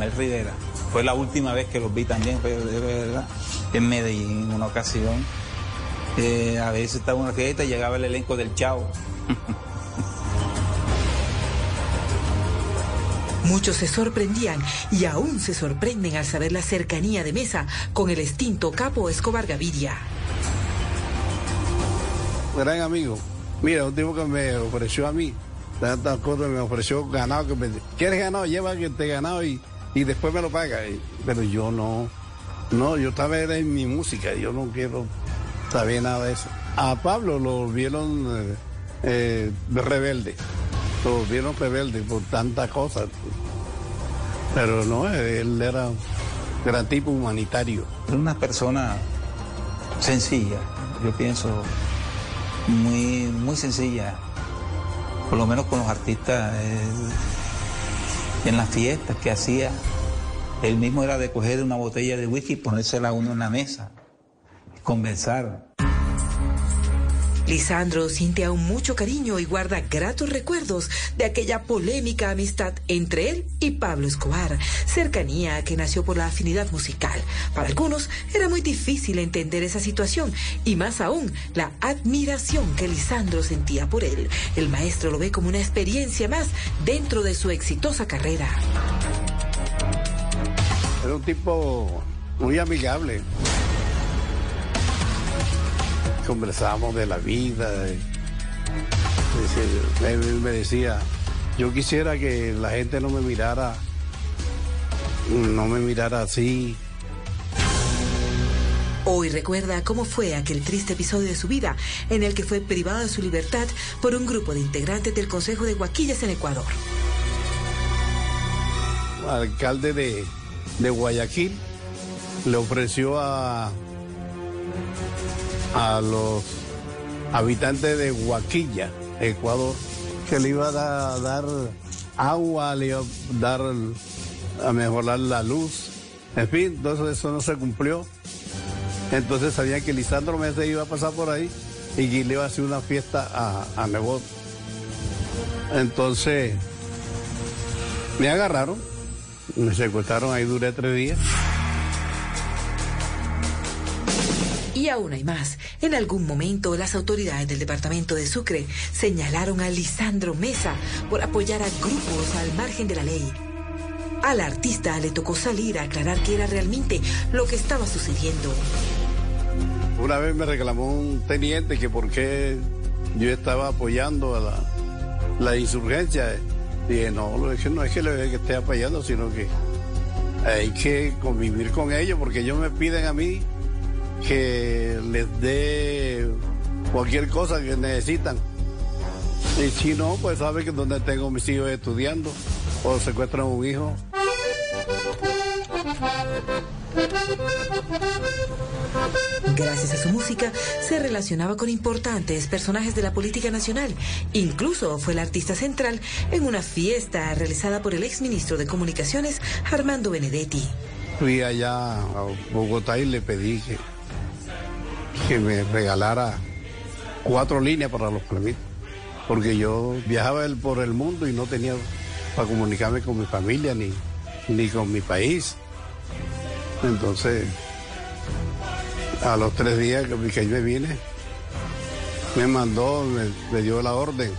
Carmel Rivera. Fue la última vez que los vi también, verdad, en Medellín, en una ocasión. Eh, a veces estaba una fiesta y llegaba el elenco del Chavo. Muchos se sorprendían y aún se sorprenden al saber la cercanía de Mesa con el extinto capo Escobar Gaviria. Gran amigo. Mira, un tipo que me ofreció a mí, tantas cosas, me ofreció ganado, que me, ¿quieres ganado? Lleva que te ganado y, y después me lo paga. Pero yo no, no, yo estaba en mi música, yo no quiero saber nada de eso. A Pablo lo vieron eh, eh, rebelde, lo vieron rebelde por tantas cosas. Pero no, él era un gran tipo humanitario. Una persona sencilla, yo pienso, muy, muy sencilla, por lo menos con los artistas, eh, en las fiestas que hacía, él mismo era de coger una botella de whisky y ponérsela a uno en la mesa, conversar. Lisandro siente aún mucho cariño y guarda gratos recuerdos de aquella polémica amistad entre él y Pablo Escobar, cercanía que nació por la afinidad musical. Para algunos era muy difícil entender esa situación y más aún la admiración que Lisandro sentía por él. El maestro lo ve como una experiencia más dentro de su exitosa carrera. Era un tipo muy amigable. Conversábamos de la vida. de- me decía, yo quisiera que la gente no me mirara, no me mirara así. Hoy recuerda cómo fue aquel triste episodio de su vida en el que fue privado de su libertad por un grupo de integrantes del Consejo de Guaquillas en Ecuador. alcalde de, de Guayaquil le ofreció a, a los habitantes de Huaquilla, Ecuador, que le iba a da- dar agua, le iba a dar a mejorar la luz. En fin, entonces eso no se cumplió. Entonces sabían que Lisandro Mesa iba a pasar por ahí y que le iba a hacer una fiesta a, a Nebot. Entonces me agarraron, me secuestraron, ahí duré tres días. Y aún hay más. En algún momento las autoridades del departamento de Sucre señalaron a Lisandro Mesa por apoyar a grupos al margen de la ley. Al artista le tocó salir a aclarar qué era realmente lo que estaba sucediendo. Una vez me reclamó un teniente que por qué yo estaba apoyando a la, la insurgencia. Dije, no, es que no es que le que esté apoyando, sino que hay que convivir con ellos, porque ellos me piden a mí que les dé cualquier cosa que necesitan. Y si no, pues sabe que donde tengo mis hijos estudiando o secuestran un hijo. Gracias a su música se relacionaba con importantes personajes de la política nacional. Incluso fue el artista central en una fiesta realizada por el exministro de Comunicaciones, Armando Benedetti. Fui allá a Bogotá y le pedí que, que me regalara cuatro líneas para los plemitos, porque yo viajaba por el mundo y no tenía para comunicarme con mi familia ni, ni con mi país. Entonces, a los tres días que, yo me vine, me mandó, me dio la orden,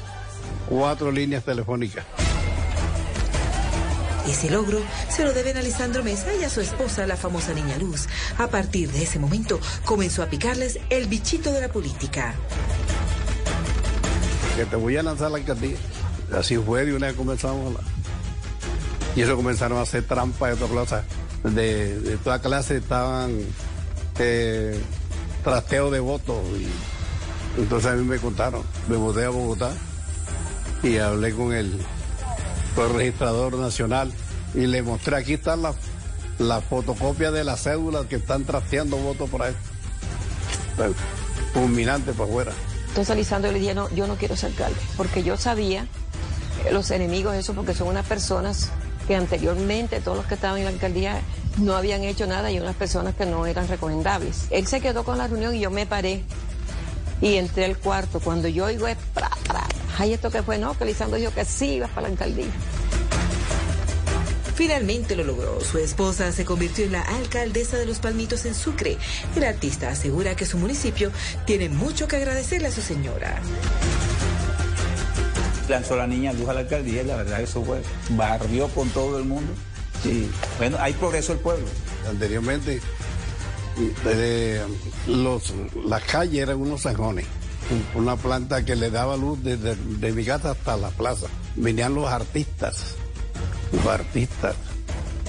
cuatro líneas telefónicas. Ese logro se lo deben a Lisandro Mesa y a su esposa, la famosa Niña Luz. A partir de ese momento comenzó a picarles el bichito de la política. que te voy a lanzar la alcaldía. Así fue, de una vez comenzamos. la- Y eso comenzaron a hacer trampas de otra cosa. De, de toda clase estaban eh, trasteo de votos. Y, entonces a mí me contaron. Me mudé a Bogotá y hablé con el, con el registrador nacional y le mostré, aquí están las la fotocopias de las cédulas que están trasteando votos ahí. Pues, Fulminante para afuera. Entonces Lisandro le dije, no, yo no quiero ser alcalde, porque yo sabía los enemigos eso, porque son unas personas que anteriormente, todos los que estaban en la alcaldía, no habían hecho nada y unas personas que no eran recomendables. Él se quedó con la reunión y yo me paré y entré al cuarto. Cuando yo oigo, es, pra, pra, ay, esto que fue, no, que Lisandro dijo que sí, ibas para la alcaldía. Finalmente lo logró. Su esposa se convirtió en la alcaldesa de Los Palmitos en Sucre. El artista asegura que su municipio tiene mucho que agradecerle a su señora. Lanzó la niña luz a la alcaldía y la verdad eso fue, barrió con todo el mundo. Sí, bueno, hay progreso el pueblo. Anteriormente, desde los, las calles eran unos zanjones. Una planta que le daba luz desde de mi casa hasta la plaza. Venían los artistas, los artistas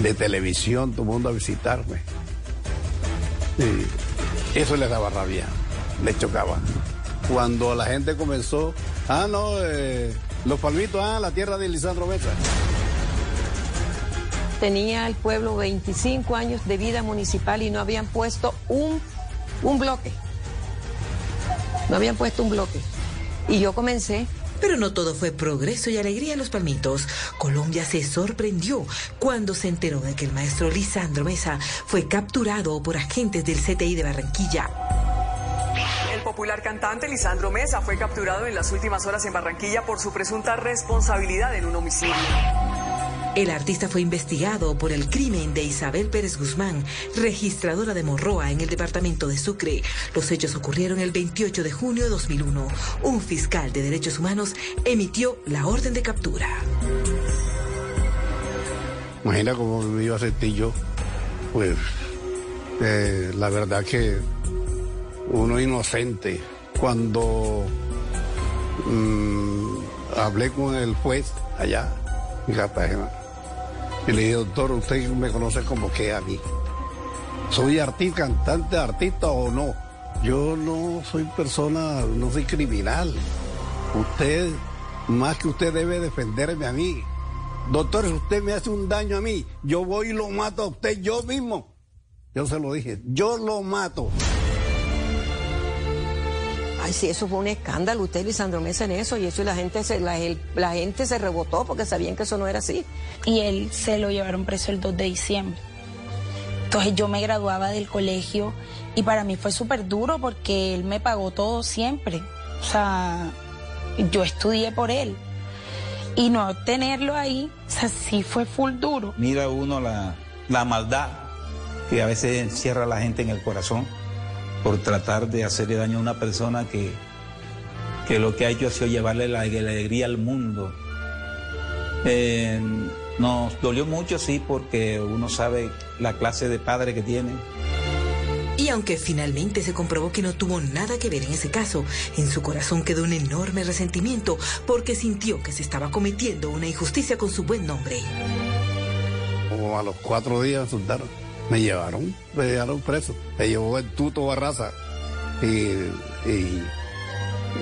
de televisión, todo el mundo a visitarme. Eso les daba rabia, les chocaba. Cuando la gente comenzó, ah, no, eh, los palmitos, ah, la tierra de Lisandro Mesa. Tenía el pueblo 25 años de vida municipal y no habían puesto un, un bloque. No habían puesto un bloque. Y yo comencé pero no todo fue progreso y alegría en los palmitos. Colombia se sorprendió cuando se enteró de que el maestro Lisandro Mesa fue capturado por agentes del CTI de Barranquilla. El popular cantante Lisandro Mesa fue capturado en las últimas horas en Barranquilla por su presunta responsabilidad en un homicidio. El artista fue investigado por el crimen de Isabel Pérez Guzmán, registradora de Morroa en el departamento de Sucre. Los hechos ocurrieron el 28 de junio de 2001. Un fiscal de derechos humanos emitió la orden de captura. Imagina cómo me iba a sentir yo. Pues eh, la verdad que uno inocente. Cuando mm, hablé con el juez allá en Cartagena, y le dije, doctor, usted me conoce como que a mí. ¿Soy artista, cantante, artista o no? Yo no soy persona, no soy criminal. Usted, más que usted debe defenderme a mí. Doctor, si usted me hace un daño a mí, yo voy y lo mato a usted yo mismo. Yo se lo dije, yo lo mato. Ay, sí, eso fue un escándalo. Usted, Lisandro Mesa, en eso, y eso y la gente se, la, la gente se rebotó porque sabían que eso no era así. Y él se lo llevaron preso el 2 de diciembre. Entonces yo me graduaba del colegio y para mí fue súper duro porque él me pagó todo siempre. O sea, yo estudié por él. Y no tenerlo ahí, o sea, sí fue full duro. Mira uno la, la maldad que a veces encierra a la gente en el corazón por tratar de hacerle daño a una persona que, que lo que ha hecho ha sido llevarle la alegría al mundo. Eh, nos dolió mucho, sí, porque uno sabe la clase de padre que tiene. Y aunque finalmente se comprobó que no tuvo nada que ver en ese caso, en su corazón quedó un enorme resentimiento porque sintió que se estaba cometiendo una injusticia con su buen nombre. Como a los cuatro días soltaron. Me llevaron, me llevaron preso. Me llevó el Tuto Barraza y, y,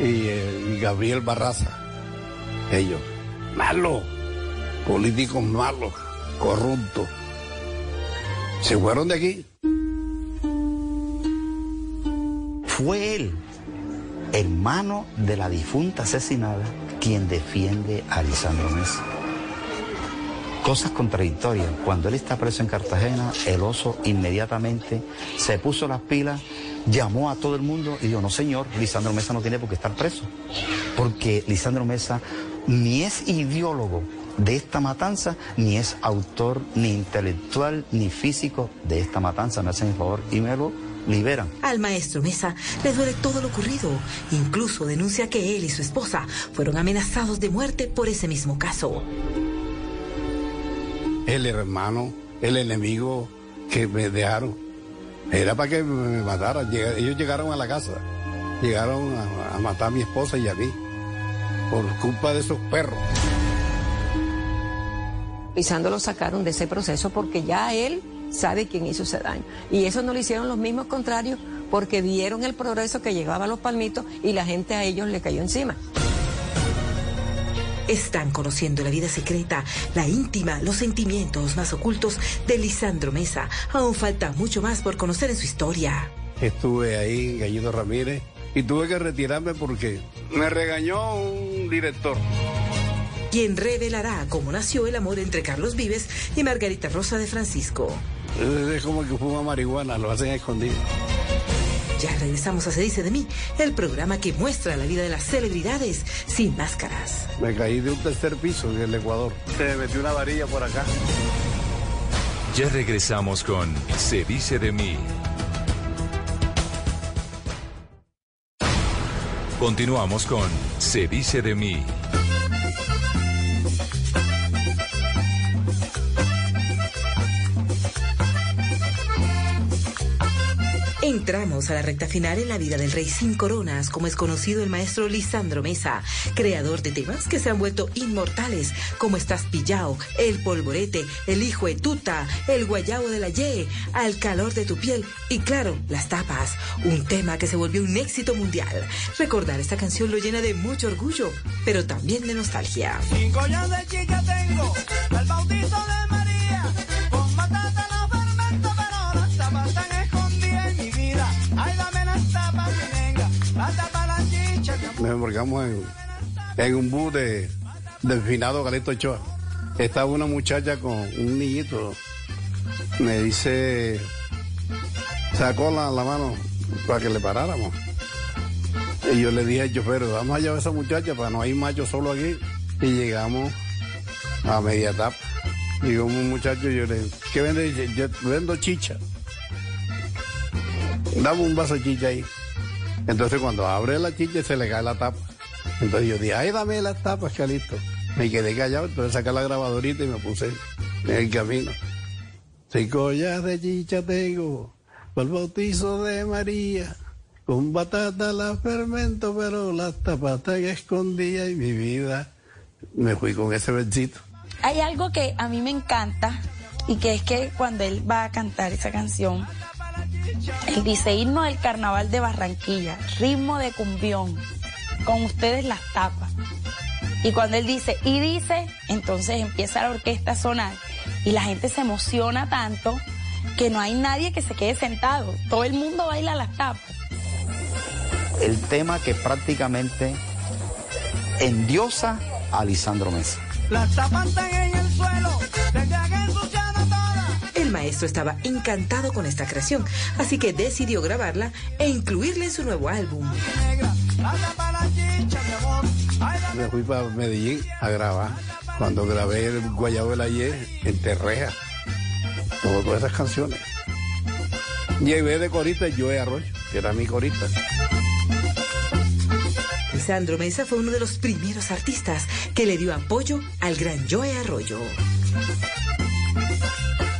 y, Gabriel Barraza. Ellos, malos, políticos malos, corruptos. Se fueron de aquí. Fue él, hermano de la difunta asesinada, quien defiende a Lisandro Mesa cosas contradictorias. Cuando él está preso en Cartagena, el oso inmediatamente se puso las pilas, llamó a todo el mundo y dijo, no señor, Lisandro Mesa no tiene por qué estar preso. Porque Lisandro Mesa ni es ideólogo de esta matanza, ni es autor, ni intelectual, ni físico de esta matanza. Me hacen el favor y me lo liberan. Al maestro Mesa le duele todo lo ocurrido. Incluso denuncia que él y su esposa fueron amenazados de muerte por ese mismo caso el hermano, el enemigo que me dejaron. Era para que me mataran. Ellos llegaron a la casa, llegaron a, matar a mi esposa y a mí, por culpa de esos perros. Pisando lo sacaron de ese proceso porque ya él sabe quién hizo ese daño. Y eso no lo hicieron los mismos contrarios porque vieron el progreso que llegaba a los palmitos y la gente a ellos le cayó encima. Están conociendo la vida secreta, la íntima, los sentimientos más ocultos de Lisandro Mesa. Aún falta mucho más por conocer en su historia. Estuve ahí, Gallito Ramírez, y tuve que retirarme porque me regañó un director. Quien revelará cómo nació el amor entre Carlos Vives y Margarita Rosa de Francisco. Es como que fuma marihuana, lo hacen escondido. Ya regresamos a Se dice de mí, el programa que muestra la vida de las celebridades sin máscaras. Me caí de un tercer piso en el Ecuador. Se me metió una varilla por acá. Ya regresamos con Se dice de mí. Continuamos con Se dice de mí. Entramos a la recta final en la vida del rey sin coronas, como es conocido el maestro Lisandro Mesa, creador de temas que se han vuelto inmortales, como Estás Pillao, El Polvorete, El Hijo de Tuta, El Guayabo de la Ye, Al Calor de tu Piel y claro, Las Tapas, un tema que se volvió un éxito mundial. Recordar esta canción lo llena de mucho orgullo, pero también de nostalgia. Cinco años de tengo, el bautizo de embarcamos en, un bus de, del finado Galeto Ochoa. Estaba una muchacha con un niñito. Me dice, sacó la, mano para que le paráramos. Y yo le dije al chofer, vamos a llevar a esa muchacha para no ir macho solo aquí. Y llegamos a media etapa. Y un muchacho, yo le dije, ¿qué vende? Yo vendo chicha. Dame un vaso de chicha ahí. Entonces cuando abre la chicha se le cae la tapa. Entonces yo dije, ay, dame las tapas, Calito. Me quedé callado, entonces saqué la grabadorita y me puse en el camino. Cinco ollas de chicha tengo, por el bautizo de María. Con batata la fermento, pero las tapas están escondidas y mi vida. Me fui con ese versito. Hay algo que a mí me encanta y que es que cuando él va a cantar esa canción, él dice himno del carnaval de Barranquilla, ritmo de cumbión, con ustedes las tapas. Y cuando él dice, y dice, entonces empieza la orquesta a sonar y la gente se emociona tanto que no hay nadie que se quede sentado. Todo el mundo baila las tapas. El tema que prácticamente endiosa a Lisandro Mesa. Las tapas están El maestro estaba encantado con esta creación, así que decidió grabarla e incluirla en su nuevo álbum. Me fui para Medellín a grabar. Cuando grabé el Guayabo de la Ye en Terreja. Todas esas canciones. Llevé de corista Joe Arroyo, que era mi corista. Lisandro Mesa fue uno de los primeros artistas que le dio apoyo al gran Joe Arroyo.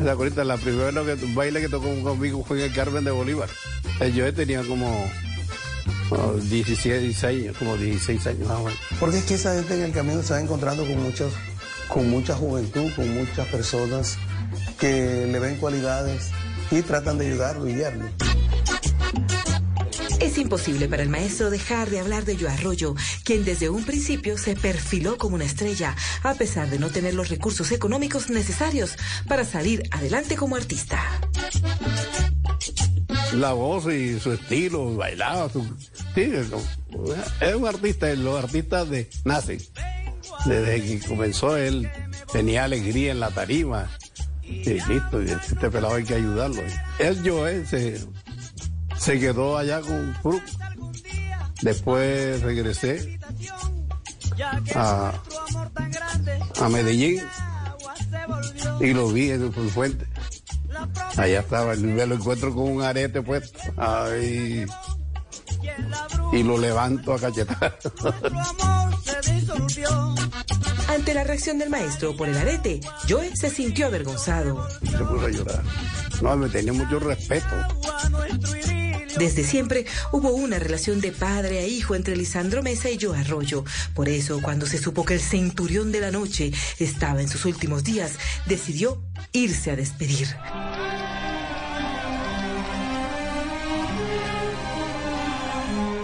Esa corista, la primera que, baile que tocó conmigo fue en el Carmen de Bolívar. Joe tenía como oh, 16 años, como 16 años más. Porque es que esa gente en el camino se va encontrando con muchos, con mucha juventud, con muchas personas que le ven cualidades y tratan de ayudarlo y guiarlo. Es imposible para el maestro dejar de hablar de Joe Arroyo, quien desde un principio se perfiló como una estrella, a pesar de no tener los recursos económicos necesarios para salir adelante como artista. La voz y su estilo, bailaba. Sí, es un artista, los artistas de nacen. Desde que comenzó él tenía alegría en la tarima. Y listo, este pelado hay que ayudarlo. Él, Joe, se, se quedó allá con Fruc. Después regresé a, a Medellín y lo vi en el fuente. Allá estaba, me lo encuentro con un arete puesto. Ay, y lo levanto a cachetar. Ante la reacción del maestro por el arete, Joe se sintió avergonzado. Se puso a llorar. No, me tenía mucho respeto. Desde siempre hubo una relación de padre a hijo entre Lisandro Mesa y Joe Arroyo. Por eso, cuando se supo que el centurión de la noche estaba en sus últimos días, decidió irse a despedir.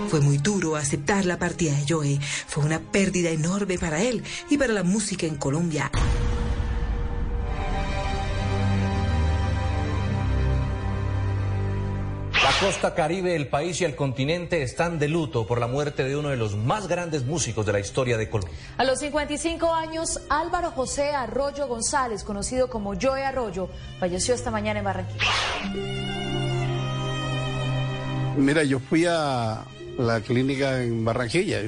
Fue muy duro aceptar la partida de Joe. Fue una pérdida enorme para él y para la música en Colombia. Costa caribe, el país y el continente están de luto por la muerte de uno de los más grandes músicos de la historia de Colombia. A los 55 años, Álvaro José Arroyo González, conocido como Joe Arroyo, falleció esta mañana en Barranquilla. Mira, yo fui a la clínica en Barranquilla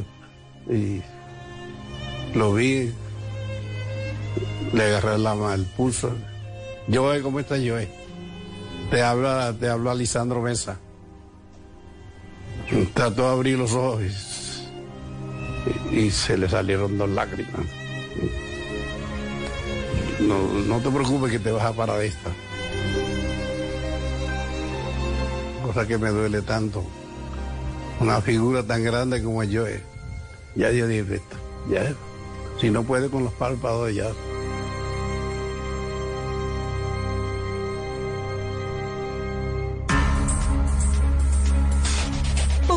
y lo vi, le agarré la, el pulso Joe, ¿cómo estás, Joe? Te habla, te habla Lisandro Mesa. Trató de abrir los ojos y, se le salieron dos lágrimas. No, no te preocupes que te vas a parar de esta. Cosa que me duele tanto. Una figura tan grande como yo es. Ya Dios dijo esto. Ya. Si no puede con los párpados, ya.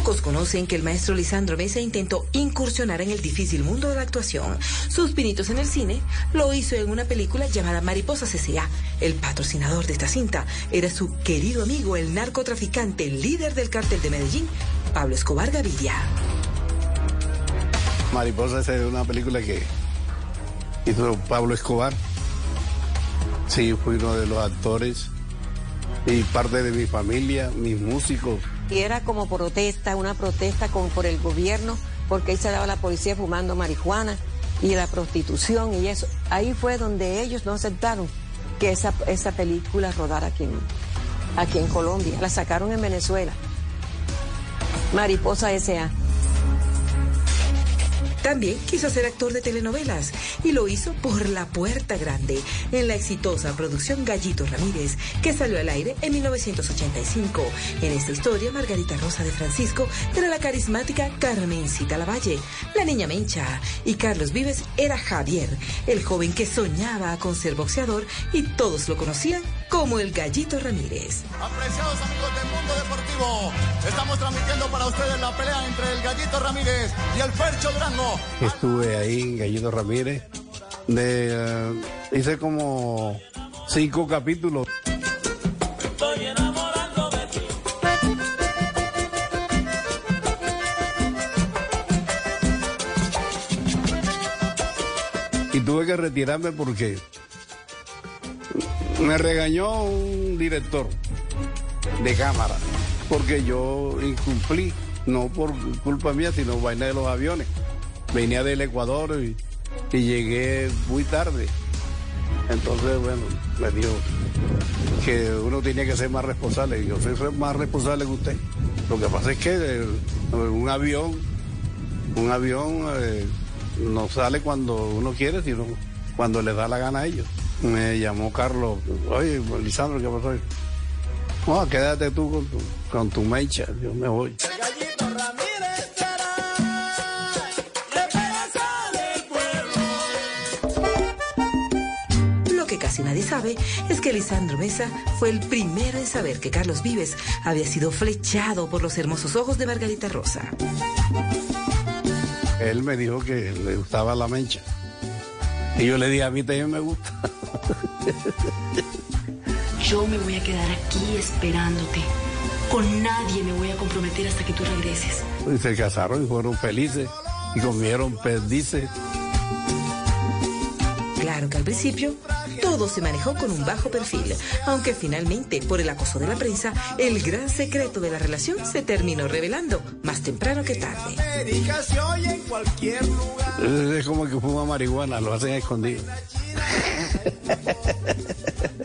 Pocos conocen que el maestro Lisandro Mesa intentó incursionar en el difícil mundo de la actuación. Sus pinitos en el cine lo hizo en una película llamada Mariposa CCA. El patrocinador de esta cinta era su querido amigo, el narcotraficante, líder del cártel de Medellín, Pablo Escobar Gaviria. Mariposa es una película que hizo Pablo Escobar. Sí, fui uno de los actores y parte de mi familia, mis músicos. Era como protesta, una protesta como por el gobierno, porque ahí se daba la policía fumando marihuana y la prostitución y eso. Ahí fue donde ellos no aceptaron que esa, esa película rodara aquí aquí en Colombia. La sacaron en Venezuela. Mariposa S.A. También quiso ser actor de telenovelas y lo hizo por la puerta grande en la exitosa producción Gallito Ramírez que salió al aire en 1985. En esta historia, Margarita Rosa de Francisco era la carismática Carmencita Lavalle, la niña Mencha, y Carlos Vives era Javier, el joven que soñaba con ser boxeador y todos lo conocían como el Gallito Ramírez. Apreciados amigos del mundo deportivo, estamos transmitiendo para ustedes la pelea entre el Gallito Ramírez y el Fercho Durango. Estuve ahí en Gallito Ramírez. De, eh, hice como cinco capítulos. Estoy enamorando de ti. Y tuve que retirarme porque me regañó un director de cámara porque yo incumplí, no por culpa mía, sino vaina de los aviones. Venía del Ecuador y, llegué muy tarde. Entonces, bueno, me dijo que uno tenía que ser más responsable. Yo soy más responsable que usted. Lo que pasa es que eh, un avión, un avión eh, no sale cuando uno quiere, sino cuando le da la gana a ellos. Me llamó Carlos, oye, Lisandro, ¿qué pasó? No, quédate tú con tu, con tu mecha, yo me voy. Lo que casi nadie sabe es que Lisandro Mesa fue el primero en saber que Carlos Vives había sido flechado por los hermosos ojos de Margarita Rosa. Él me dijo que le gustaba la mencha. Y yo le dije, a mí también me gusta. Yo me voy a quedar aquí esperándote. Con nadie me voy a comprometer hasta que tú regreses. Y se casaron y fueron felices y comieron perdices. Claro que al principio todo se manejó con un bajo perfil, aunque finalmente, por el acoso de la prensa, el gran secreto de la relación se terminó revelando, más temprano que tarde. Es como que fuma marihuana, lo hacen escondido.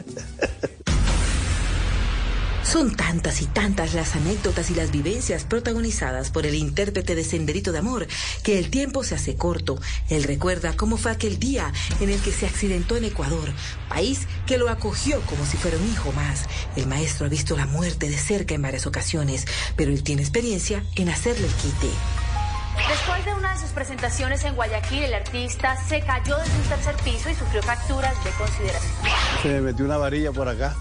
Son tantas y tantas las anécdotas y las vivencias protagonizadas por el intérprete de Senderito de Amor que el tiempo se hace corto. Él recuerda cómo fue aquel día en el que se accidentó en Ecuador, país que lo acogió como si fuera un hijo más. El maestro ha visto la muerte de cerca en varias ocasiones, pero él tiene experiencia en hacerle el quite. Después de una de sus presentaciones en Guayaquil, el artista se cayó desde un tercer piso y sufrió fracturas de consideración. Se me metió una varilla por acá.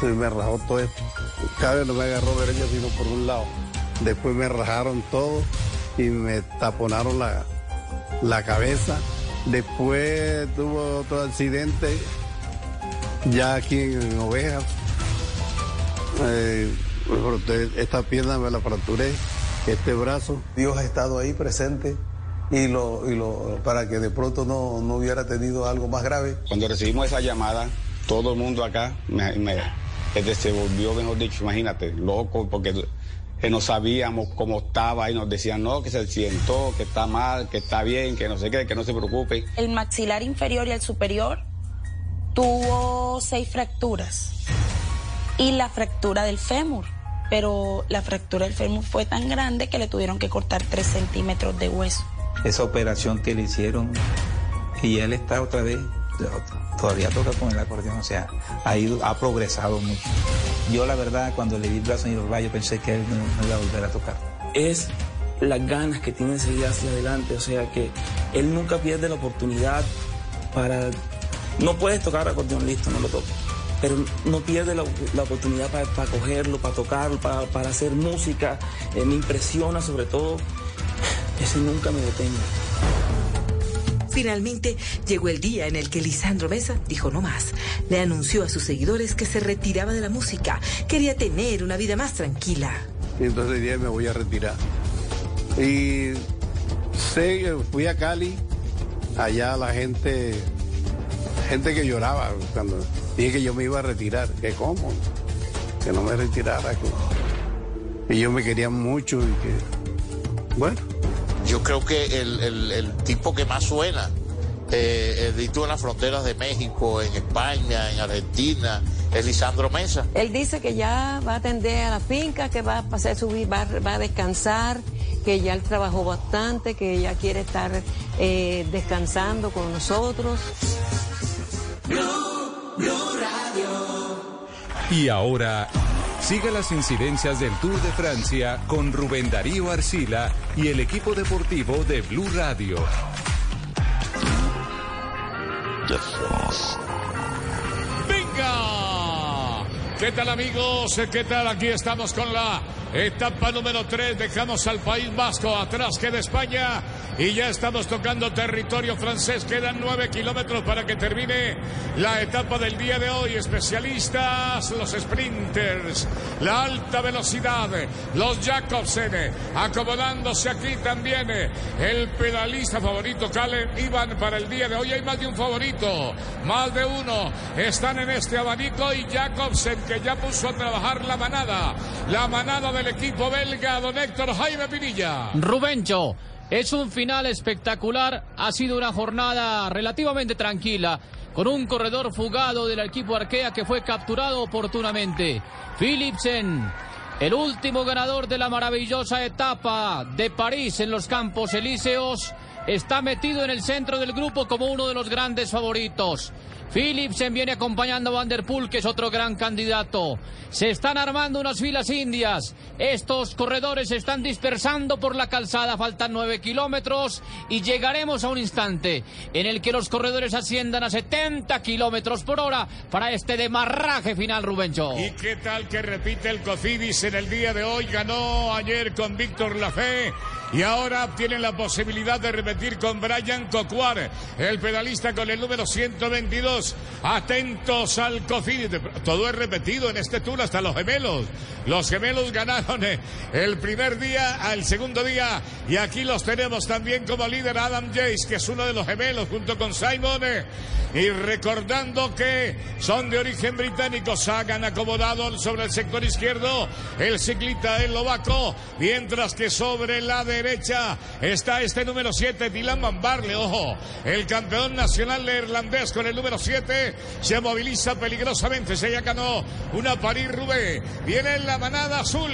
Se me rajó todo esto. Vez no me agarró derecha, sino por un lado. Después me rajaron todo y me taponaron la, la cabeza. Después tuvo otro accidente ya aquí en Ovejas. Eh, esta pierna me la fracturé, este brazo. Dios ha estado ahí presente y lo, y lo para que de pronto no, no hubiera tenido algo más grave. Cuando recibimos esa llamada, todo el mundo acá me, me- este, se volvió, mejor dicho, imagínate, loco, porque que no sabíamos cómo estaba y nos decían, no, que se sientó, que está mal, que está bien, que no sé qué, que no se preocupe. El maxilar inferior y el superior tuvo seis fracturas y la fractura del fémur. Pero la fractura del fémur fue tan grande que le tuvieron que cortar tres centímetros de hueso. Esa operación que le hicieron y él está otra vez, todavía toca con el acordeón, o sea, ha, ido, ha progresado mucho. Yo la verdad cuando le vi el brazo en el yo pensé que él no, iba a volver a tocar. Es las ganas que tiene de seguir hacia adelante, o sea que él nunca pierde la oportunidad para... No puedes tocar acordeón, listo, no lo toco pero no pierde la, oportunidad para, cogerlo, para tocarlo, para, hacer música. Eh, me impresiona sobre todo, ese nunca me detengo. Finalmente llegó el día en el que Lisandro Mesa dijo no más. Le anunció a sus seguidores que se retiraba de la música, quería tener una vida más tranquila. Entonces dije me voy a retirar. Y fui a Cali, allá la gente, gente que lloraba cuando Dije que yo me iba a retirar, que cómo, que no me retirara. Y yo me quería mucho y que, bueno. Yo creo que el, tipo que más suena, eh, en las fronteras de México, en España, en Argentina, es Lisandro Mesa. Él dice que ya va a atender a la finca, que va a pasar su va, va a descansar, que ya él trabajó bastante, que ya quiere estar eh, descansando con nosotros. Y ahora, siga las incidencias del Tour de Francia con Rubén Darío Arcila y el equipo deportivo de Blue Radio. ¡Venga! ¿Qué tal amigos? ¿Qué tal? Aquí estamos con la etapa número 3. Dejamos al País Vasco atrás que de España y ya estamos tocando territorio francés. Quedan nueve kilómetros para que termine la etapa del día de hoy. Especialistas, los sprinters, la alta velocidad, los Jacobsen, acomodándose aquí también el pedalista favorito, Caleb Ivan, para el día de hoy. Hay más de un favorito, más de uno. Están en este abanico y Jacobsen, que ya puso a trabajar la manada, la manada del equipo belga, don Héctor Jaime Pinilla. Rubencho. Es un final espectacular, ha sido una jornada relativamente tranquila, con un corredor fugado del equipo Arkea que fue capturado oportunamente. Philipsen, el último ganador de la maravillosa etapa de París en los Campos Elíseos, está metido en el centro del grupo como uno de los grandes favoritos. Philipsen viene acompañando a Van que es otro gran candidato. Se están armando unas filas indias. Estos corredores se están dispersando por la calzada. Faltan nueve kilómetros y llegaremos a un instante en el que los corredores asciendan a 70 kilómetros por hora para este demarraje final, Rubencho. ¿Y qué tal que repite el Cofidis en el día de hoy? Ganó ayer con Víctor Lafé y ahora tienen la posibilidad de repetir con Brian Cocuar, el pedalista con el número 122. Atentos al Cofidis. Todo es repetido en este tour hasta los gemelos. Los gemelos ganaron eh, el primer día al segundo día y aquí los tenemos también como líder Adam Jace, que es uno de los gemelos junto con Simon. Eh, y recordando que son de origen británico, Sagan acomodado sobre el sector izquierdo, el ciclista eslovaco, mientras que sobre la derecha está este número 7, Dylan Van Barle, ojo, el campeón nacional neerlandés con el número 7 se moviliza peligrosamente, se ya ganó una París-Roubaix, viene en la manada azul,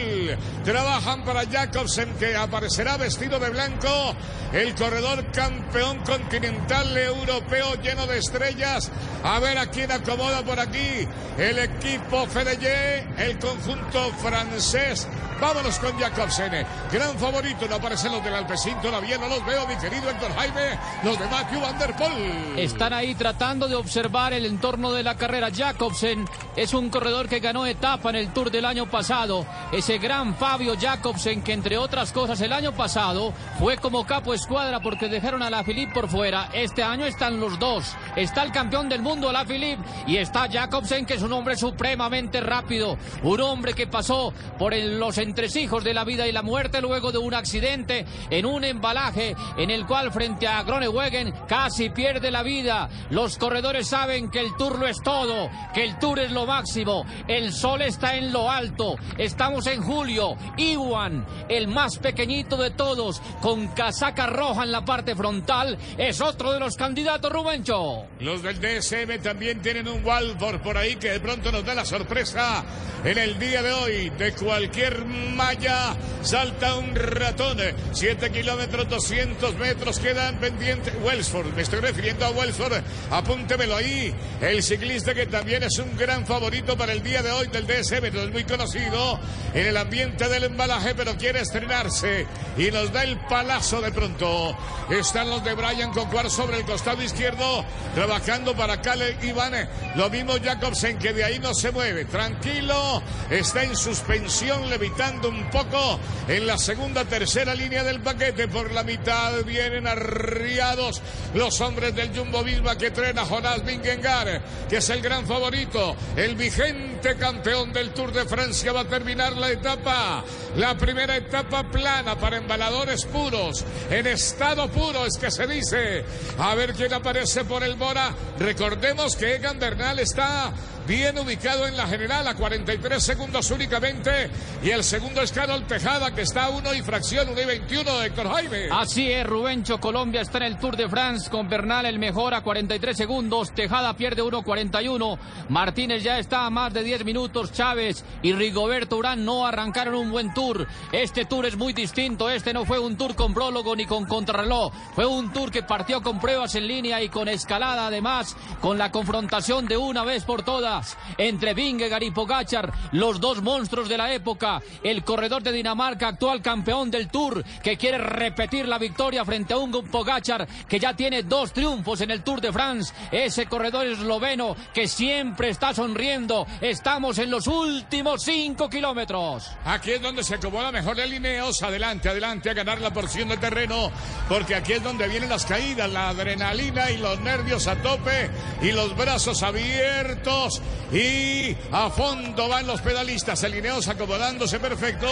trabajan para Jacobsen que aparecerá vestido de blanco, el corredor campeón continental europeo lleno de estrellas, a ver a quién acomoda por aquí el equipo Fedeye, el conjunto francés Vámonos con Jacobsen. Gran favorito. No aparecen los del Alpecin todavía. No los veo, mi querido Héctor Jaime. Los de Matthew Van Der Poel. Están ahí tratando de observar el entorno de la carrera. Jacobsen es un corredor que ganó etapa en el Tour del año pasado. Ese gran Fabio Jacobsen que entre otras cosas el año pasado fue como capo escuadra porque dejaron a la Philippe por fuera. Este año están los dos. Está el campeón del mundo, la Philippe, y está Jacobsen que es un hombre supremamente rápido. Un hombre que pasó por los entre hijos de la vida y la muerte luego de un accidente en un embalaje en el cual frente a Groenewegen casi pierde la vida. Los corredores saben que el Tour lo es todo, que el Tour es lo máximo. El sol está en lo alto. Estamos en julio. Iwan, el más pequeñito de todos, con casaca roja en la parte frontal, es otro de los candidatos, Rubencho. Los del DSM también tienen un Walford por ahí que de pronto nos da la sorpresa en el día de hoy. De cualquier malla salta un ratón. 7 kilómetros, 200 metros quedan pendientes. Wellsford, me estoy refiriendo a Wellsford. Apúntemelo ahí. El ciclista que también es un gran favorito para el día de hoy del DSM. No es muy conocido en el ambiente del embalaje, pero quiere estrenarse y nos da el palazo de pronto. Están los de Brian Concuar sobre el costado izquierdo, trabajando para Kale Iván. Lo mismo Jacobsen, que de ahí no se mueve. Tranquilo, está en suspensión, levitando un poco en la segunda, tercera línea del paquete. Por la mitad vienen arriados los hombres del Jumbo Visma que traen a Jonás Vingegaard, que es el gran favorito, el vigente campeón del Tour de Francia. Va a terminar la etapa, la primera etapa plana para embaladores puros, en estado puro es que se dice. A ver quién aparece por el Mora. Recordemos que Egan Bernal está bien ubicado en la general a 43 segundos únicamente. Y el segundo es Carol Tejada que está a 1 y fracción 1 y 21 de Héctor Jaime. Así es, Rubencho Colombia está en el Tour de France con Bernal el mejor a 43 segundos, Tejada pierde 1.41, Martínez ya está a más de 10 minutos, Chávez y Rigoberto Urán no arrancaron un buen tour. Este tour es muy distinto, este no fue un tour con prólogo ni con contrarreloj, fue un tour que partió con pruebas en línea y con escalada además, con la confrontación de una vez por todas entre Vingegaard y Pogachar, los dos monstruos de la época, el corredor de Dinamarca, actual campeón del Tour, que quiere repetir la victoria frente a un Pogachar que ya tiene dos triunfos en el Tour de France, ese corredor esloveno que siempre está sonriendo, estamos en los últimos cinco kilómetros. Aquí es donde se acomoda mejor el Lineos, adelante, adelante a ganar la porción de terreno, porque aquí es donde vienen las caídas, la adrenalina y los nervios a tope y los brazos abiertos y a fondo van los pedalistas, el Lineos acomodándose perfecto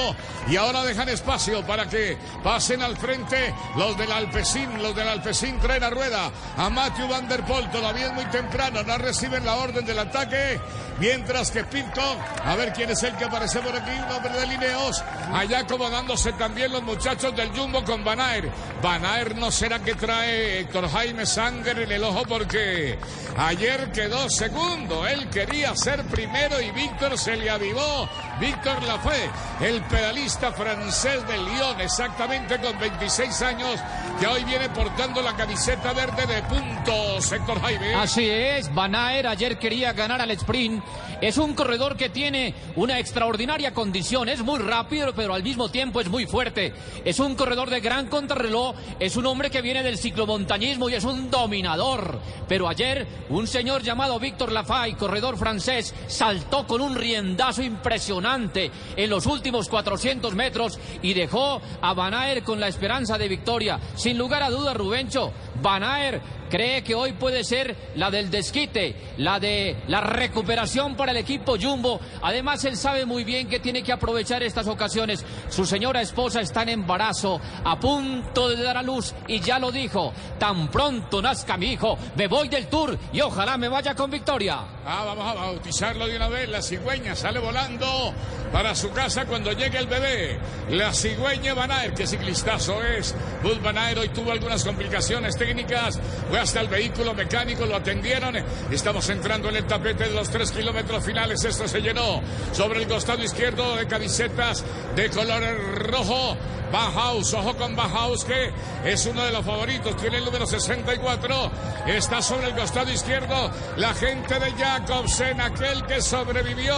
y ahora dejan espacio para que pasen al frente los del Alpecin, los del Alpecin traen a rueda a Matthew Van Der Poel, todavía es muy temprano, no reciben la orden del ataque, mientras que Pitcock, a ver quién es el que aparece por aquí, un hombre de Lineos, allá acomodándose también los muchachos del Jumbo con Van Aert. Van Aert no será que trae Héctor Jaime sangre en el ojo porque ayer quedó segundo, él quería ser primero y Víctor se le avivó. Víctor Lafay, el pedalista francés del Lyon, exactamente con 26 años, que hoy viene portando la camiseta verde de puntos, Héctor Jaime. Así es, Van Aert ayer quería ganar al sprint. Es un corredor que tiene una extraordinaria condición, es muy rápido, pero al mismo tiempo es muy fuerte. Es un corredor de gran contrarreloj, es un hombre que viene del ciclomontañismo y es un dominador. Pero ayer un señor llamado Víctor Lafay, corredor francés, saltó con un riendazo impresionante en los últimos 400 metros y dejó a Van con la esperanza de victoria. Sin lugar a dudas, Rubencho, Van cree que hoy puede ser la del desquite, la de la recuperación para el equipo Jumbo. Además, él sabe muy bien que tiene que aprovechar estas ocasiones. Su señora esposa está en embarazo, a punto de dar a luz, y ya lo dijo, tan pronto nazca mi hijo, me voy del tour y ojalá me vaya con victoria. Ah, vamos a bautizarlo de una vez. La cigüeña sale volando para su casa cuando llegue el bebé. La cigüeña Van Aert, que ciclistazo es. Bud Van Aert hoy tuvo algunas complicaciones técnicas. Hasta el vehículo mecánico, lo atendieron. Estamos entrando en el tapete de los tres kilómetros finales. Esto se llenó sobre el costado izquierdo de camisetas de color rojo. Bauhaus, ojo con Bauhaus, que es uno de los favoritos, tiene el número 64. Está sobre el costado izquierdo la gente de Jacobsen, aquel que sobrevivió.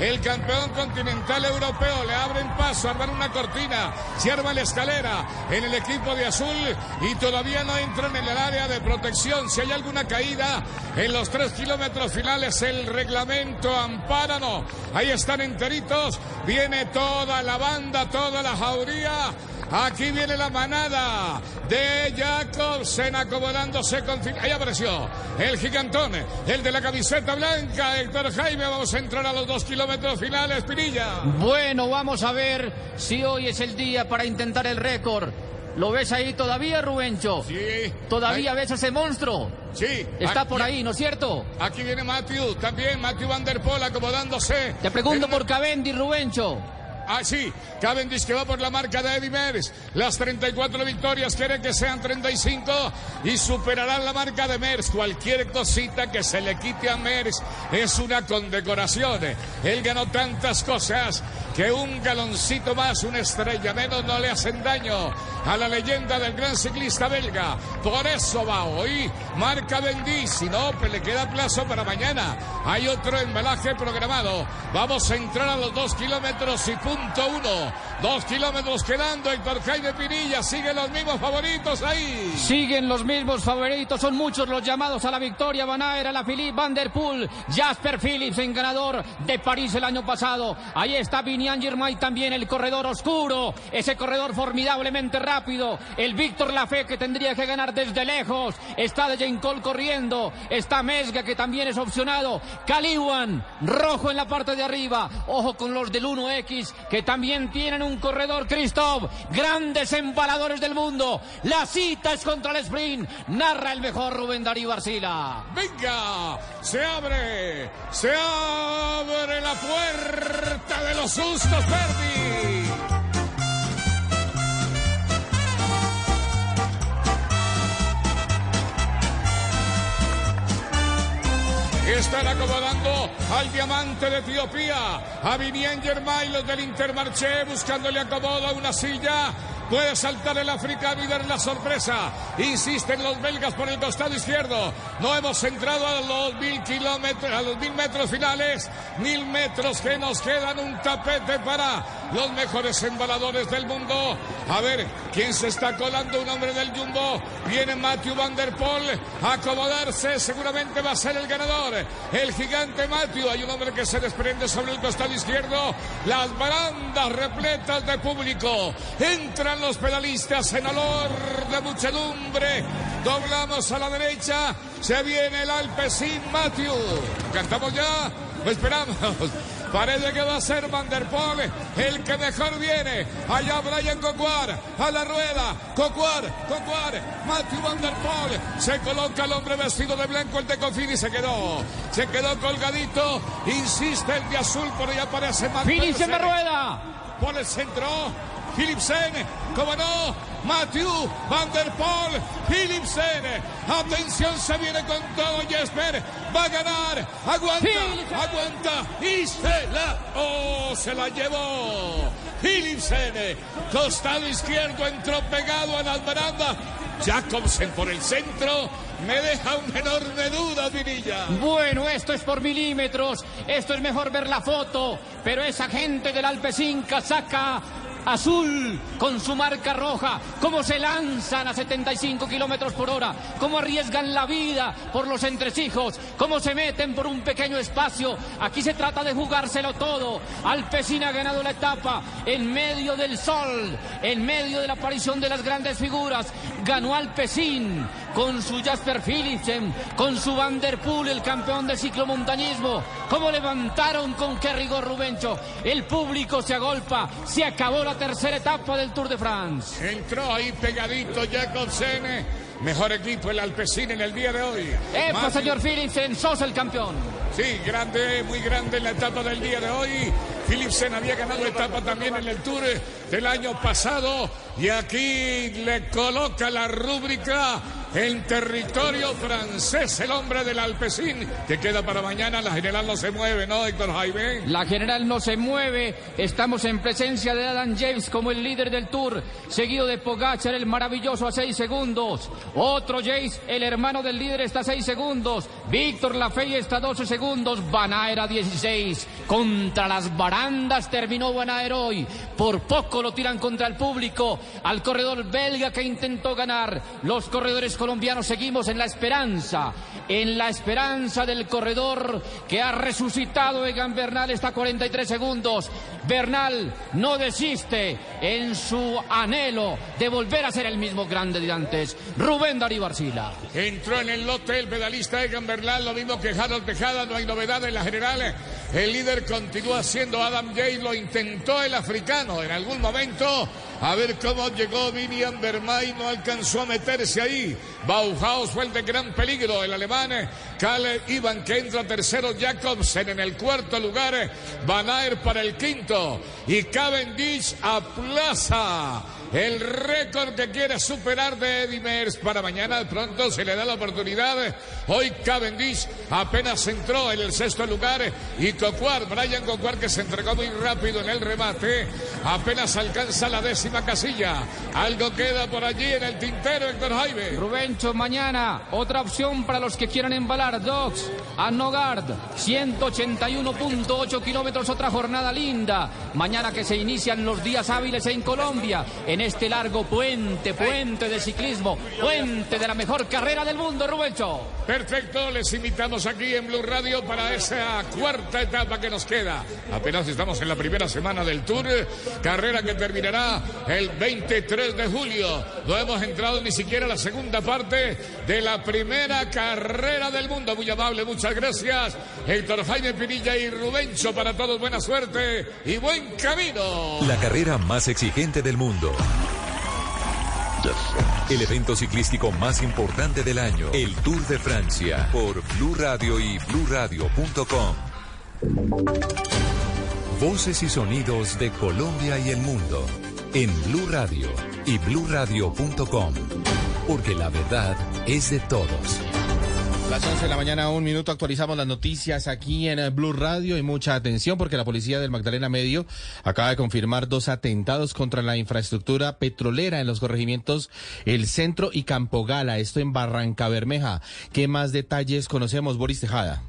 El campeón continental europeo le abren paso, arman una cortina, arma la escalera en el equipo de azul y todavía no entran en el área de protección. Si hay alguna caída en los tres kilómetros finales, el reglamento ampárano. Ahí están enteritos, viene toda la banda, toda la jauría Aquí viene la manada de Jacobsen acomodándose con... Ahí apareció el gigantón, el de la camiseta blanca, Héctor Jaime. Vamos a entrar a los dos kilómetros finales, Pinilla. Bueno, vamos a ver si hoy es el día para intentar el récord. ¿Lo ves ahí todavía, Rubencho? Sí. ¿Todavía ves a ese monstruo? Sí. Está por ahí, ¿no es cierto? Aquí viene Matthew, también Matthew Van Der Poel acomodándose. Te pregunto una- por Cavendish, Rubencho. Ah, sí, Cavendish que va por la marca de Eddie Merckx. Las 34 victorias quieren que sean 35 y superarán la marca de Merckx. Cualquier cosita que se le quite a Merckx es una condecoración. Él ganó tantas cosas que un galoncito más, una estrella menos no le hacen daño a la leyenda del gran ciclista belga. Por eso va hoy, marca Cavendish. Si no, pues le queda plazo para mañana. Hay otro embalaje programado. Vamos a entrar a los dos kilómetros y punto uno. Dos kilómetros quedando. Héctor Jaime Pinilla sigue los mismos favoritos ahí. Siguen los mismos favoritos, son muchos los llamados a la victoria. Van a la Philippe Van Der Poel, Jasper Phillips en ganador de París el año pasado. Ahí está Vinian Girmay también, el corredor oscuro, ese corredor formidablemente rápido. El Víctor Lafay que tendría que ganar desde lejos. Está de Jane Cole corriendo. Está Mesga que también es opcionado. Caliwan, rojo en la parte de arriba. Ojo con los del 1X que también tienen un corredor, Christoph. Grandes embaladores del mundo. La cita es contra el sprint. Narra el mejor Rubén Darío Arcila. Venga, se abre, se abre la puerta los sustos, Verdi. Están acomodando al diamante de Etiopía, a Vivien Germay, los del Intermarché, buscándole acomodo a una silla. Puede saltar el africano y dar la sorpresa. Insisten los belgas por el costado izquierdo. No hemos entrado a los mil kilómetros, a los mil metros finales. Mil metros que nos quedan un tapete para los mejores embaladores del mundo. A ver, ¿quién se está colando? Un hombre del Jumbo. Viene Matthew Van Der Poel a acomodarse. Seguramente va a ser el ganador. El gigante Matthew. Hay un hombre que se desprende sobre el costado izquierdo. Las barandas repletas de público. Entran los pedalistas en olor de muchedumbre. Doblamos a la derecha. Se viene el Alpecin Matthew. ¿Cantamos ya? Lo esperamos. Parece que va a ser Van der Poel el que mejor viene. Allá Brian Cocuar, a la rueda. Cocuar, Cocuar, Matthew Van der Poel. Se coloca el hombre vestido de blanco, el de Confini se quedó. Se quedó colgadito. Insiste el de azul, por ahí aparece Matthew. Phillips en la rueda. Por el centro. Philipsen, como no, Matthew Van der Poel, Philipsen, atención, se viene con todo Jesper, va a ganar, aguanta, aguanta, y se la, oh, se la llevó, Philipsen, costado izquierdo, entró pegado a las barandas, Jacobsen por el centro, me deja una enorme duda, Vinilla. Bueno, esto es por milímetros, esto es mejor ver la foto, pero esa gente del Alpecin casaca azul con su marca roja, cómo se lanzan a 75 kilómetros por hora, cómo arriesgan la vida por los entresijos, cómo se meten por un pequeño espacio. Aquí se trata de jugárselo todo. Alpecin ha ganado la etapa en medio del sol, en medio de la aparición de las grandes figuras. Ganó Alpecin con su Jasper Philipsen, con su Van der Poel, el campeón de ciclomontañismo. Cómo levantaron con qué rigor Rubencho. El público se agolpa, se acabó la tercera etapa del Tour de France. Entró ahí pegadito Jacobsen. Mejor equipo el Alpecin en el día de hoy. ¡Epa, Matthew- señor Philipsen! ¡Sos el campeón! Sí, grande, muy grande en la etapa del día de hoy. Philipsen había ganado etapa también en el Tour del año pasado. Y aquí le coloca la rúbrica en territorio francés, el hombre del Alpecin, que queda para mañana. La general no se mueve, ¿no, Héctor Jaime? La general no se mueve. Estamos en presencia de Adam James como el líder del Tour, seguido de Pogachar, el maravilloso, a 6 segundos. Otro James, el hermano del líder, está a 6 segundos. Víctor Lafay está a 12 segundos. Van Aert a 16. Contra las barandas terminó Van Aert hoy. Por poco lo tiran contra el público. Al corredor belga que intentó ganar. Los corredores colombianos seguimos en la esperanza, en la esperanza del corredor que ha resucitado Egan Bernal está 43 segundos. Bernal no desiste en su anhelo de volver a ser el mismo grande de antes. Rubén Darío Arcila. Entró en el lote el pedalista Egan Bernal, lo mismo que Harold Tejada, no hay novedad en la general. El líder continúa siendo Adam Jay, lo intentó el africano en algún momento. A ver cómo llegó Vinian Bermay, no alcanzó a meterse ahí. Bauhaus fue el de gran peligro, el alemán. Kale Ivan que entra tercero, Jacobsen en el cuarto lugar. Van para el quinto. Y Cavendish aplaza el récord que quiere superar de Eddie Merckx para mañana. De pronto se le da la oportunidad. Hoy Cavendish apenas entró en el sexto lugar y Cocuar, Brian Cocuar que se entregó muy rápido en el remate, apenas alcanza la décima casilla. Algo queda por allí en el tintero, Héctor Jaime. Rubencho, mañana otra opción para los que quieran embalar. Dogs, Annogard, 181.8 kilómetros, otra jornada linda. Mañana que se inician los días hábiles en Colombia, en este largo puente, puente de ciclismo, puente de la mejor carrera del mundo, Rubencho. Perfecto, les invitamos aquí en Blue Radio para esa cuarta etapa que nos queda. Apenas estamos en la primera semana del Tour, carrera que terminará el 23 de julio. No hemos entrado ni siquiera a la segunda parte de la primera carrera del mundo. Muy amable, muchas gracias. Héctor Jaime Pinilla y Rubencho para todos, buena suerte y buen camino. La carrera más exigente del mundo. El evento ciclístico más importante del año, el Tour de Francia, por Blue Radio y BlueRadio.com. Voces y sonidos de Colombia y el mundo en Blue Radio y BlueRadio.com, porque la verdad es de todos. Las 11 de la mañana, un minuto, actualizamos las noticias aquí en eh, Blue Radio y mucha atención porque la policía del Magdalena Medio acaba de confirmar dos atentados contra la infraestructura petrolera en los corregimientos El Centro y Campo Gala, esto en Barranca Bermeja. ¿Qué más detalles conocemos, Boris Tejada?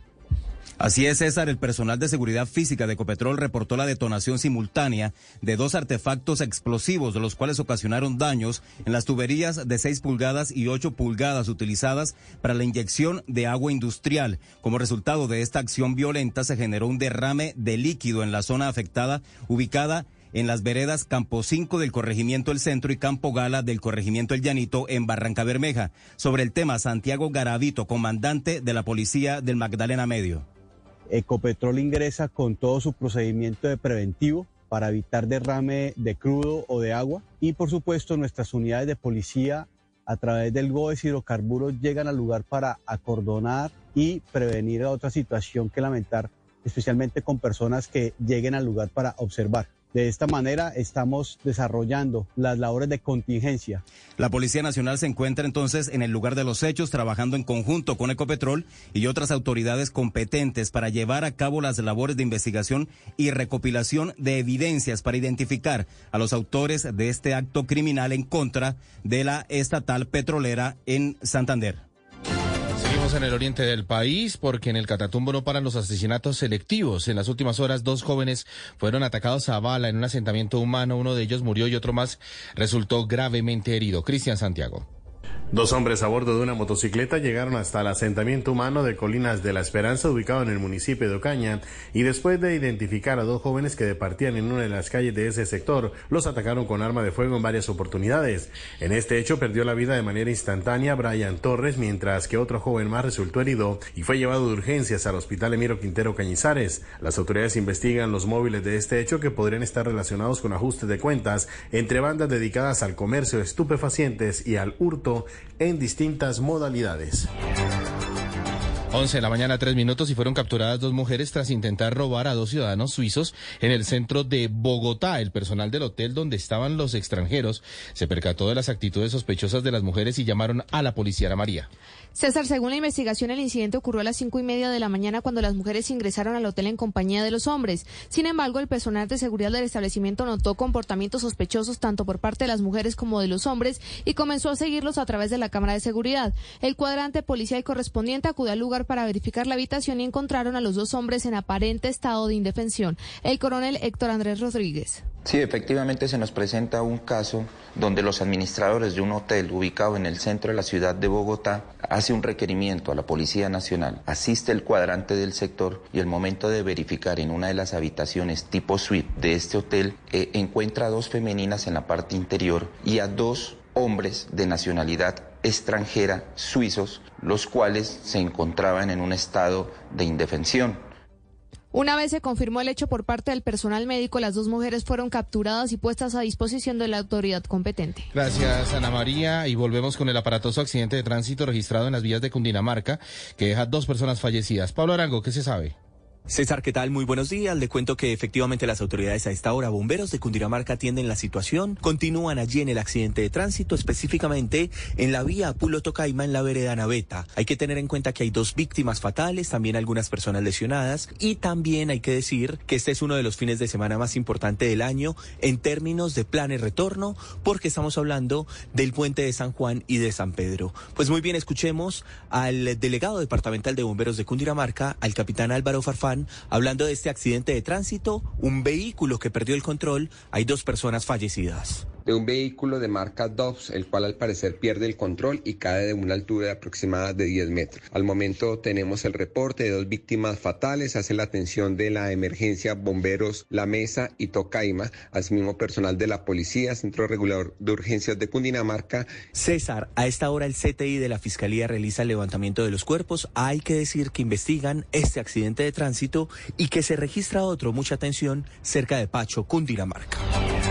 Así es, César. El personal de seguridad física de Ecopetrol reportó la detonación simultánea de dos artefactos explosivos, de los cuales ocasionaron daños en las tuberías de 6 pulgadas y 8 pulgadas utilizadas para la inyección de agua industrial. Como resultado de esta acción violenta, se generó un derrame de líquido en la zona afectada, ubicada en las veredas Campo 5 del corregimiento El Centro y Campo Gala del corregimiento El Llanito en Barranca Bermeja. Sobre el tema, Santiago Garavito, comandante de la policía del Magdalena Medio. Ecopetrol ingresa con todo su procedimiento de preventivo para evitar derrame de crudo o de agua y por supuesto nuestras unidades de policía a través del GOES hidrocarburos llegan al lugar para acordonar y prevenir otra situación que lamentar, especialmente con personas que lleguen al lugar para observar. De esta manera estamos desarrollando las labores de contingencia. La Policía Nacional se encuentra entonces en el lugar de los hechos trabajando en conjunto con Ecopetrol y otras autoridades competentes para llevar a cabo las labores de investigación y recopilación de evidencias para identificar a los autores de este acto criminal en contra de la estatal petrolera en Santander. Seguimos en el oriente del país porque en el Catatumbo no paran los asesinatos selectivos. En las últimas horas, dos jóvenes fueron atacados a bala en un asentamiento humano. Uno de ellos murió y otro más resultó gravemente herido. Cristian Santiago. Dos hombres a bordo de una motocicleta llegaron hasta el asentamiento humano de Colinas de la Esperanza, ubicado en el municipio de Ocaña, y después de identificar a dos jóvenes que departían en una de las calles de ese sector, los atacaron con arma de fuego en varias oportunidades. En este hecho perdió la vida de manera instantánea Brian Torres, mientras que otro joven más resultó herido y fue llevado de urgencias al Hospital Emiro Quintero Cañizares. Las autoridades investigan los móviles de este hecho que podrían estar relacionados con ajustes de cuentas entre bandas dedicadas al comercio de estupefacientes y al hurto en distintas modalidades. 11 de la mañana, tres minutos, y fueron capturadas dos mujeres tras intentar robar a dos ciudadanos suizos en el centro de Bogotá. El personal del hotel donde estaban los extranjeros se percató de las actitudes sospechosas de las mujeres y llamaron a la policía Ana María. César, según la investigación, el incidente ocurrió a las cinco y media de la mañana cuando las mujeres ingresaron al hotel en compañía de los hombres. Sin embargo, el personal de seguridad del establecimiento notó comportamientos sospechosos tanto por parte de las mujeres como de los hombres y comenzó a seguirlos a través de la cámara de seguridad. El cuadrante policial correspondiente acudió al lugar para verificar la habitación y encontraron a los dos hombres en aparente estado de indefensión. El coronel Héctor Andrés Rodríguez. Sí, efectivamente se nos presenta un caso donde los administradores de un hotel ubicado en el centro de la ciudad de Bogotá hace un requerimiento a la Policía Nacional, asiste el cuadrante del sector y el momento de verificar en una de las habitaciones tipo suite de este hotel eh, encuentra a dos femeninas en la parte interior y a dos hombres de nacionalidad extranjera suizos, los cuales se encontraban en un estado de indefensión. Una vez se confirmó el hecho por parte del personal médico, las dos mujeres fueron capturadas y puestas a disposición de la autoridad competente. Gracias, Ana María. Y volvemos con el aparatoso accidente de tránsito registrado en las vías de Cundinamarca, que deja dos personas fallecidas. Pablo Arango, ¿qué se sabe? César, ¿qué tal? Muy buenos días. Le cuento que efectivamente las autoridades a esta hora, bomberos de Cundinamarca, atienden la situación. Continúan allí en el accidente de tránsito, específicamente en la vía Pulo Tocaima, en la vereda Naveta. Hay que tener en cuenta que hay dos víctimas fatales, también algunas personas lesionadas. Y también hay que decir que este es uno de los fines de semana más importantes del año en términos de planes retorno, porque estamos hablando del puente de San Juan y de San Pedro. Pues muy bien, escuchemos al delegado departamental de bomberos de Cundinamarca, al capitán Álvaro Farfán hablando de este accidente de tránsito, un vehículo que perdió el control, hay dos personas fallecidas de un vehículo de marca Dobbs, el cual al parecer pierde el control y cae de una altura de aproximada de 10 metros. Al momento tenemos el reporte de dos víctimas fatales, hace la atención de la emergencia Bomberos La Mesa y Tocaima, asimismo personal de la Policía, Centro Regulador de Urgencias de Cundinamarca. César, a esta hora el CTI de la Fiscalía realiza el levantamiento de los cuerpos. Hay que decir que investigan este accidente de tránsito y que se registra otro, mucha atención, cerca de Pacho, Cundinamarca.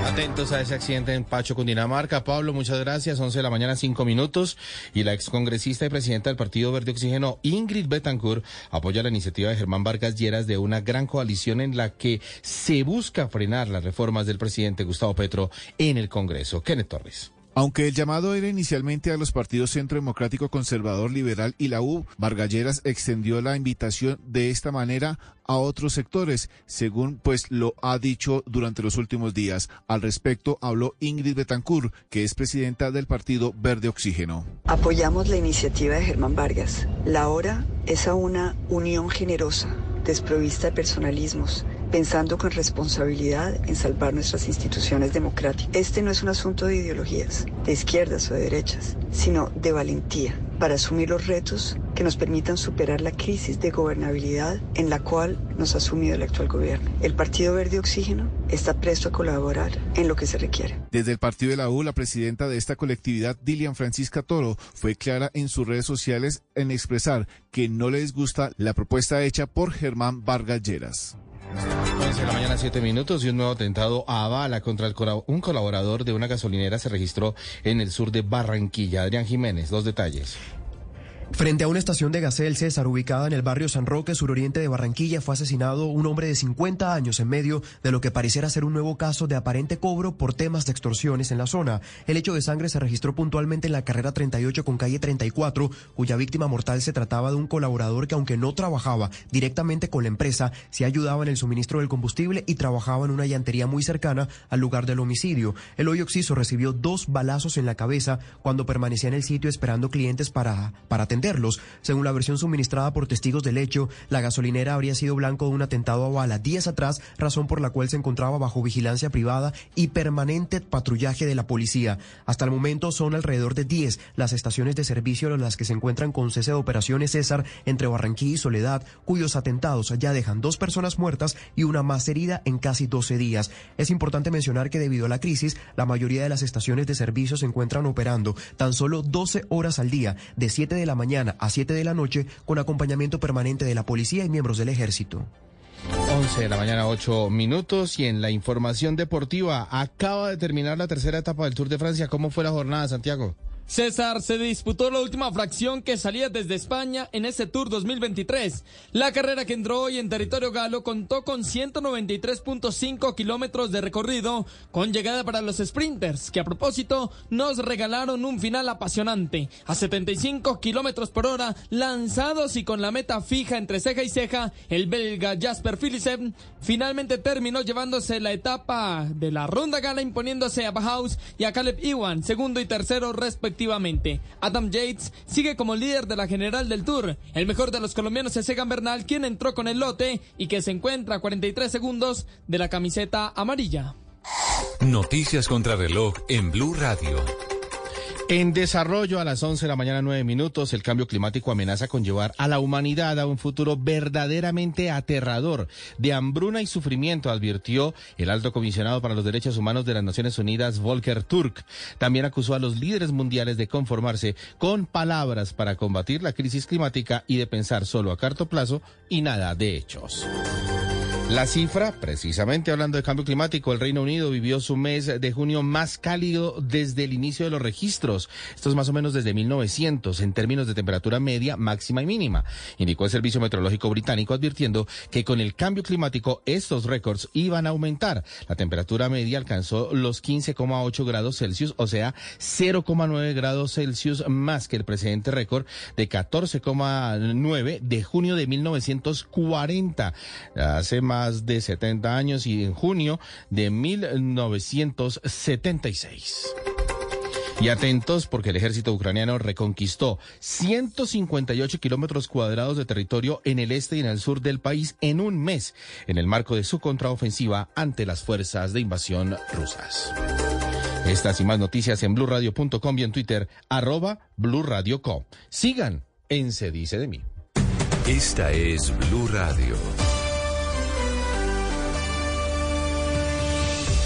Atentos a ese accidente en Pacho, Cundinamarca. Pablo, muchas gracias. 11 de la mañana, 5 minutos. Y la excongresista y presidenta del Partido Verde Oxígeno, Ingrid Betancourt, apoya la iniciativa de Germán Vargas Lleras de una gran coalición en la que se busca frenar las reformas del presidente Gustavo Petro en el Congreso. Kenneth Torres. Aunque el llamado era inicialmente a los partidos Centro Democrático Conservador Liberal y la U, Vargalleras extendió la invitación de esta manera a otros sectores, según pues lo ha dicho durante los últimos días. Al respecto habló Ingrid Betancourt, que es presidenta del partido Verde Oxígeno. Apoyamos la iniciativa de Germán Vargas. La hora es a una unión generosa, desprovista de personalismos pensando con responsabilidad en salvar nuestras instituciones democráticas. Este no es un asunto de ideologías, de izquierdas o de derechas, sino de valentía para asumir los retos que nos permitan superar la crisis de gobernabilidad en la cual nos ha sumido el actual gobierno. El Partido Verde Oxígeno está presto a colaborar en lo que se requiere. Desde el partido de la U, la presidenta de esta colectividad, Dilian Francisca Toro, fue clara en sus redes sociales en expresar que no les gusta la propuesta hecha por Germán Vargas Lleras. 11 de la mañana, 7 minutos y un nuevo atentado a bala contra el un colaborador de una gasolinera se registró en el sur de Barranquilla. Adrián Jiménez, dos detalles. Frente a una estación de Gacel César ubicada en el barrio San Roque, suroriente de Barranquilla, fue asesinado un hombre de 50 años en medio de lo que pareciera ser un nuevo caso de aparente cobro por temas de extorsiones en la zona. El hecho de sangre se registró puntualmente en la carrera 38 con calle 34, cuya víctima mortal se trataba de un colaborador que aunque no trabajaba directamente con la empresa, se ayudaba en el suministro del combustible y trabajaba en una llantería muy cercana al lugar del homicidio. El hoyo oxiso recibió dos balazos en la cabeza cuando permanecía en el sitio esperando clientes para, para atender según la versión suministrada por testigos del hecho, la gasolinera habría sido blanco de un atentado a bala días atrás, razón por la cual se encontraba bajo vigilancia privada y permanente patrullaje de la policía. Hasta el momento son alrededor de 10 las estaciones de servicio en las que se encuentran con cese de operaciones César entre Barranquilla y Soledad, cuyos atentados ya dejan dos personas muertas y una más herida en casi 12 días. Es importante mencionar que debido a la crisis, la mayoría de las estaciones de servicio se encuentran operando tan solo 12 horas al día, de 7 de la mañana a 7 de la noche con acompañamiento permanente de la policía y miembros del ejército. 11 de la mañana, 8 minutos. Y en la información deportiva, acaba de terminar la tercera etapa del Tour de Francia. ¿Cómo fue la jornada, Santiago? César se disputó la última fracción que salía desde España en ese Tour 2023. La carrera que entró hoy en territorio galo contó con 193.5 kilómetros de recorrido, con llegada para los sprinters, que a propósito nos regalaron un final apasionante. A 75 kilómetros por hora, lanzados y con la meta fija entre ceja y ceja, el belga Jasper Philipsen finalmente terminó llevándose la etapa de la ronda gala imponiéndose a Bahaus y a Caleb Iwan, segundo y tercero respectivamente Adam Yates sigue como líder de la general del Tour. El mejor de los colombianos es Egan Bernal, quien entró con el lote y que se encuentra a 43 segundos de la camiseta amarilla. Noticias contra reloj en Blue Radio. En desarrollo a las 11 de la mañana, 9 minutos, el cambio climático amenaza con llevar a la humanidad a un futuro verdaderamente aterrador de hambruna y sufrimiento, advirtió el alto comisionado para los derechos humanos de las Naciones Unidas, Volker Turk. También acusó a los líderes mundiales de conformarse con palabras para combatir la crisis climática y de pensar solo a corto plazo y nada de hechos. La cifra, precisamente hablando de cambio climático, el Reino Unido vivió su mes de junio más cálido desde el inicio de los registros. Esto es más o menos desde 1900 en términos de temperatura media, máxima y mínima. Indicó el Servicio Meteorológico Británico advirtiendo que con el cambio climático estos récords iban a aumentar. La temperatura media alcanzó los 15,8 grados Celsius, o sea, 0,9 grados Celsius más que el precedente récord de 14,9 de junio de 1940. Hace más de 70 años y en junio de 1976. Y atentos porque el ejército ucraniano reconquistó 158 kilómetros cuadrados de territorio en el este y en el sur del país en un mes, en el marco de su contraofensiva ante las fuerzas de invasión rusas. Estas y más noticias en blurradio.com y en Twitter, arroba. Sigan en Se Dice de mí. Esta es Blue Radio.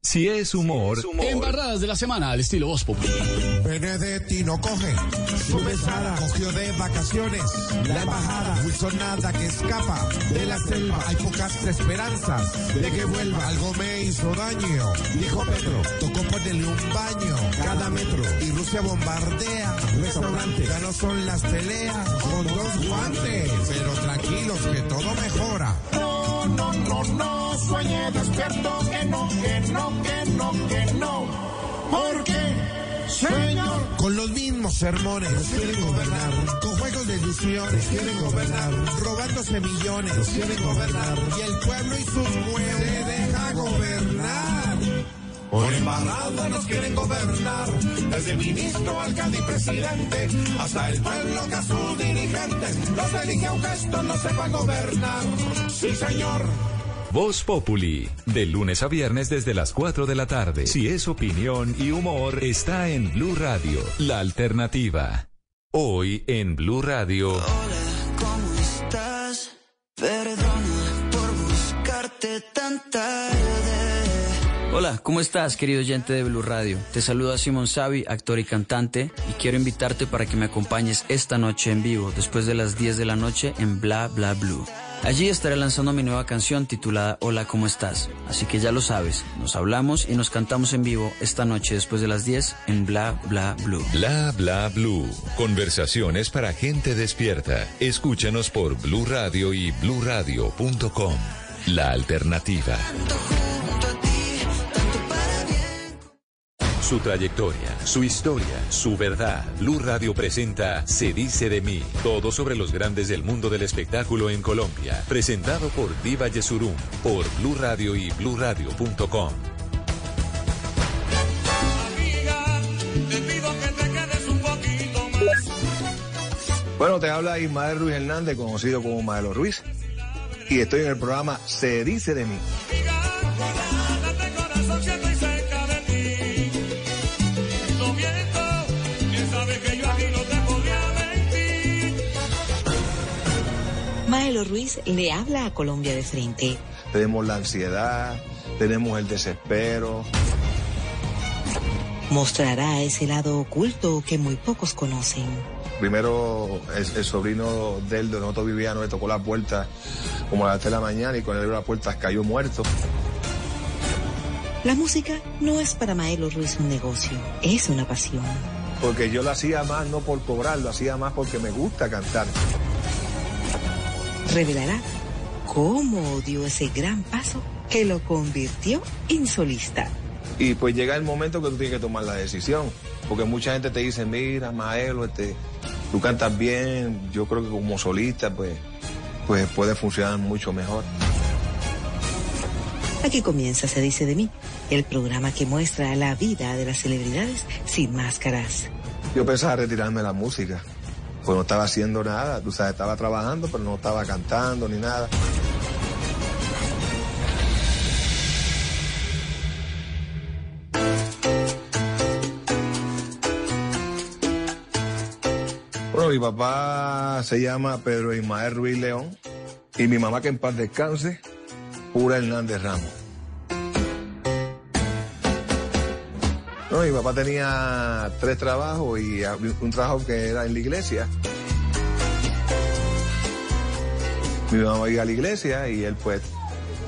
Si es humor. Embarradas de la semana al estilo Voz. Benedetti no coge su mesada, cogió de vacaciones la embajada. Wilson nada que escapa de la selva. Hay pocas esperanzas de que vuelva. Algo me hizo daño, dijo Pedro. Tocó ponerle un baño cada metro. Y Rusia bombardea restaurante. Ya no son las peleas con dos guantes. Pero tranquilos que todo mejora. Sueñe despierto que no, que no, que no, que no. Porque, señor. Con los mismos sermones nos quieren gobernar. Con juegos de ilusiones quieren gobernar. Robándose millones quieren gobernar. Y el pueblo y sus huevos se deja gobernar. Por embarrada nos quieren gobernar, desde ministro, alcalde y presidente, hasta el pueblo que a sus dirigentes los elige aunque esto no sepa gobernar. Sí, señor. Voz Populi, de lunes a viernes desde las 4 de la tarde. Si es opinión y humor, está en Blue Radio, la alternativa. Hoy en Blue Radio. ¿Cómo estás? Perdona por buscarte tan tarde. Hola, ¿cómo estás, querido oyente de Blue Radio? Te saluda Simón Savi, actor y cantante, y quiero invitarte para que me acompañes esta noche en vivo, después de las 10 de la noche en Bla Bla Blue. Allí estaré lanzando mi nueva canción titulada Hola, ¿cómo estás? Así que ya lo sabes, nos hablamos y nos cantamos en vivo esta noche después de las 10 en Bla Bla Blue. Bla Bla Blue. Conversaciones para gente despierta. Escúchanos por Blue Radio y bluradio.com. La alternativa. Su trayectoria, su historia, su verdad. Blue Radio presenta Se dice de mí. Todo sobre los grandes del mundo del espectáculo en Colombia. Presentado por Diva Yesurum, por Blue Radio y bluradio.com. Bueno, te habla Ismael Ruiz Hernández, conocido como Maelo Ruiz, y estoy en el programa Se dice de mí. Maelo Ruiz le habla a Colombia de frente. Tenemos la ansiedad, tenemos el desespero. Mostrará ese lado oculto que muy pocos conocen. Primero, el, el sobrino de él, de nosotros vivíamos, le tocó la puerta como a las 3 de la mañana y le abrió la puerta cayó muerto. La música no es para Maelo Ruiz un negocio, es una pasión. Porque yo lo hacía más no por cobrar, lo hacía más porque me gusta cantar. Revelará cómo dio ese gran paso que lo convirtió en solista. Y pues llega el momento que tú tienes que tomar la decisión. Porque mucha gente te dice, mira, Maelo, este, tú cantas bien, yo creo que como solista, pues, pues puede funcionar mucho mejor. Aquí comienza Se dice de mí, el programa que muestra la vida de las celebridades sin máscaras. Yo pensaba retirarme de la música, pues no estaba haciendo nada, tú sabes, estaba trabajando, pero no estaba cantando ni nada. Bueno, mi papá se llama Pedro Ismael Ruiz León y mi mamá que en paz descanse, Pura Hernández Ramos. No, mi papá tenía tres trabajos y un trabajo que era en la iglesia. Mi mamá iba a la iglesia y él pues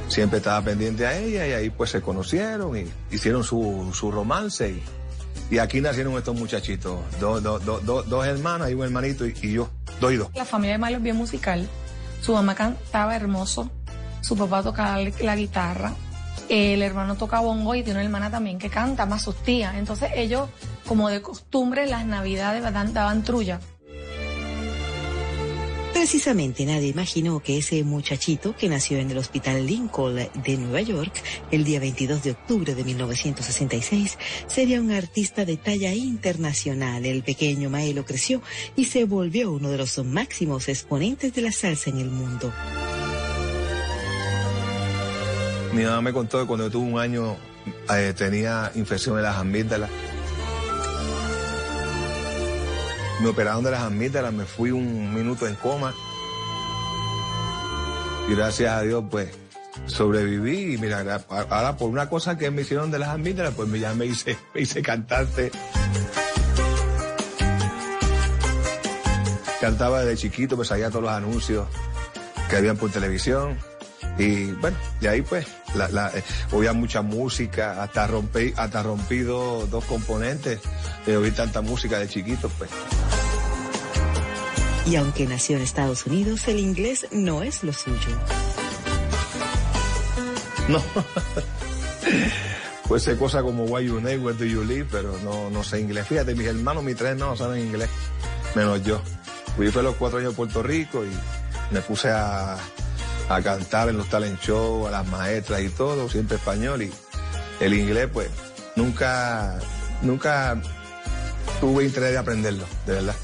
siempre estaba pendiente a ella y ahí pues se conocieron y hicieron su, su romance y, y aquí nacieron estos muchachitos, dos, dos, dos, dos, hermanas y un hermanito y, y yo, dos y dos. La familia de Mario es bien musical. Su mamá cantaba hermoso, su papá tocaba la guitarra, el hermano toca bongo y tiene una hermana también que canta, más sus tías. Entonces ellos, como de costumbre, las navidades daban, daban trulla. Precisamente nadie imaginó que ese muchachito que nació en el Hospital Lincoln de Nueva York el día 22 de octubre de 1966 sería un artista de talla internacional. El pequeño Maelo creció y se volvió uno de los máximos exponentes de la salsa en el mundo. Mi mamá me contó que cuando yo tuve un año eh, tenía infección de las amígdalas. Me operaron de las amígdalas, me fui un minuto en coma. Y gracias a Dios, pues, sobreviví. Y mira, ahora por una cosa que me hicieron de las amígdalas, pues ya me hice, me hice cantante. Cantaba desde chiquito, me salía todos los anuncios que habían por televisión. Y bueno, y ahí pues, la, la, eh, oía mucha música, hasta rompí, hasta rompí dos, componentes de oír tanta música de chiquito, pues. Y aunque nació en Estados Unidos, el inglés no es lo suyo. No. pues sé cosas como why you name, where do you live, pero no, no sé inglés. Fíjate, mis hermanos, mis tres no saben inglés, menos yo. Fui a los cuatro años a Puerto Rico y me puse a, a cantar en los talent shows, a las maestras y todo, siempre español. Y el inglés, pues, nunca, nunca tuve interés de aprenderlo, de verdad.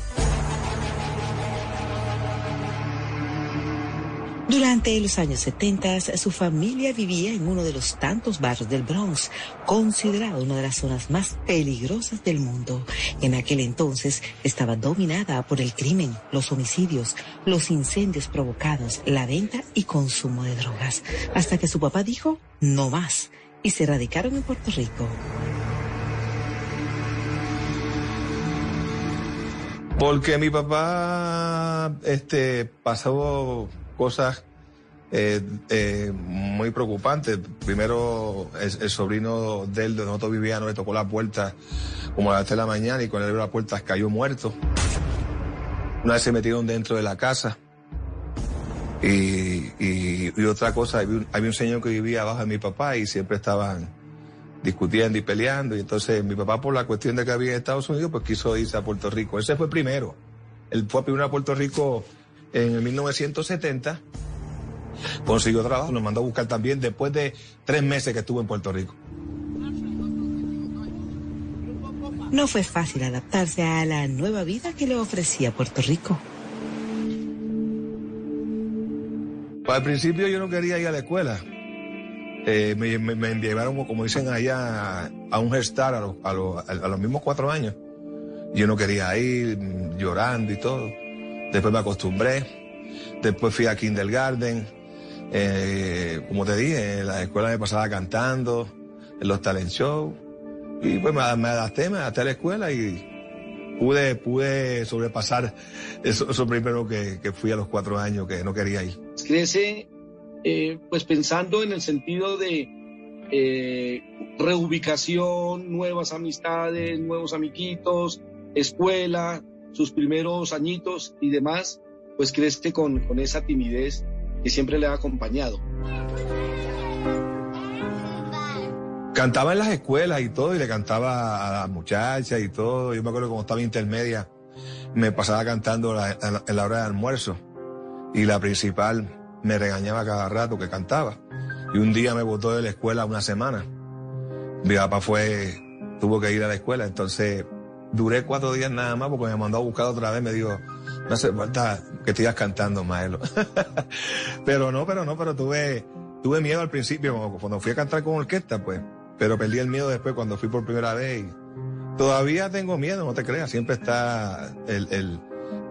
Durante los años 70, su familia vivía en uno de los tantos barrios del Bronx, considerado una de las zonas más peligrosas del mundo. En aquel entonces estaba dominada por el crimen, los homicidios, los incendios provocados, la venta y consumo de drogas, hasta que su papá dijo, no más, y se radicaron en Puerto Rico. Porque mi papá este, pasó cosas eh, eh, muy preocupantes. Primero, el, sobrino de él, de nosotros vivíamos, le tocó la puerta como a las 3 de la mañana y cuando le abrió la puerta cayó muerto. Una vez se metieron dentro de la casa. Y, y, y otra cosa, había un, había un señor que vivía abajo de mi papá y siempre estaban discutiendo y peleando. Y entonces mi papá, por la cuestión de que había en Estados Unidos, pues quiso irse a Puerto Rico. Ese fue primero. Él fue primero a Puerto Rico en el 1970 consiguió trabajo, nos mandó a buscar también después de tres meses que estuvo en Puerto Rico. No fue fácil adaptarse a la nueva vida que le ofrecía Puerto Rico. Al principio yo no quería ir a la escuela. Eh, me, me, me, llevaron, como dicen allá, a un gestar a los mismos cuatro años. Yo no quería ir, llorando y todo. Después me acostumbré. Después fui a kindergarten. Eh, como te dije, en la escuela me pasaba cantando, en los talent shows. Y pues me, adapté, me adapté a la escuela y pude, pude sobrepasar eso, primero que, fui a los cuatro años que no quería ir. Crece eh, pues pensando en el sentido de eh, reubicación, nuevas amistades, nuevos amiguitos, escuela, sus primeros añitos y demás, pues crece con, con esa timidez que siempre le ha acompañado. Cantaba en las escuelas y todo, y le cantaba a las muchachas y todo. Yo me acuerdo cuando estaba intermedia, me pasaba cantando en la hora de almuerzo. Y la principal me regañaba cada rato que cantaba. Y un día me botó de la escuela una semana. Mi papá fue, tuvo que ir a la escuela, entonces duré cuatro días nada más porque me mandó a buscar otra vez, me dijo, no hace falta que sigas cantando, Maelo. pero no, pero no, pero tuve, tuve miedo al principio, cuando fui a cantar con orquesta, pues, pero perdí el miedo después cuando fui por primera vez. todavía tengo miedo, no te creas, siempre está el,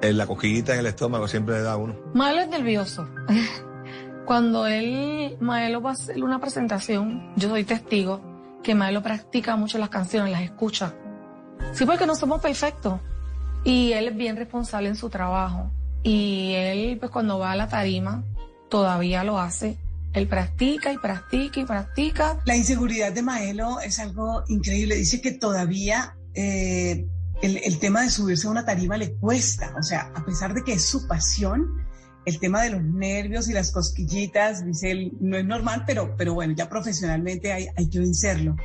el, la cosquillita en el estómago, siempre le da uno. Maelo es nervioso. Cuando él, Maelo va a hacer una presentación, yo soy testigo que Maelo practica mucho las canciones, las escucha. Sí, porque no somos perfectos. Y él es bien responsable en su trabajo. Y él, pues cuando va a la tarima, todavía lo hace. Él practica y practica y practica. La inseguridad de Maelo es algo increíble. Dice que todavía eh, el, tema de subirse a una tarima le cuesta. O sea, a pesar de que es su pasión, el tema de los nervios y las cosquillitas, dice él, no es normal, pero, pero bueno, ya profesionalmente hay, hay que vencerlo.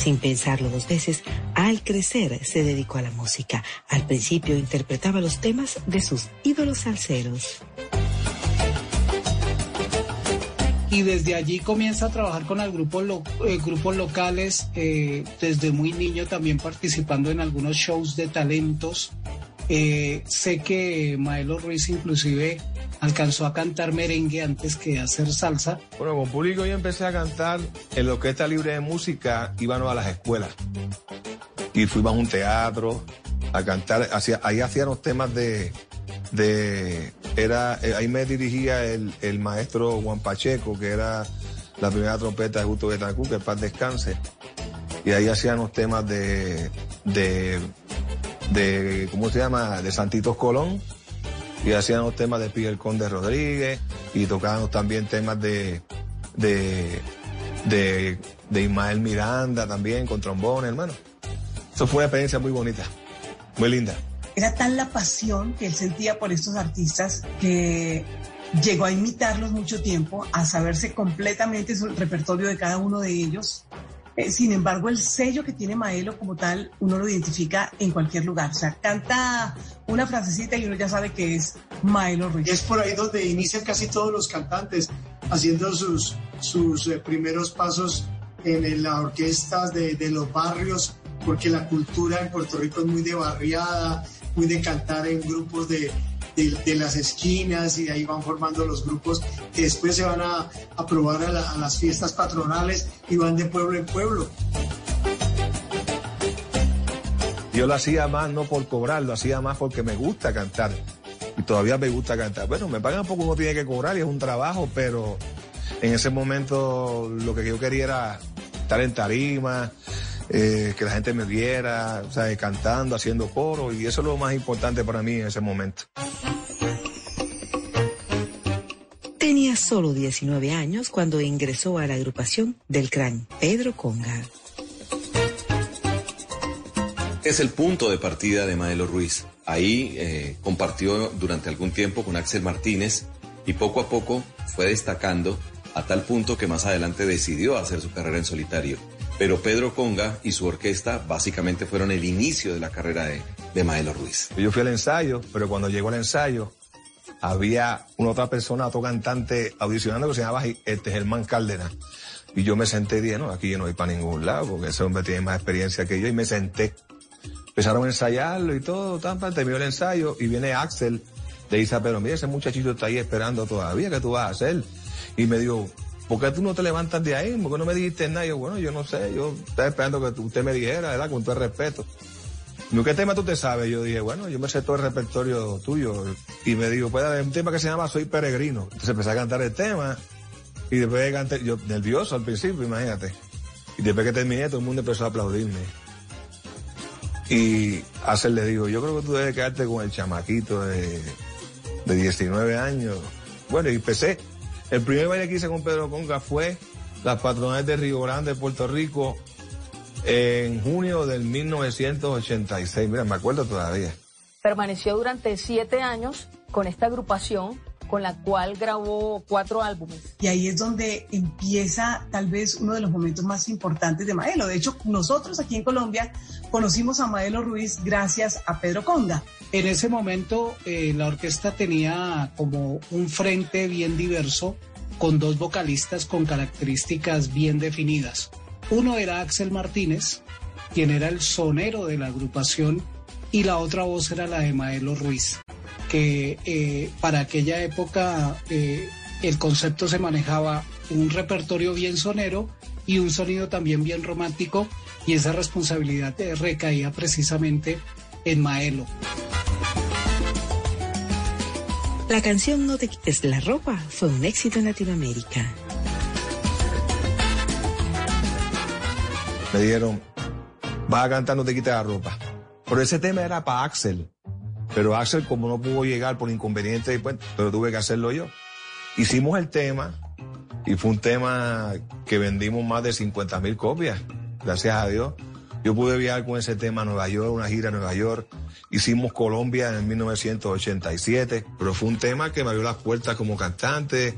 Sin pensarlo dos veces, al crecer se dedicó a la música. Al principio interpretaba los temas de sus ídolos salseros. y desde allí comienza a trabajar con el grupo eh, grupos locales, eh, desde muy niño también participando en algunos shows de talentos eh, sé que Maelo Ruiz inclusive alcanzó a cantar merengue antes que hacer salsa. Bueno, con público yo empecé a cantar en lo que está libre de música, íbamos a las escuelas. Y fuimos a un teatro a cantar, ahí hacían los temas de, de era, eh, ahí me dirigía el, el, maestro Juan Pacheco, que era la primera trompeta de Justo Betancourt, que paz descanse. Y ahí hacían los temas de, de de, ¿cómo se llama?, de Santitos Colón, y hacíamos temas de Piguel Conde Rodríguez, y tocábamos también temas de, de, de, de Ismael Miranda también, con trombón, hermano. Eso fue una experiencia muy bonita, muy linda. Era tan la pasión que él sentía por estos artistas que llegó a imitarlos mucho tiempo, a saberse completamente el repertorio de cada uno de ellos sin embargo, el sello que tiene Maelo como tal, uno lo identifica en cualquier lugar. O sea, canta una frasecita y uno ya sabe que es Maelo Ruiz. Es por ahí donde inician casi todos los cantantes, haciendo sus, sus eh, primeros pasos en, las orquestas de, de los barrios, porque la cultura en Puerto Rico es muy de barriada, muy de cantar en grupos de, de, las esquinas y ahí van formando los grupos que después se van a, a probar a, las fiestas patronales y van de pueblo en pueblo. Yo lo hacía más no por cobrar, lo hacía más porque me gusta cantar. Y todavía me gusta cantar. Bueno, me pagan poco, uno tiene que cobrar y es un trabajo, pero en ese momento lo que yo quería era estar en tarima, eh, que la gente me viera, o sea, cantando, haciendo coro, y eso es lo más importante para mí en ese momento. Tenía solo 19 años cuando ingresó a la agrupación del gran Pedro Conga. Es el punto de partida de Maelo Ruiz. Ahí eh, compartió durante algún tiempo con Axel Martínez y poco a poco fue destacando a tal punto que más adelante decidió hacer su carrera en solitario. Pero Pedro Conga y su orquesta básicamente fueron el inicio de la carrera de, de Maelo Ruiz. Yo fui al ensayo, pero cuando llegó al ensayo había una otra persona, otro cantante audicionando que se llamaba este, Germán Cárdenas. Y yo me senté y dije, no, aquí yo no voy para ningún lado, porque ese hombre tiene más experiencia que yo, y me senté. Empezaron a ensayarlo y todo, tan, terminó el ensayo, y viene Axel, le dice pero mira, ese muchachito está ahí esperando todavía, ¿qué tú vas a hacer? Y me dijo, ¿por qué tú no te levantas de ahí? ¿Por qué no me dijiste nada? yo, bueno, yo no sé, yo estaba esperando que usted me dijera, ¿verdad? Con todo el respeto. ¿qué tema tú te sabes? Yo dije, bueno, yo me sé todo el repertorio tuyo. Y me dijo, pues hay un tema que se llama Soy Peregrino. Entonces empecé a cantar el tema. Y después canté, yo nervioso al principio, imagínate. Y después que terminé, todo el mundo empezó a aplaudirme. Y Hacer le dijo, yo creo que tú debes quedarte con el chamaquito de, de 19 años. Bueno, y empecé. El primer baile que hice con Pedro Conga fue las patronales de Río Grande, Puerto Rico, en junio del 1986. Mira, me acuerdo todavía. Permaneció durante siete años con esta agrupación con la cual grabó cuatro álbumes. Y ahí es donde empieza tal vez uno de los momentos más importantes de Maelo. De hecho, nosotros aquí en Colombia conocimos a Maelo Ruiz gracias a Pedro Conga. En ese momento eh, la orquesta tenía como un frente bien diverso con dos vocalistas con características bien definidas. Uno era Axel Martínez, quien era el sonero de la agrupación, y la otra voz era la de Maelo Ruiz, que eh, para aquella época eh, el concepto se manejaba un repertorio bien sonero y un sonido también bien romántico, y esa responsabilidad eh, recaía precisamente en Maelo. La canción No te quites la ropa fue un éxito en Latinoamérica. me dijeron, vas a cantar No te quites la ropa. Pero ese tema era para Axel. Pero Axel, como no pudo llegar por inconveniente, pues, pero tuve que hacerlo yo. Hicimos el tema y fue un tema que vendimos más de 50 mil copias, gracias a Dios. Yo pude viajar con ese tema a Nueva York, una gira a Nueva York. Hicimos Colombia en 1987, pero fue un tema que me abrió las puertas como cantante.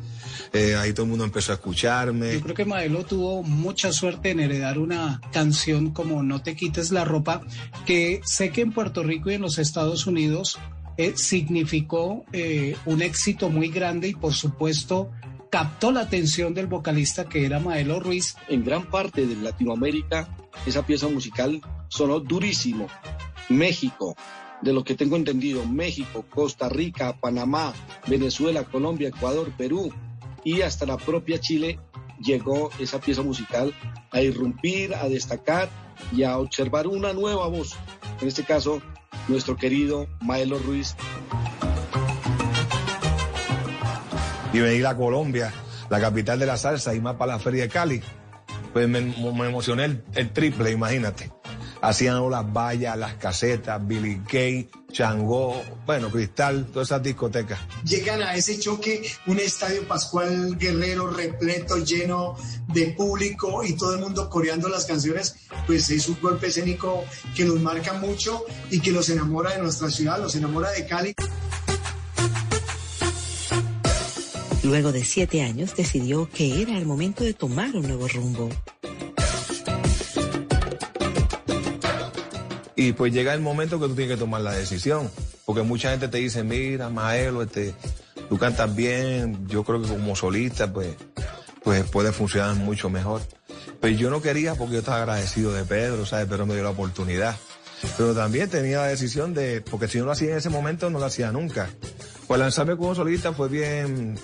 Eh, ahí todo el mundo empezó a escucharme. Yo creo que Maelo tuvo mucha suerte en heredar una canción como No te quites la ropa, que sé que en Puerto Rico y en los Estados Unidos eh, significó eh, un éxito muy grande y por supuesto captó la atención del vocalista que era Maelo Ruiz. En gran parte de Latinoamérica esa pieza musical sonó durísimo. México, de lo que tengo entendido, México, Costa Rica, Panamá, Venezuela, Colombia, Ecuador, Perú y hasta la propia Chile llegó esa pieza musical a irrumpir, a destacar y a observar una nueva voz. En este caso, nuestro querido Maelo Ruiz. Y venir a Colombia, la capital de la salsa, y más para la Feria de Cali pues me, emocioné el, el, triple, imagínate. Hacían las vallas, las casetas, Billy Kay, Changó, bueno, Cristal, todas esas discotecas. Llegan a ese choque un estadio Pascual Guerrero repleto, lleno de público y todo el mundo coreando las canciones, pues es un golpe escénico que nos marca mucho y que los enamora de nuestra ciudad, los enamora de Cali. Luego de siete años decidió que era el momento de tomar un nuevo rumbo. Y pues llega el momento que tú tienes que tomar la decisión, porque mucha gente te dice, mira, Maelo, este, tú cantas bien, yo creo que como solista, pues, pues puede funcionar mucho mejor. Pero yo no quería porque yo estaba agradecido de Pedro, ¿sabes? Pero me dio la oportunidad. Pero también tenía la decisión de, porque si no lo hacía en ese momento, no lo hacía nunca. Pues lanzarme como solista fue bien,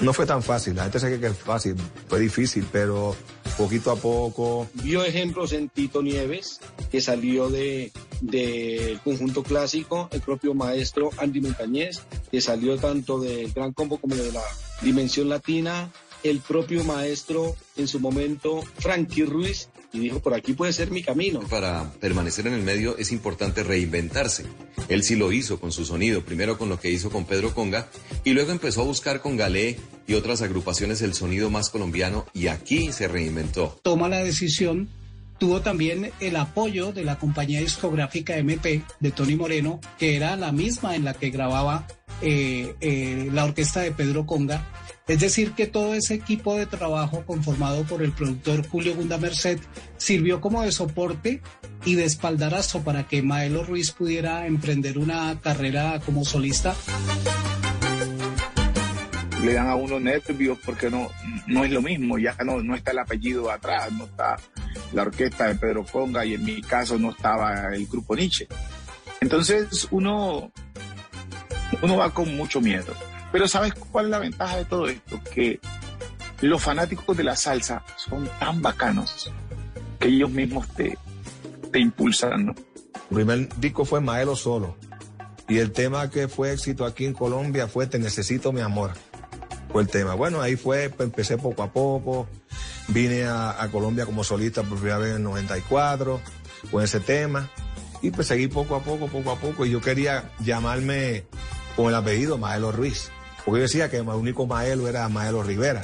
no fue tan fácil. La gente sabe que es fácil, fue difícil, pero poquito a poco. Vio ejemplos en Tito Nieves, que salió de del conjunto clásico, el propio maestro Andy Montañez, que salió tanto del Gran Combo como de la Dimensión Latina, el propio maestro en su momento, Frankie Ruiz, y dijo, por aquí puede ser mi camino. Para permanecer en el medio es importante reinventarse. Él sí lo hizo con su sonido, primero con lo que hizo con Pedro Conga, y luego empezó a buscar con Galé y otras agrupaciones el sonido más colombiano, y aquí se reinventó. Toma la decisión, tuvo también el apoyo de la compañía discográfica MP de Tony Moreno, que era la misma en la que grababa eh, eh, la orquesta de Pedro Conga es decir, que todo ese equipo de trabajo conformado por el productor Julio Gunda Merced sirvió como de soporte y de espaldarazo para que Maelo Ruiz pudiera emprender una carrera como solista. Le dan a uno nervios porque no, no es lo mismo, ya no, no está el apellido atrás, no está la orquesta de Pedro Conga y en mi caso no estaba el grupo Nietzsche. Entonces uno, uno va con mucho miedo. Pero ¿sabes cuál es la ventaja de todo esto? Que los fanáticos de la salsa son tan bacanos que ellos mismos te, te impulsan, ¿no? El primer disco fue Maelo Solo. Y el tema que fue éxito aquí en Colombia fue Te Necesito Mi Amor. Fue el tema. Bueno, ahí fue, pues, empecé poco a poco. Vine a, a Colombia como solista por primera vez en el 94 con ese tema. Y pues seguí poco a poco, poco a poco. Y yo quería llamarme con el apellido Maelo Ruiz. Porque yo decía que el único Maelo era Maelo Rivera.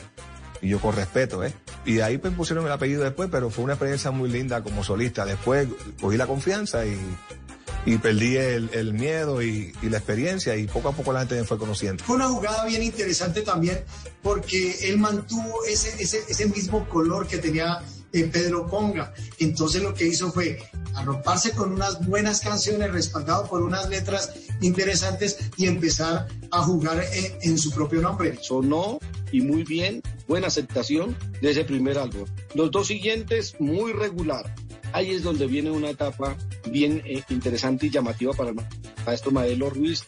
Y yo con respeto, ¿eh? Y ahí pues pusieron el apellido después, pero fue una experiencia muy linda como solista. Después cogí la confianza y, perdí el, el miedo y, y la experiencia y poco a poco la gente me fue conociendo. Fue una jugada bien interesante también porque él mantuvo ese, ese, ese mismo color que tenía Pedro Conga. Entonces lo que hizo fue arroparse con unas buenas canciones, respaldado por unas letras interesantes y empezar a jugar en, en su propio nombre. Sonó y muy bien, buena aceptación de ese primer álbum. Los dos siguientes, muy regular. Ahí es donde viene una etapa bien eh, interesante y llamativa para el maestro Maelo Ruiz.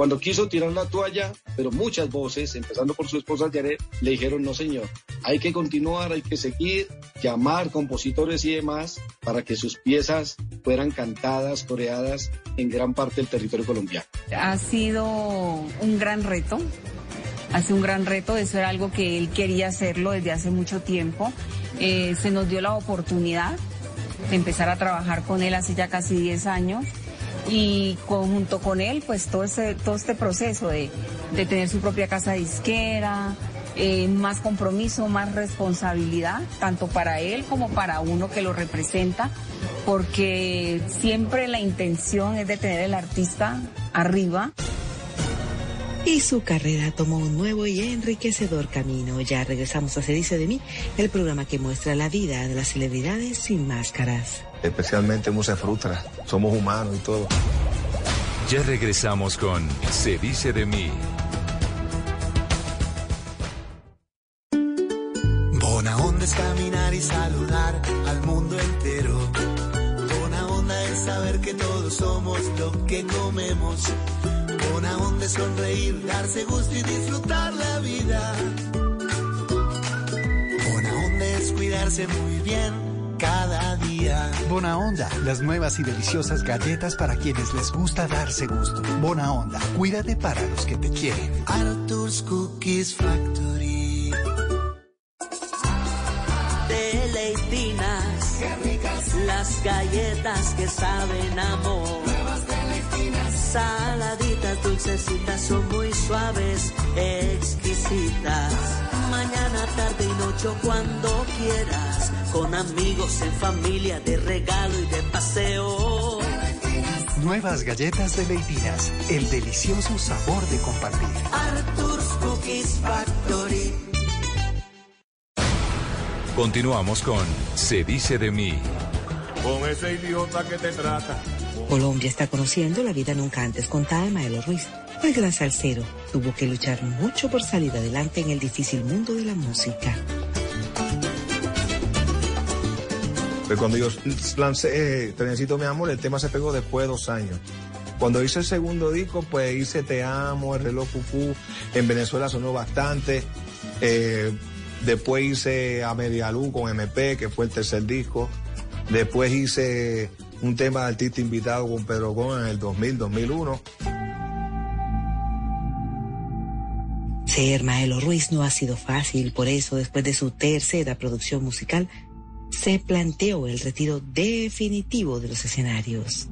Cuando quiso tirar la toalla, pero muchas voces, empezando por su esposa Jared, le dijeron, no señor, hay que continuar, hay que seguir, llamar compositores y demás para que sus piezas fueran cantadas, coreadas en gran parte del territorio colombiano. Ha sido un gran reto, ha sido un gran reto, eso era algo que él quería hacerlo desde hace mucho tiempo. Eh, se nos dio la oportunidad de empezar a trabajar con él hace ya casi 10 años y junto con él pues todo este, todo este proceso de, de tener su propia casa disquera, eh, más compromiso, más responsabilidad, tanto para él como para uno que lo representa, porque siempre la intención es de tener el artista arriba. Y su carrera tomó un nuevo y enriquecedor camino. Ya regresamos a Se dice de mí, el programa que muestra la vida de las celebridades sin máscaras. Especialmente uno se frustra, somos humanos y todo. Ya regresamos con Se dice de mí. Bona onda es caminar y saludar al mundo entero. Bona onda es saber que todos somos lo que comemos. Bona onda es sonreír, darse gusto y disfrutar la vida. Bona onda es cuidarse muy bien cada día. Bona Onda, las nuevas y deliciosas galletas para quienes les gusta darse gusto. Bona Onda, cuídate para los que te quieren. Arthur's Cookies Factory. Deleitinas. Qué ricas. Las galletas que saben amor. Nuevas deleitinas. Saladitas, dulcecitas, son muy suaves, exquisitas. Mañana, tarde y noche o cuando quieras. Con amigos, en familia, de regalo y de paseo. Nuevas galletas de Leitinas, el delicioso sabor de compartir. Arthur's Cookies Factory. Continuamos con Se dice de mí. Con ese idiota que te trata. Colombia está conociendo la vida nunca antes contada de Maelo Ruiz. El gran salsero tuvo que luchar mucho por salir adelante en el difícil mundo de la música. Pues cuando yo lancé eh, Te Necesito Mi Amor, el tema se pegó después de dos años. Cuando hice el segundo disco, pues hice Te Amo, El Reloj Cucú. En Venezuela sonó bastante. Eh, después hice A Media Luz con MP, que fue el tercer disco. Después hice un tema de artista invitado con Pedro Gómez en el 2000, 2001. Ser Maelo Ruiz no ha sido fácil, por eso después de su tercera producción musical, se planteó el retiro definitivo de los escenarios.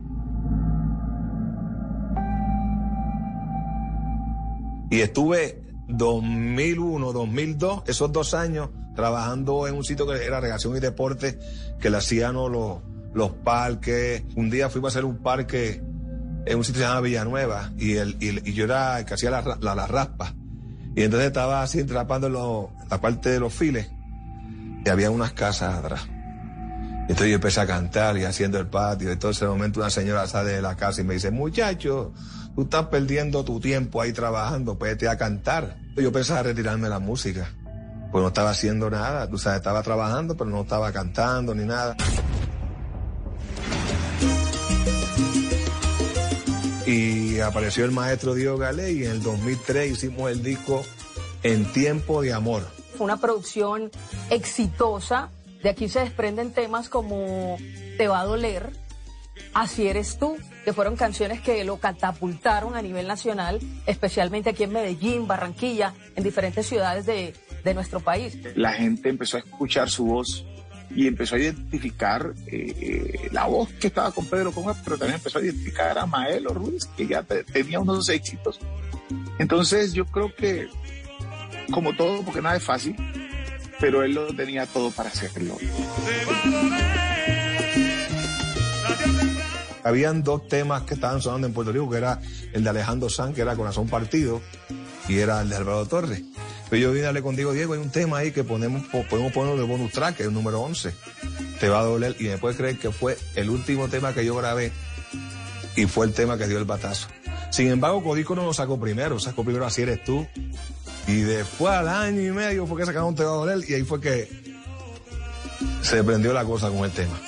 Y estuve 2001, 2002, esos dos años, trabajando en un sitio que era Regación y Deporte, que le hacían los, los parques. Un día fuimos a hacer un parque en un sitio que se llama Villanueva y, el, y, yo era el que hacía la, la, la raspa. Y entonces estaba así atrapando lo, la parte de los files y había unas casas atrás. Entonces yo empecé a cantar y haciendo el patio. Y en ese momento una señora sale de la casa y me dice, muchacho, tú estás perdiendo tu tiempo ahí trabajando, vete a cantar. Yo pensaba retirarme la música. Pues no estaba haciendo nada, tú sabes, estaba trabajando, pero no estaba cantando ni nada. Y apareció el maestro Diego Galé y en el 2003 hicimos el disco En Tiempo de Amor. Fue una producción exitosa. De aquí se desprenden temas como Te va a doler, Así eres tú, que fueron canciones que lo catapultaron a nivel nacional, especialmente aquí en Medellín, Barranquilla, en diferentes ciudades de, de nuestro país. La gente empezó a escuchar su voz y empezó a identificar eh, eh, la voz que estaba con Pedro Conga, pero también empezó a identificar a Maelo Ruiz, que ya te- tenía unos éxitos. Entonces yo creo que, como todo, porque nada es fácil, pero él lo tenía todo para hacerlo. Habían dos temas que estaban sonando en Puerto Rico, que era el de Alejandro Sanz, que era Corazón Partido, y era el de Alvaro Torres. Pero yo vine a hablar con Diego, Diego, hay un tema ahí que ponemos, po- podemos ponerlo de bonus track, es el número 11. Te va a doler, y me puedes creer que fue el último tema que yo grabé, y fue el tema que dio el batazo. Sin embargo, Codico no lo sacó primero, sacó primero Así eres tú, y después al año y medio fue que sacaron Te va a doler, y ahí fue que se prendió la cosa con el tema.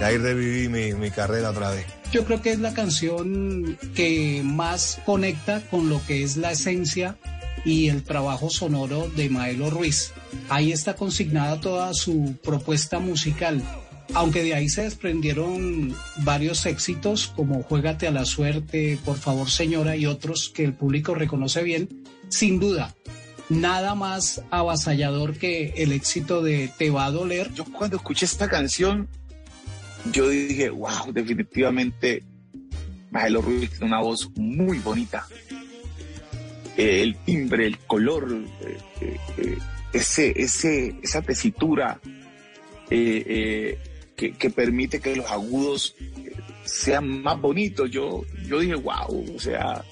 Y ahí reviví mi, mi carrera otra vez. Yo creo que es la canción que más conecta con lo que es la esencia y el trabajo sonoro de Maelo Ruiz. Ahí está consignada toda su propuesta musical. Aunque de ahí se desprendieron varios éxitos como Juégate a la suerte, Por favor señora y otros que el público reconoce bien, sin duda, nada más avasallador que el éxito de Te va a doler. Yo cuando escuché esta canción, yo dije, wow, definitivamente Maelo Ruiz tiene una voz muy bonita. Eh, el timbre, el color, eh, eh, ese, ese, esa tesitura que, permite que los agudos sean más bonitos. Yo, yo dije, wow, o sea,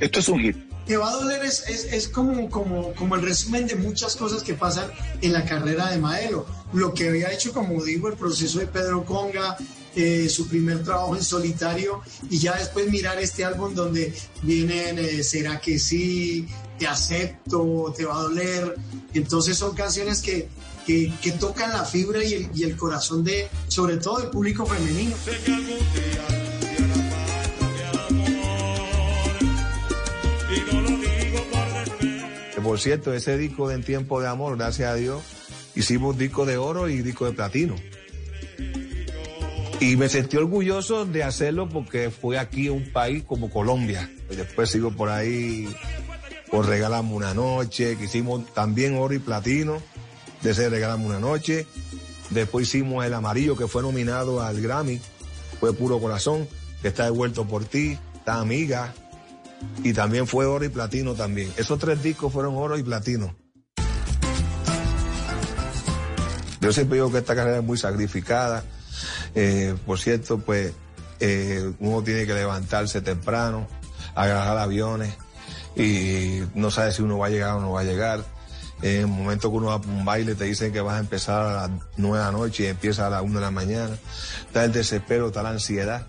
esto es un hit. Te va a doler es, es, es como, como, como el resumen de muchas cosas que pasan en la carrera de Maelo. Lo que había hecho, como digo, el proceso de Pedro Conga, eh, su primer trabajo en solitario y ya después mirar este álbum donde vienen eh, Será que sí, Te acepto, Te va a doler. Entonces son canciones que, que, que tocan la fibra y el, y el corazón de, sobre todo, del público femenino. Por cierto, ese disco de En Tiempo de Amor, gracias a Dios, hicimos disco de oro y disco de platino. Y me sentí orgulloso de hacerlo porque fue aquí un país como Colombia. Y después sigo por ahí, por Regalamos una Noche, que hicimos también oro y platino, de ese Regalamos una Noche. Después hicimos El Amarillo, que fue nominado al Grammy, fue Puro Corazón, que está devuelto por ti, está Amiga, y también fue oro y platino también. Esos tres discos fueron oro y platino. Yo siempre digo que esta carrera es muy sacrificada. Eh, por cierto, pues eh, uno tiene que levantarse temprano, agarrar aviones y no sabe si uno va a llegar o no va a llegar. En el momento que uno va a un baile te dicen que vas a empezar a las nueve de la noche y empieza a las una de la mañana. Está el desespero, está la ansiedad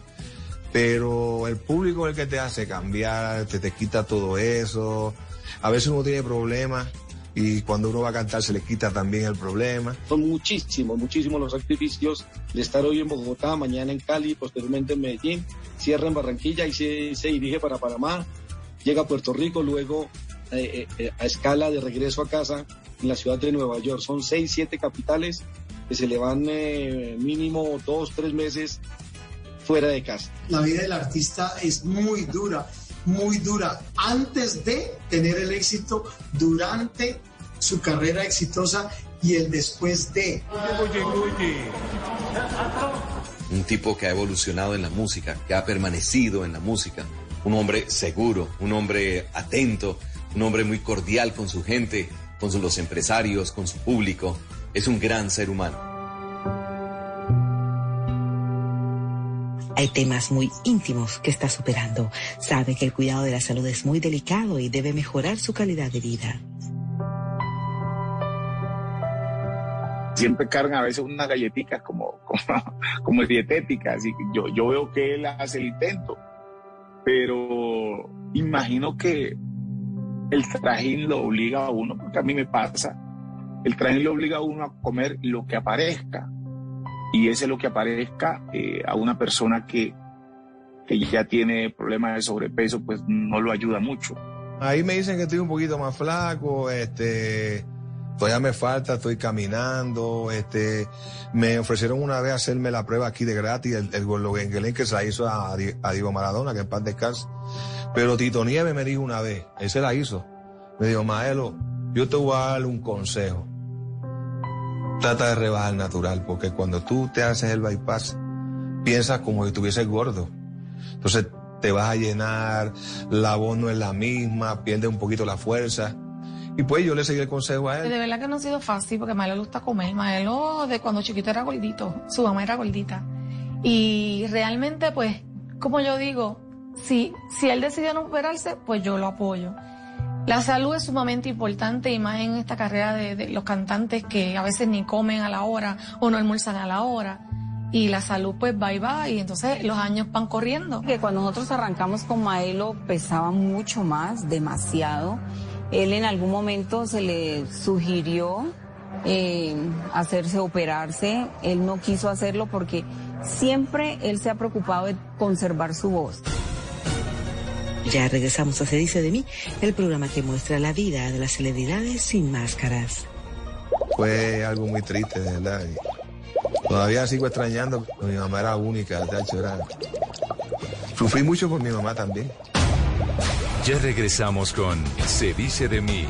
pero el público es el que te hace cambiar, te, te quita todo eso. A veces uno tiene problemas y cuando uno va a cantar se le quita también el problema. Son muchísimos, muchísimos los sacrificios de estar hoy en Bogotá, mañana en Cali, posteriormente en Medellín, cierra en Barranquilla y se, se dirige para Panamá, llega a Puerto Rico, luego eh, eh, a escala de regreso a casa en la ciudad de Nueva York. Son seis, siete capitales que se le van eh, mínimo dos, tres meses fuera de casa. La vida del artista es muy dura, muy dura. Antes de tener el éxito, durante su carrera exitosa y el después de. Un tipo que ha evolucionado en la música, que ha permanecido en la música. Un hombre seguro, un hombre atento, un hombre muy cordial con su gente, con los empresarios, con su público. Es un gran ser humano. Hay temas muy íntimos que está superando. Sabe que el cuidado de la salud es muy delicado y debe mejorar su calidad de vida. siempre cargan a veces unas galletitas como, como, dietéticas. Yo, yo veo que él hace el intento, pero imagino que el trajín lo obliga a uno, porque a mí me pasa, el trajín lo obliga a uno a comer lo que aparezca. Y ese es lo que aparezca eh, a una persona que, que ya tiene problemas de sobrepeso, pues no lo ayuda mucho. Ahí me dicen que estoy un poquito más flaco, este, Todavía me falta, estoy caminando, este, me ofrecieron una vez hacerme la prueba aquí de gratis, el, el que se la hizo a, a Diego Maradona, que en paz descanse. Pero Tito Nieves me dijo una vez, él se la hizo. Me dijo, Maelo, yo te voy a dar un consejo. Trata de rebajar natural, porque cuando tú te haces el bypass, piensas como si estuvieses gordo. Entonces te vas a llenar, la voz no es la misma, pierde un poquito la fuerza. Y pues yo le seguí el consejo a él. De verdad que no ha sido fácil porque Maelo le gusta comer. Maelo de cuando chiquito era gordito, su mamá era gordita. Y realmente pues, como yo digo, si, si él decidió no operarse, pues yo lo apoyo. La salud es sumamente importante y más en esta carrera de, los cantantes que a veces ni comen a la hora o no almuerzan a la hora. Y la salud pues va y va y entonces los años van corriendo. Que cuando nosotros arrancamos con Maelo pesaba mucho más, demasiado. Él en algún momento se le sugirió eh, hacerse operarse. Él no quiso hacerlo porque siempre él se ha preocupado de conservar su voz. Ya regresamos a Se dice de mí, el programa que muestra la vida de las celebridades sin máscaras. Fue algo muy triste, de verdad. Todavía sigo extrañando, mi mamá era única, de hecho era... Sufrí mucho por mi mamá también. Ya regresamos con Se dice de mí.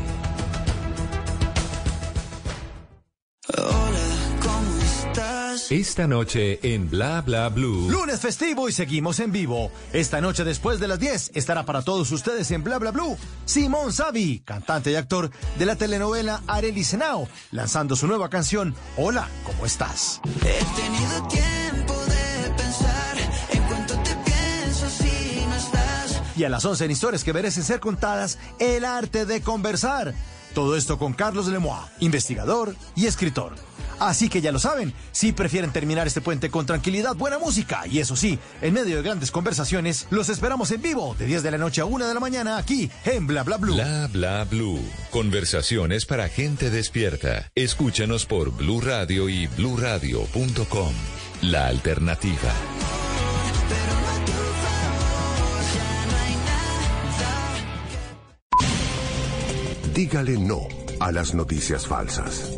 Esta noche en Bla Bla Blue. Lunes festivo y seguimos en vivo. Esta noche después de las 10 estará para todos ustedes en Bla Bla Blue Simón Savi, cantante y actor de la telenovela Arely Senao, lanzando su nueva canción Hola, ¿cómo estás? He tenido tiempo de pensar en cuanto te pienso si no estás. Y a las 11 en historias que merecen ser contadas, el arte de conversar. Todo esto con Carlos Lemois, investigador y escritor. Así que ya lo saben, si prefieren terminar este puente con tranquilidad, buena música y eso sí, en medio de grandes conversaciones, los esperamos en vivo de 10 de la noche a 1 de la mañana aquí en Bla Bla Blue. Bla Bla Blue. Conversaciones para gente despierta. Escúchanos por Blue Radio y bluradio.com. La alternativa. Dígale no a las noticias falsas.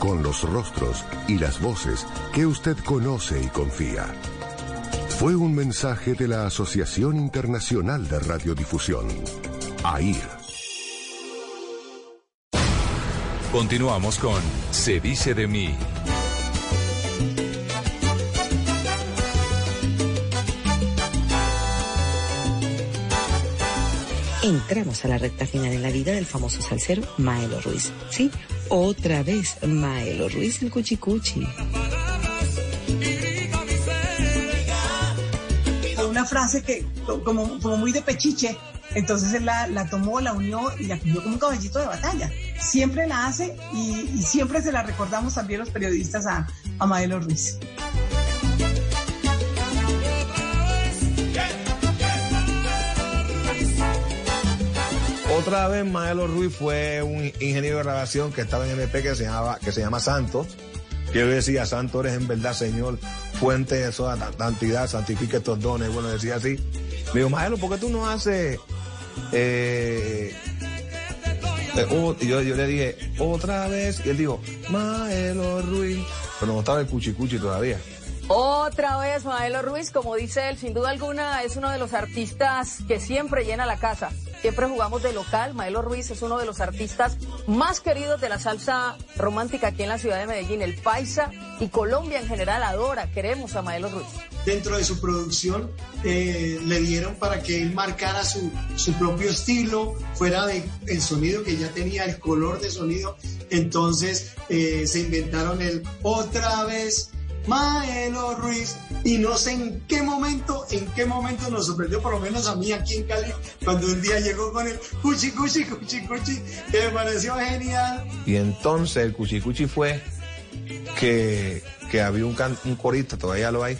con los rostros y las voces que usted conoce y confía. Fue un mensaje de la Asociación Internacional de Radiodifusión, AIR. Continuamos con Se dice de mí. Entramos a la recta final en la vida del famoso salsero Maelo Ruiz. Sí, otra vez Maelo Ruiz el Cuchicuchi. Una frase que, como, muy de pechiche, entonces él la, tomó, la unió y la cogió como un caballito de batalla. Siempre la hace y, siempre se la recordamos también los periodistas a Maelo Ruiz. Otra vez Maelo Ruiz fue un ingeniero de grabación que estaba en MP que se, llamaba, que se llama Santos. Que yo decía, Santos eres en verdad, Señor, fuente de toda santidad, santifique estos dones. Bueno, decía así. Me dijo, Maelo, ¿por qué tú no haces... Eh, eh, yo, yo le dije, otra vez. Y él dijo, Maelo Ruiz. Pero no estaba el cuchicuchi todavía. Otra vez Maelo Ruiz, como dice él, sin duda alguna es uno de los artistas que siempre llena la casa. Siempre jugamos de local. Maelo Ruiz es uno de los artistas más queridos de la salsa romántica aquí en la ciudad de Medellín. El Paisa y Colombia en general adora, queremos a Maelo Ruiz. Dentro de su producción eh, le dieron para que él marcara su, su propio estilo, fuera de el sonido que ya tenía, el color de sonido. Entonces eh, se inventaron el otra vez Maelo Ruiz. Y no sé en qué momento, en qué momento nos sorprendió, por lo menos a mí aquí en Cali, cuando un día llegó con el cuchi, cuchi, cuchi, cuchi, que me pareció genial. Y entonces el cuchi, cuchi fue que, que había un, can- corista, todavía lo hay,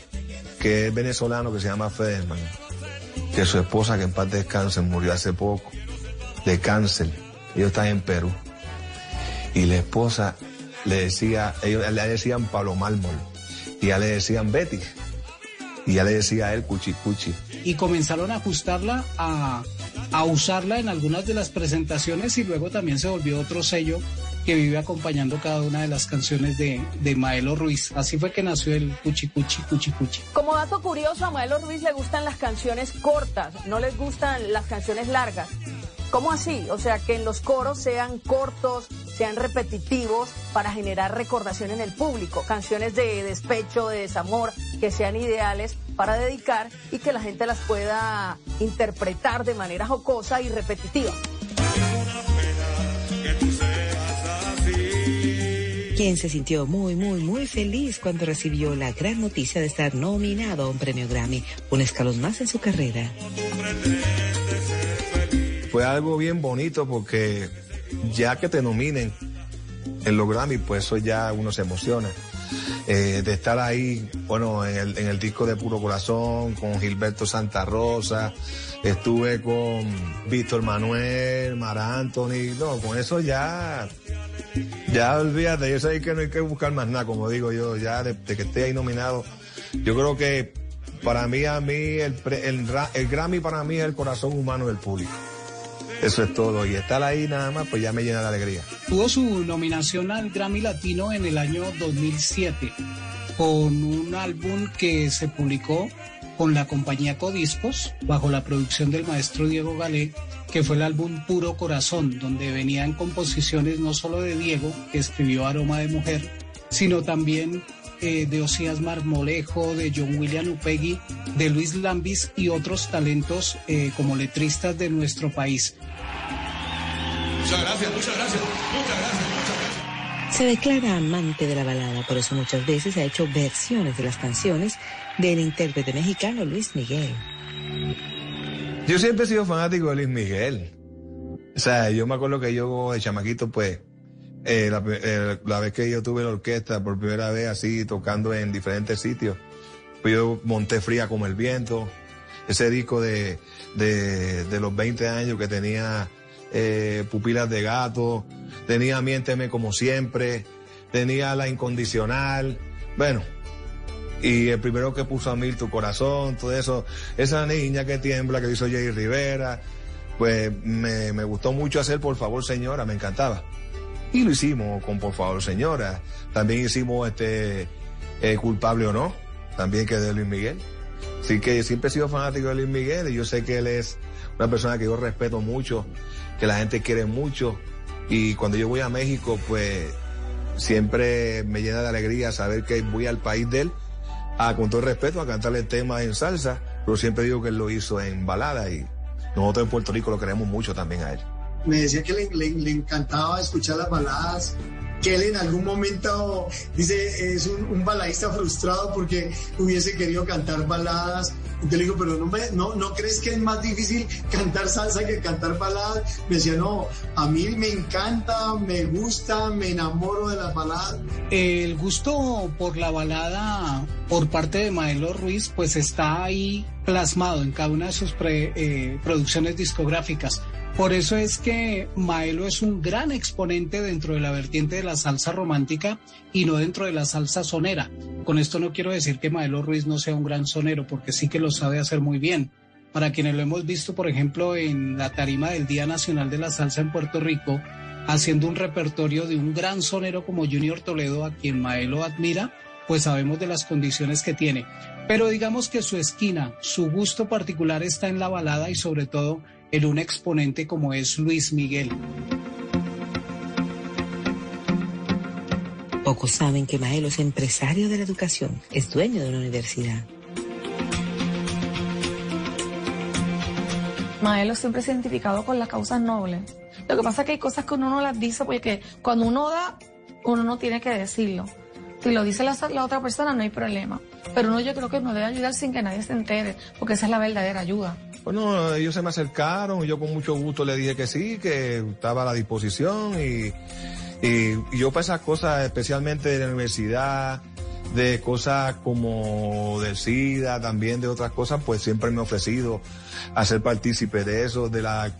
que es venezolano que se llama Federman, que su esposa, que en paz descanse, murió hace poco de cáncer. Ellos están en Perú. Y la esposa le decía, ellos le decían Pablo Mármol, y ya le decían Betty, y ya le decía a él Cuchi Cuchi. y comenzaron a ajustarla a, a usarla en algunas de las presentaciones y luego también se volvió otro sello que vive acompañando cada una de las canciones de, de Maelo Ruiz. Así fue que nació el Cuchi Cuchi Cuchi Cuchi. Como dato curioso, a Maelo Ruiz le gustan las canciones cortas, no les gustan las canciones largas. ¿Cómo así? O sea, que en los coros sean cortos, sean repetitivos para generar recordación en el público. Canciones de despecho, de desamor, que sean ideales para dedicar y que la gente las pueda interpretar de manera jocosa y repetitiva. quien se sintió muy, muy, muy feliz cuando recibió la gran noticia de estar nominado a un premio Grammy, un escalón más en su carrera. Fue algo bien bonito porque ya que te nominen en los Grammy, pues eso ya uno se emociona. Eh, de estar ahí, bueno, en el, en el disco de Puro Corazón, con Gilberto Santa Rosa, estuve con Víctor Manuel, Mara Anthony, no, con eso ya, ya olvídate, yo sé que no hay que buscar más nada, como digo yo, ya de, que esté ahí nominado. Yo creo que para mí, a mí, el, el, el Grammy para mí es el corazón humano del público. Eso es todo. Y estar ahí nada más, pues ya me llena de alegría. Tuvo su nominación al Grammy Latino en el año 2007 con un álbum que se publicó con la compañía Codiscos bajo la producción del maestro Diego Galé, que fue el álbum Puro Corazón, donde venían composiciones no solo de Diego, que escribió Aroma de Mujer, sino también eh, de Osías Marmolejo, de John William Upegui, de Luis Lambis y otros talentos eh, como letristas de nuestro país. Muchas gracias, muchas gracias, muchas gracias, muchas gracias. Se declara amante de la balada, por eso muchas veces ha hecho versiones de las canciones del intérprete mexicano Luis Miguel. Yo siempre he sido fanático de Luis Miguel. O sea, yo me acuerdo que yo de chamaquito, pues, eh, la, eh, la vez que yo tuve la orquesta por primera vez así, tocando en diferentes sitios, pues yo monté fría como el viento. Ese disco de, de, de los 20 años que tenía eh, pupilas de gato, tenía Miénteme como siempre, tenía La Incondicional. Bueno, y el primero que puso a mil tu corazón, todo eso, esa niña que tiembla que hizo Jay Rivera, pues me, me gustó mucho hacer Por favor señora, me encantaba. Y lo hicimos con Por favor señora. También hicimos este eh, Culpable o no, también que de Luis Miguel. Así que siempre he sido fanático de Luis Miguel y yo sé que él es una persona que yo respeto mucho, que la gente quiere mucho. Y cuando yo voy a México, pues siempre me llena de alegría saber que voy al país de él, a, con todo el respeto, a cantarle temas en salsa, pero siempre digo que él lo hizo en balada y nosotros en Puerto Rico lo queremos mucho también a él. Me decía que le, encantaba escuchar las baladas, que él en algún momento dice es un, baladista frustrado porque hubiese querido cantar baladas. Te le digo, pero no, me, no, ¿no crees que es más difícil cantar salsa que cantar baladas? Me decía, no, a mí me encanta, me gusta, me enamoro de las baladas. El gusto por la balada por parte de Maelo Ruiz pues está ahí plasmado en cada una de sus eh, producciones discográficas. Por eso es que Maelo es un gran exponente dentro de la vertiente de la salsa romántica y no dentro de la salsa sonera. Con esto no quiero decir que Maelo Ruiz no sea un gran sonero, porque sí que lo sabe hacer muy bien. Para quienes lo hemos visto, por ejemplo, en la tarima del Día Nacional de la Salsa en Puerto Rico, haciendo un repertorio de un gran sonero como Junior Toledo, a quien Maelo admira, pues sabemos de las condiciones que tiene. Pero digamos que su esquina, su gusto particular está en la balada y sobre todo en un exponente como es Luis Miguel. Pocos saben que Maelo es empresario de la educación, es dueño de una universidad. Maelo siempre se ha identificado con las causas nobles. Lo que pasa es que hay cosas que uno no las dice porque cuando uno da, uno no tiene que decirlo. Si lo dice la, otra persona no hay problema. Pero uno yo creo que uno debe ayudar sin que nadie se entere, porque esa es la verdadera ayuda. Bueno, ellos se me acercaron y yo con mucho gusto le dije que sí, que estaba a la disposición y, Y, y yo para esas cosas, especialmente de la universidad, de cosas como del SIDA, también de otras cosas, pues siempre me he ofrecido a ser partícipe de eso, de la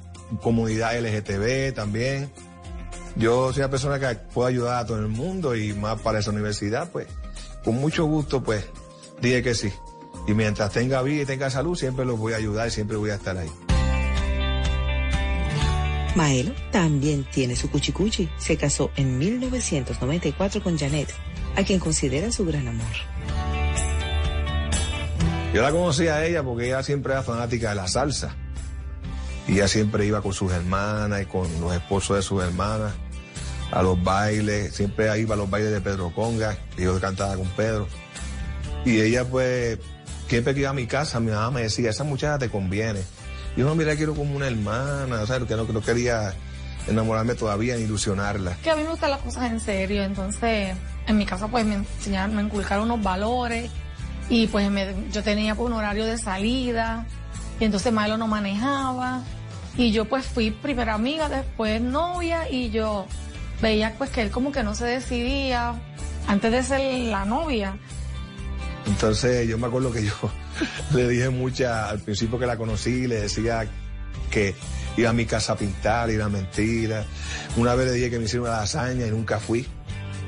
comunidad LGTB también. Yo soy una persona que puedo ayudar a todo el mundo y más para esa universidad, pues con mucho gusto, pues dije que sí. Y mientras tenga vida y tenga salud, siempre los voy a ayudar y siempre voy a estar ahí. Maelo también tiene su cuchicuchi. Se casó en 1994 con Janet, a quien considera su gran amor. Yo la conocí a ella porque ella siempre era fanática de la salsa. Y ella siempre iba con sus hermanas y con los esposos de sus hermanas a los bailes. Siempre iba a los bailes de Pedro Conga, y yo cantaba con Pedro. Y ella pues, siempre que iba a mi casa, mi mamá me decía, esa muchacha te conviene. Yo no, mira, quiero como una hermana, o sea, que no, que no quería enamorarme todavía ni ilusionarla. Que a mí me gustan las cosas en serio, entonces en mi casa pues me enseñaron, me inculcaron unos valores y pues me- yo tenía pues, un horario de salida y entonces Milo no manejaba y yo pues fui primera amiga, después novia y yo veía pues que él como que no se decidía antes de ser la novia. Entonces yo me acuerdo que yo le dije mucha, al principio que la conocí, le decía que iba a mi casa a pintar y era mentira. Una vez le dije que me hiciera una lasaña y nunca fui.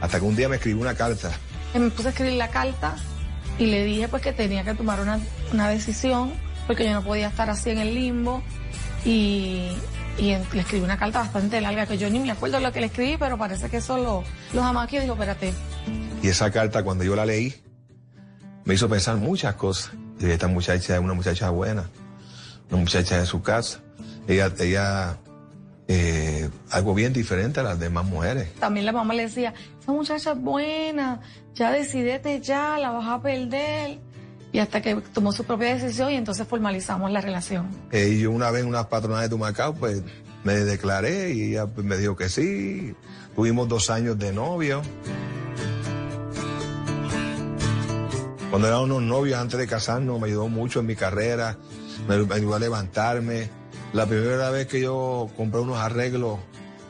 Hasta que un día me escribió una carta. Y me puse a escribir la carta y le dije pues que tenía que tomar una, una decisión porque yo no podía estar así en el limbo y, y en- le escribí una carta bastante larga que yo ni me acuerdo lo que le escribí pero parece que eso lo, los amaquí y digo espérate Y esa carta, cuando yo la leí, me hizo pensar muchas cosas. Y esta muchacha es una muchacha buena, una muchacha de su casa. Ella, ella, eh, algo bien diferente a las demás mujeres. también la mamá le decía esa muchacha es buena ya decidete ya la vas a perder y hasta que tomó su propia decisión y entonces formalizamos la relación Eh, y yo una vez en unas patronadas de Tumacao, pues me declaré y ella pues, me dijo que sí. Tuvimos dos años de novio. Cuando éramos unos novios antes de casarnos, me ayudó mucho en mi carrera, me, me ayudó a levantarme. La primera vez que yo compré unos arreglos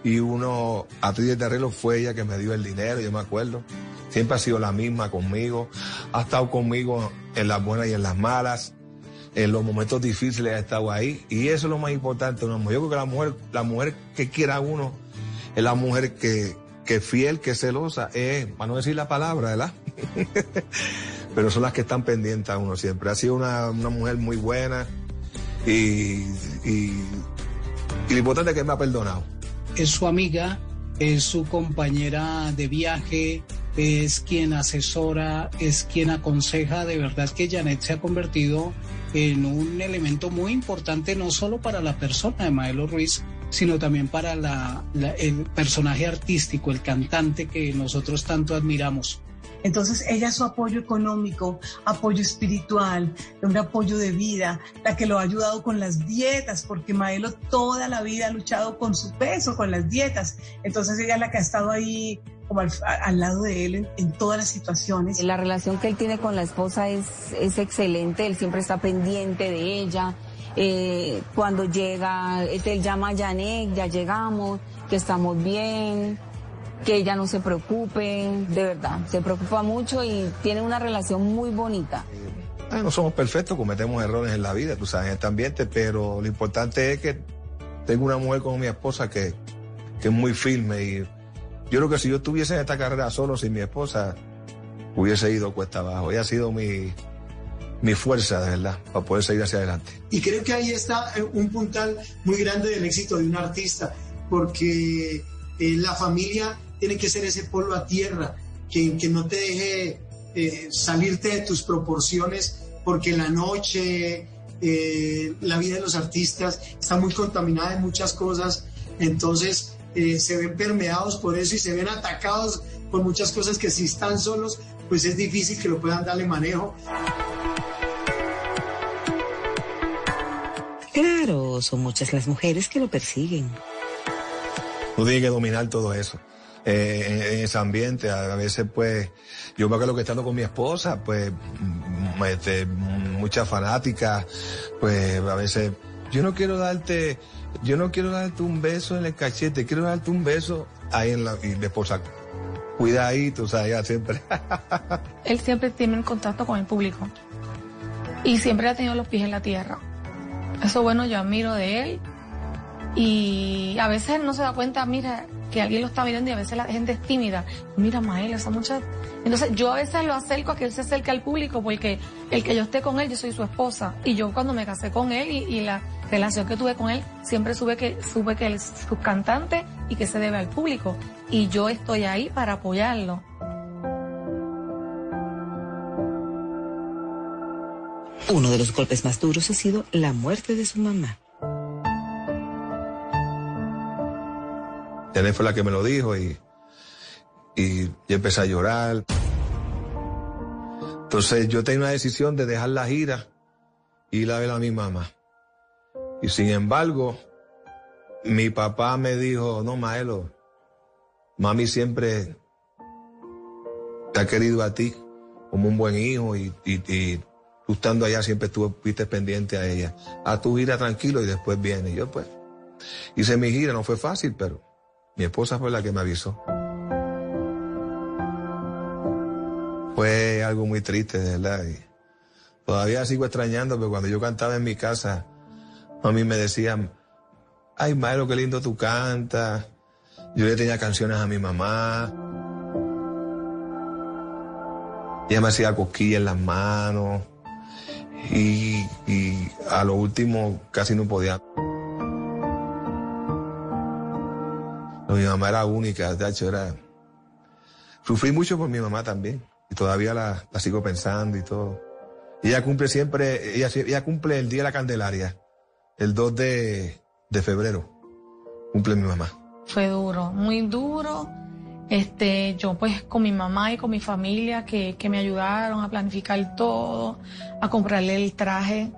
y unos atriles de arreglos fue ella que me dio el dinero, yo me acuerdo. Siempre ha sido la misma conmigo, ha estado conmigo en las buenas y en las malas en los momentos difíciles ha estado ahí y eso es lo más importante una. Yo creo que la mujer, la mujer que quiera uno es la mujer que, que fiel, que celosa, es, para no decir la palabra, ¿verdad? Pero son las que están pendientes a uno siempre. Ha sido una, una mujer muy buena y, y lo importante es que me ha perdonado. es su amiga, es su compañera de viaje, es quien asesora, es quien aconseja. De verdad que Janet se ha convertido en un elemento muy importante no solo para la persona de Maelo Ruiz, sino también para la- la- el personaje artístico, el cantante que nosotros tanto admiramos. Entonces ella su apoyo económico, apoyo espiritual, un apoyo de vida, la que lo ha ayudado con las dietas, porque Maelo toda la vida ha luchado con su peso, con las dietas. Entonces ella es la que ha estado ahí como al, lado de él en, todas las situaciones. La relación que él tiene con la esposa es, es excelente, él siempre está pendiente de ella. Eh, cuando llega, él llama a Janet, ya llegamos, que estamos bien, que ella no se preocupe, de verdad, se preocupa mucho y tiene una relación muy bonita. Ay, no somos perfectos, cometemos errores en la vida, tú sabes, en este ambiente, pero lo importante es que tengo una mujer como mi esposa que, que es muy firme y yo creo que si yo estuviese en esta carrera solo sin mi esposa, hubiese ido cuesta abajo. Ella ha sido mi, mi fuerza, de verdad, para poder seguir hacia adelante. Y creo que ahí está eh, un puntal muy grande del éxito de un artista, porque eh, la familia tiene que ser ese polo a tierra, que, que no te deje eh, salirte de tus proporciones, porque la noche, eh, la vida de los artistas está muy contaminada en muchas cosas, entonces eh, se ven permeados por eso y se ven atacados por muchas cosas que si están solos, pues es difícil que lo puedan darle manejo. Claro, son muchas las mujeres que lo persiguen. Tú tienes que dominar todo eso. Eh, en, ese ambiente, a, veces pues, yo me acuerdo que estando con mi esposa, pues, mm, este, muchas fanáticas, pues a veces yo no quiero darte, yo no quiero darte un beso en el cachete, quiero darte un beso ahí en la, y mi esposa, cuidadito, o sea, ella siempre. Él siempre tiene en contacto con el público y siempre ha tenido los pies en la tierra. Eso bueno, yo admiro de él y a veces no se da cuenta, mira, que alguien lo está mirando y a veces la gente es tímida. Mira, Mael, esa mucha... Entonces yo a veces lo acerco a que él se acerque al público porque el que yo esté con él, yo soy su esposa. Y yo cuando me casé con él y, la relación que tuve con él, siempre supe que, supe que él es su cantante y que se debe al público. Y yo estoy ahí para apoyarlo. Uno de los golpes más duros ha sido la muerte de su mamá. Janet fue la que me lo dijo y, y yo empecé a llorar. Entonces yo tenía una decisión de dejar la gira y ir a ver a mi mamá. Y sin embargo, mi papá me dijo, no, Maelo, mami siempre te ha querido a ti como un buen hijo y, y, tú estando allá siempre estuviste pendiente a ella. A tu gira tranquilo y después viene. Y yo pues hice mi gira, no fue fácil, pero mi esposa fue la que me avisó. Fue algo muy triste, de verdad. Y todavía sigo extrañando, pero cuando yo cantaba en mi casa, a mí me decían, ay, Maelo, qué lindo tú cantas. Yo le tenía canciones a mi mamá. Ella me hacía cosquillas en las manos. Y, y a lo último casi no podía. Mi mamá era única, hecho era... Sufrí mucho por mi mamá también. Y todavía la, sigo pensando y todo. ella cumple siempre, ella, ella, cumple el Día de la Candelaria, el 2 de, de febrero. Cumple mi mamá. Fue duro, muy duro. Este, yo pues con mi mamá y con mi familia que, que me ayudaron a planificar todo, a comprarle el traje,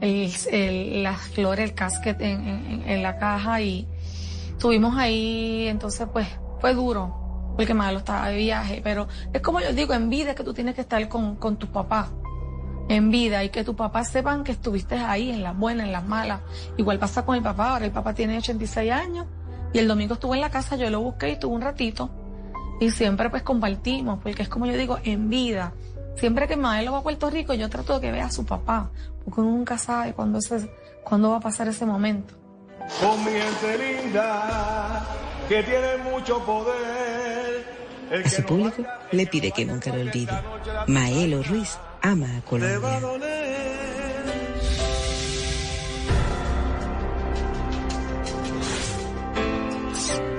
el, las flores, el casquet en, en, en la caja y, Estuvimos ahí, entonces pues fue duro, porque Malo estaba de viaje, pero es como yo digo, en vida que tú tienes que estar con, con tus papás, en vida, y que tus papás sepan que estuviste ahí, en las buenas, en las malas. Igual pasa con mi papá, ahora el papá tiene 86 años, y el domingo estuve en la casa, yo lo busqué y estuve un ratito, y siempre pues compartimos, porque es como yo digo, en vida. Siempre que Maelo va a Puerto Rico, yo trato de que vea a su papá, porque uno nunca sabe cuándo, cuándo va a pasar ese momento con mi gente linda que tiene mucho poder. a su público le pide que nunca lo olvide. Maelo Ruiz ama a Colombia.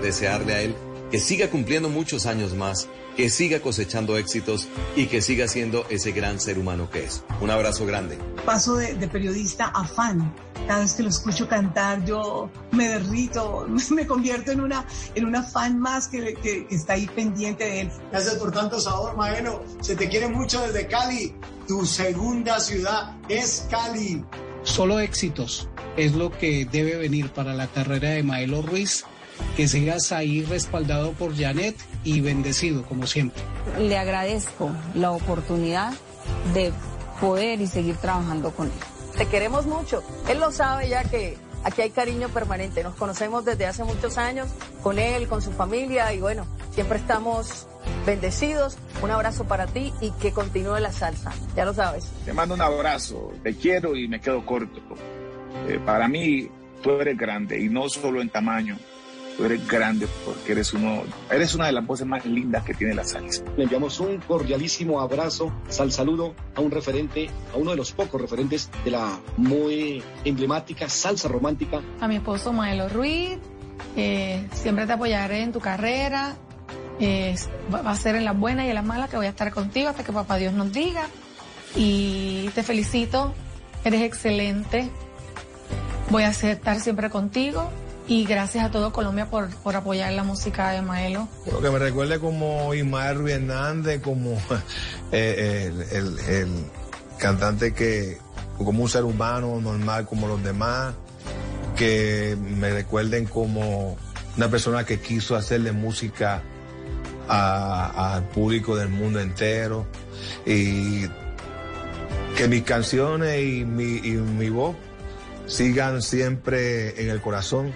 Desearle a él que siga cumpliendo muchos años más, que siga cosechando éxitos y que siga siendo ese gran ser humano que es. Un abrazo grande. Paso de, periodista a fan. Cada vez que lo escucho cantar, yo me derrito, me convierto en una, en una fan más que, que, está ahí pendiente de él. Gracias por tanto sabor, Maeno. Se te quiere mucho desde Cali. Tu segunda ciudad es Cali. Solo éxitos es lo que debe venir para la carrera de Maelo Ruiz que sigas ahí respaldado por Janet y bendecido como siempre. Le agradezco la oportunidad de poder y seguir trabajando con él. Te queremos mucho. Él lo sabe ya que aquí hay cariño permanente. Nos conocemos desde hace muchos años con él, con su familia y bueno, siempre estamos bendecidos. Un abrazo para ti y que continúe la salsa. Ya lo sabes. Te mando un abrazo. Te quiero y me quedo corto. Eh, para mí, tú eres grande y no solo en tamaño Tú eres grande porque eres uno, eres una de las voces más lindas que tiene la salsa. Le enviamos un cordialísimo abrazo, sal saludo a un referente, a uno de los pocos referentes de la muy emblemática salsa romántica. A mi esposo Maelo Ruiz, eh, siempre te apoyaré en tu carrera. Eh, va a ser en las buenas y en las malas que voy a estar contigo hasta que papá Dios nos diga. Y te felicito, eres excelente. Voy a estar siempre contigo y gracias a todo Colombia por, por apoyar la música de Maelo. Lo que me recuerde como Ismael Ruiz Hernández, como eh, el, el, cantante que, como un ser humano normal como los demás, que me recuerden como una persona que quiso hacerle música al público del mundo entero y que mis canciones y mi, y mi voz sigan siempre en el corazón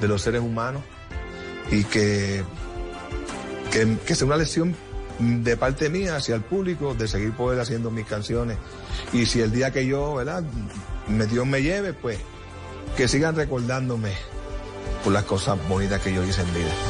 de los seres humanos y que, que, sea una lección de parte mía hacia el público de seguir poder haciendo mis canciones. Y si el día que yo, ¿verdad? Me, Dios me lleve, pues que sigan recordándome por las cosas bonitas que yo hice en vida.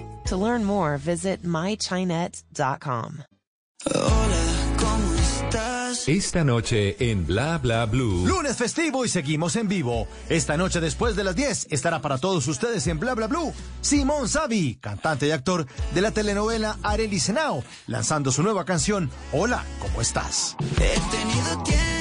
To learn more, visit mychinet.com. Esta noche en Bla Bla Blue. Lunes festivo y seguimos en vivo. Esta noche después de las 10 estará para todos ustedes en Bla Bla Blue Simón Savi, cantante y actor de la telenovela Arely Senao, lanzando su nueva canción Hola, ¿cómo estás? He tenido tiempo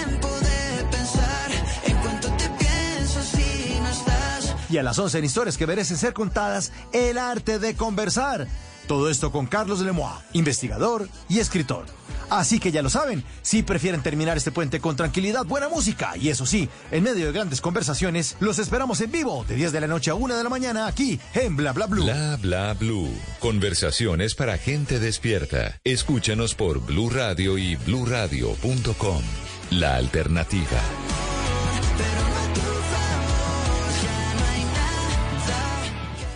Y a las 11 en historias que merecen ser contadas, el arte de conversar. Todo esto con Carlos Lemois, investigador y escritor. Así que ya lo saben, si prefieren terminar este puente con tranquilidad, buena música y eso sí, en medio de grandes conversaciones, los esperamos en vivo de 10 de la noche a 1 de la mañana aquí en Bla Bla Blue. Bla Bla Blue. Conversaciones para gente despierta. Escúchanos por Blue Radio y bluradio.com. La alternativa.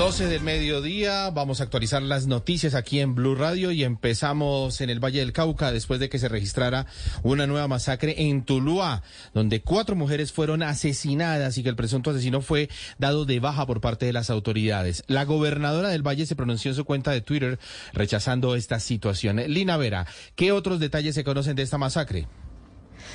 12 del mediodía, vamos a actualizar las noticias aquí en Blue Radio y empezamos en el Valle del Cauca después de que se registrara una nueva masacre en Tuluá, donde cuatro mujeres fueron asesinadas y que el presunto asesino fue dado de baja por parte de las autoridades. La gobernadora del Valle se pronunció en su cuenta de Twitter rechazando esta situación. Lina Vera, ¿qué otros detalles se conocen de esta masacre?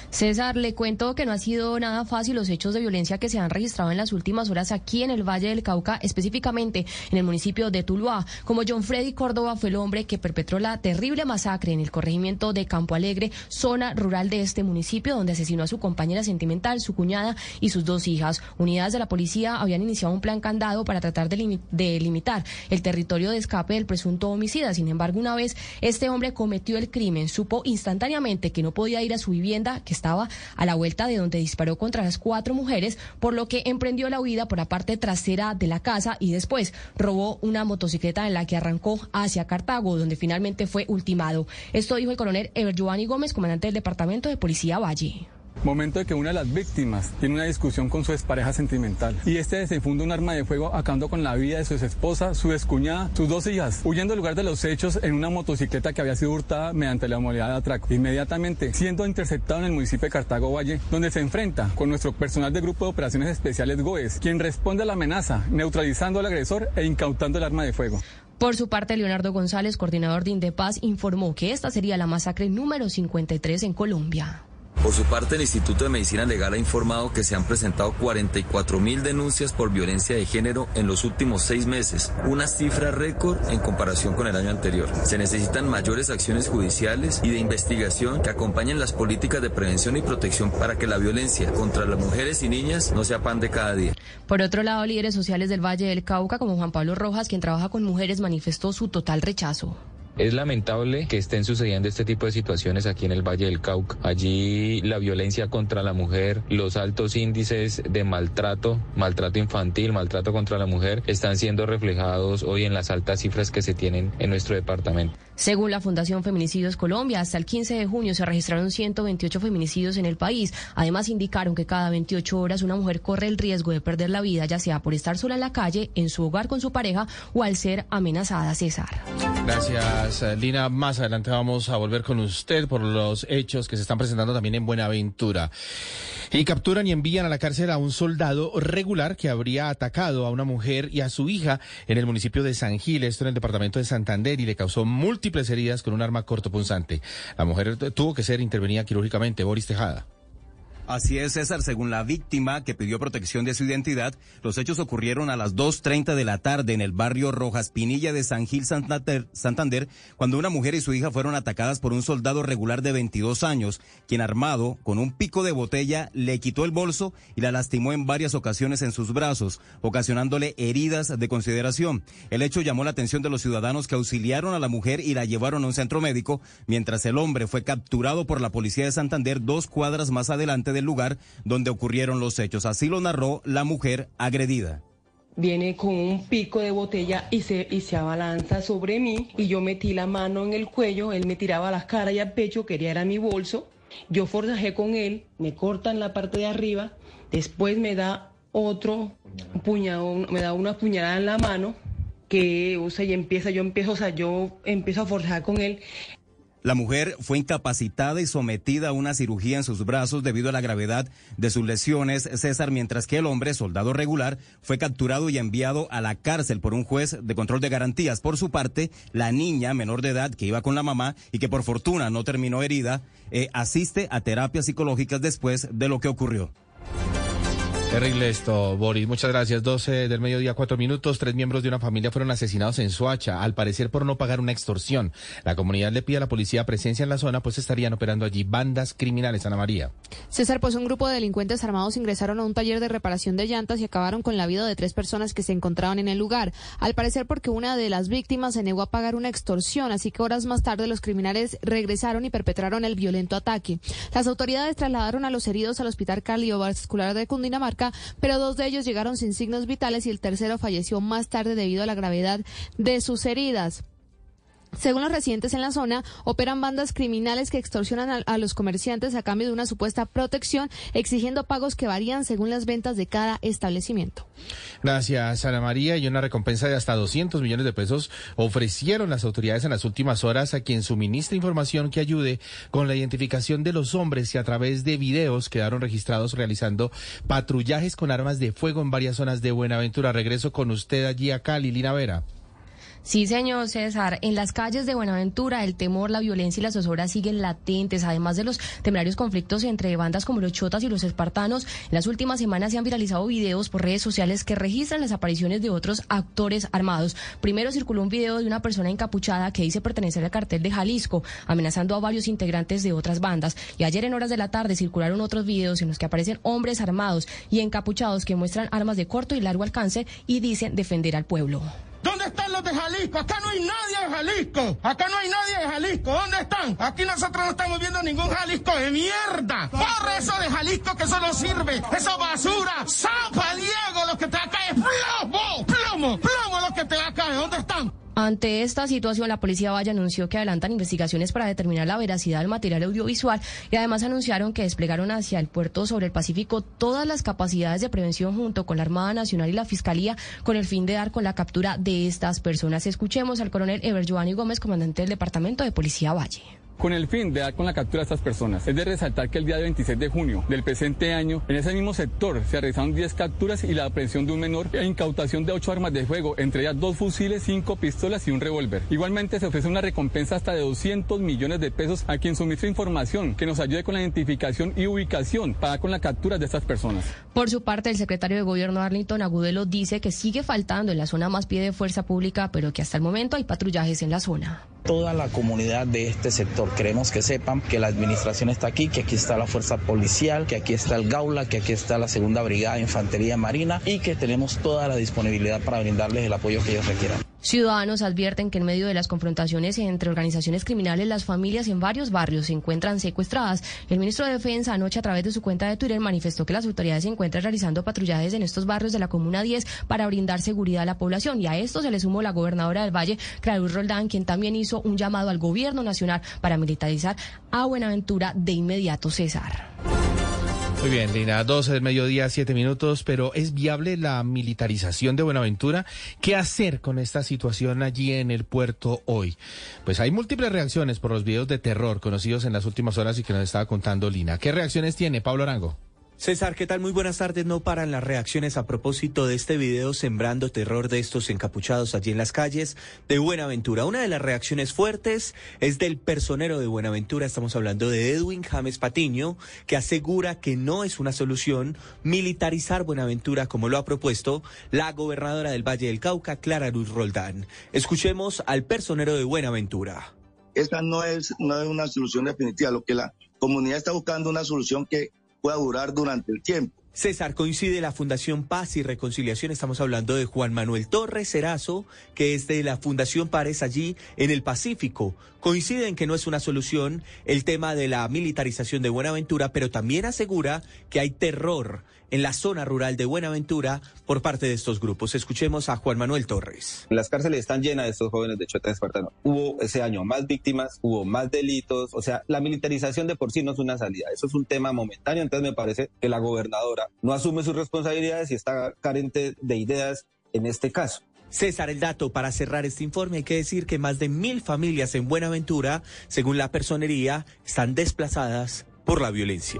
César, le cuento que no ha sido nada fácil los hechos de violencia que se han registrado en las últimas horas aquí en el Valle del Cauca, específicamente en el municipio de Tuluá. Como John Freddy Córdoba fue el hombre que perpetró la terrible masacre en el corregimiento de Campo Alegre, zona rural de este municipio, donde asesinó a su compañera sentimental, su cuñada y sus dos hijas. Unidades de la policía habían iniciado un plan candado para tratar de, limi- de limitar el territorio de escape del presunto homicida. Sin embargo, una vez este hombre cometió el crimen, supo instantáneamente que no podía ir a su vivienda, que estaba a la vuelta de donde disparó contra las cuatro mujeres, por lo que emprendió la huida por la parte trasera de la casa y después robó una motocicleta en la que arrancó hacia Cartago, donde finalmente fue ultimado. Esto dijo el coronel Ever Giovanni Gómez, comandante del Departamento de Policía Valle. Momento de que una de las víctimas tiene una discusión con su expareja sentimental y este desenfunda un arma de fuego acabando con la vida de su esposa, su excuñada, sus dos hijas, huyendo del lugar de los hechos en una motocicleta que había sido hurtada mediante la modalidad de atraco. Inmediatamente siendo interceptado en el municipio de Cartago Valle, donde se enfrenta con nuestro personal de Grupo de Operaciones Especiales GOES, quien responde a la amenaza, neutralizando al agresor e incautando el arma de fuego. Por su parte, Leonardo González, coordinador de Indepaz, informó que esta sería la masacre número 53 en Colombia. Por su parte, el Instituto de Medicina Legal ha informado que se han presentado 44 mil denuncias por violencia de género en los últimos seis meses, una cifra récord en comparación con el año anterior. Se necesitan mayores acciones judiciales y de investigación que acompañen las políticas de prevención y protección para que la violencia contra las mujeres y niñas no sea pan de cada día. Por otro lado, líderes sociales del Valle del Cauca, como Juan Pablo Rojas, quien trabaja con mujeres, manifestó su total rechazo. Es lamentable que estén sucediendo este tipo de situaciones aquí en el Valle del Cauca. Allí la violencia contra la mujer, los altos índices de maltrato, maltrato infantil, maltrato contra la mujer, están siendo reflejados hoy en las altas cifras que se tienen en nuestro departamento. Según la Fundación Feminicidios Colombia, hasta el 15 de junio se registraron 128 feminicidios en el país. Además, indicaron que cada 28 horas una mujer corre el riesgo de perder la vida, ya sea por estar sola en la calle, en su hogar con su pareja o al ser amenazada. César. Gracias, Gracias, eh, Lina. Más adelante vamos a volver con usted por los hechos que se están presentando también en Buenaventura. Y capturan y envían a la cárcel a un soldado regular que habría atacado a una mujer y a su hija en el municipio de San Gil, esto en el departamento de Santander, y le causó múltiples heridas con un arma cortopunzante. La mujer tuvo que ser intervenida quirúrgicamente. Boris Tejada. Así es, César. Según la víctima que pidió protección de su identidad, los hechos ocurrieron a las 2.30 de la tarde en el barrio Rojas Pinilla de San Gil, Santander, cuando una mujer y su hija fueron atacadas por un soldado regular de 22 años, quien armado con un pico de botella le quitó el bolso y la lastimó en varias ocasiones en sus brazos, ocasionándole heridas de consideración. El hecho llamó la atención de los ciudadanos que auxiliaron a la mujer y la llevaron a un centro médico, mientras el hombre fue capturado por la policía de Santander dos cuadras más adelante del lugar donde ocurrieron los hechos. Así lo narró la mujer agredida viene con un pico de botella y se, y se abalanza sobre mí y yo metí la mano en el cuello, él me tiraba las caras y al pecho, quería era mi bolso, yo forjé con él, me cortan la parte de arriba, después me da otro puñado, me da una puñalada en la mano que, o sea, y empieza, yo empiezo, o sea, yo empiezo a forjar con él. La mujer fue incapacitada y sometida a una cirugía en sus brazos debido a la gravedad de sus lesiones, César, mientras que el hombre, soldado regular, fue capturado y enviado a la cárcel por un juez de control de garantías. Por su parte, la niña menor de edad que iba con la mamá y que por fortuna no terminó herida, eh, asiste a terapias psicológicas después de lo que ocurrió. Terrible esto, Boris. Muchas gracias. 12 del mediodía, cuatro minutos. Tres miembros de una familia fueron asesinados en Soacha, al parecer por no pagar una extorsión. La comunidad le pide a la policía presencia en la zona, pues estarían operando allí bandas criminales. Ana María. César, pues un grupo de delincuentes armados ingresaron a un taller de reparación de llantas y acabaron con la vida de tres personas que se encontraban en el lugar. Al parecer porque una de las víctimas se negó a pagar una extorsión, así que horas más tarde los criminales regresaron y perpetraron el violento ataque. Las autoridades trasladaron a los heridos al Hospital Cardiovascular de Cundinamarca pero dos de ellos llegaron sin signos vitales y el tercero falleció más tarde debido a la gravedad de sus heridas. Según los residentes en la zona, operan bandas criminales que extorsionan a, los comerciantes a cambio de una supuesta protección, exigiendo pagos que varían según las ventas de cada establecimiento. Gracias, Ana María. Y una recompensa de hasta 200 millones de pesos ofrecieron las autoridades en las últimas horas a quien suministre información que ayude con la identificación de los hombres y a través de videos quedaron registrados realizando patrullajes con armas de fuego en varias zonas de Buenaventura. Regreso con usted allí a Cali, Lina Vera. Sí, señor César. En las calles de Buenaventura, el temor, la violencia y las zozobras siguen latentes. Además de los temerarios conflictos entre bandas como los chotas y los espartanos, en las últimas semanas se han viralizado videos por redes sociales que registran las apariciones de otros actores armados. Primero circuló un video de una persona encapuchada que dice pertenecer al cartel de Jalisco, amenazando a varios integrantes de otras bandas. Y ayer en horas de la tarde circularon otros videos en los que aparecen hombres armados y encapuchados que muestran armas de corto y largo alcance y dicen defender al pueblo. ¿Dónde están los de Jalisco? Acá no hay nadie de Jalisco. Acá no hay nadie de Jalisco. ¿Dónde están? Aquí nosotros no estamos viendo ningún Jalisco de mierda. Por eso de Jalisco que solo sirve. Esa basura. Zapa, Diego, lo que te acá es plomo. Plomo. Plomo lo que te acá. ¿Dónde están? Ante esta situación, la Policía Valle anunció que adelantan investigaciones para determinar la veracidad del material audiovisual y además anunciaron que desplegaron hacia el puerto sobre el Pacífico todas las capacidades de prevención junto con la Armada Nacional y la Fiscalía con el fin de dar con la captura de estas personas. Escuchemos al coronel Ever Giovanni Gómez, comandante del Departamento de Policía Valle con el fin de dar con la captura de estas personas. Es de resaltar que el día 26 de junio del presente año, en ese mismo sector se realizaron 10 capturas y la aprehensión de un menor e incautación de 8 armas de fuego, entre ellas dos fusiles, 5 pistolas y un revólver. Igualmente se ofrece una recompensa hasta de 200 millones de pesos a quien suministre información que nos ayude con la identificación y ubicación para dar con la captura de estas personas. Por su parte, el secretario de Gobierno Arlington Agudelo dice que sigue faltando en la zona más pie de fuerza pública, pero que hasta el momento hay patrullajes en la zona. Toda la comunidad de este sector Queremos que sepan que la administración está aquí, que aquí está la fuerza policial, que aquí está el Gaula, que aquí está la segunda brigada de infantería marina y que tenemos toda la disponibilidad para brindarles el apoyo que ellos requieran. Ciudadanos advierten que en medio de las confrontaciones entre organizaciones criminales, las familias en varios barrios se encuentran secuestradas. El ministro de Defensa anoche a través de su cuenta de Twitter manifestó que las autoridades se encuentran realizando patrullajes en estos barrios de la Comuna 10 para brindar seguridad a la población. Y a esto se le sumó la gobernadora del Valle, Claudia Roldán, quien también hizo un llamado al gobierno nacional para militarizar a Buenaventura de inmediato César. Muy bien, Lina, 12 del mediodía, 7 minutos, pero ¿es viable la militarización de Buenaventura? ¿Qué hacer con esta situación allí en el puerto hoy? Pues hay múltiples reacciones por los videos de terror conocidos en las últimas horas y que nos estaba contando Lina. ¿Qué reacciones tiene Pablo Arango? César, ¿qué tal? Muy buenas tardes. No paran las reacciones a propósito de este video sembrando terror de estos encapuchados allí en las calles de Buenaventura. Una de las reacciones fuertes es del personero de Buenaventura. Estamos hablando de Edwin James Patiño, que asegura que no es una solución militarizar Buenaventura como lo ha propuesto la gobernadora del Valle del Cauca, Clara Luz Roldán. Escuchemos al personero de Buenaventura. Esta no es, no es una solución definitiva. Lo que la comunidad está buscando una solución que pueda durar durante el tiempo. César, coincide la Fundación Paz y Reconciliación, estamos hablando de Juan Manuel Torres Cerazo, que es de la Fundación Pares allí en el Pacífico. Coinciden que no es una solución el tema de la militarización de Buenaventura, pero también asegura que hay terror en la zona rural de Buenaventura por parte de estos grupos. Escuchemos a Juan Manuel Torres. Las cárceles están llenas de estos jóvenes de Chota Espartano. Hubo ese año más víctimas, hubo más delitos, o sea, la militarización de por sí no es una salida, eso es un tema momentáneo, entonces me parece que la gobernadora no asume sus responsabilidades y está carente de ideas en este caso. César, el dato para cerrar este informe, hay que decir que más de mil familias en Buenaventura, según la personería, están desplazadas por la violencia.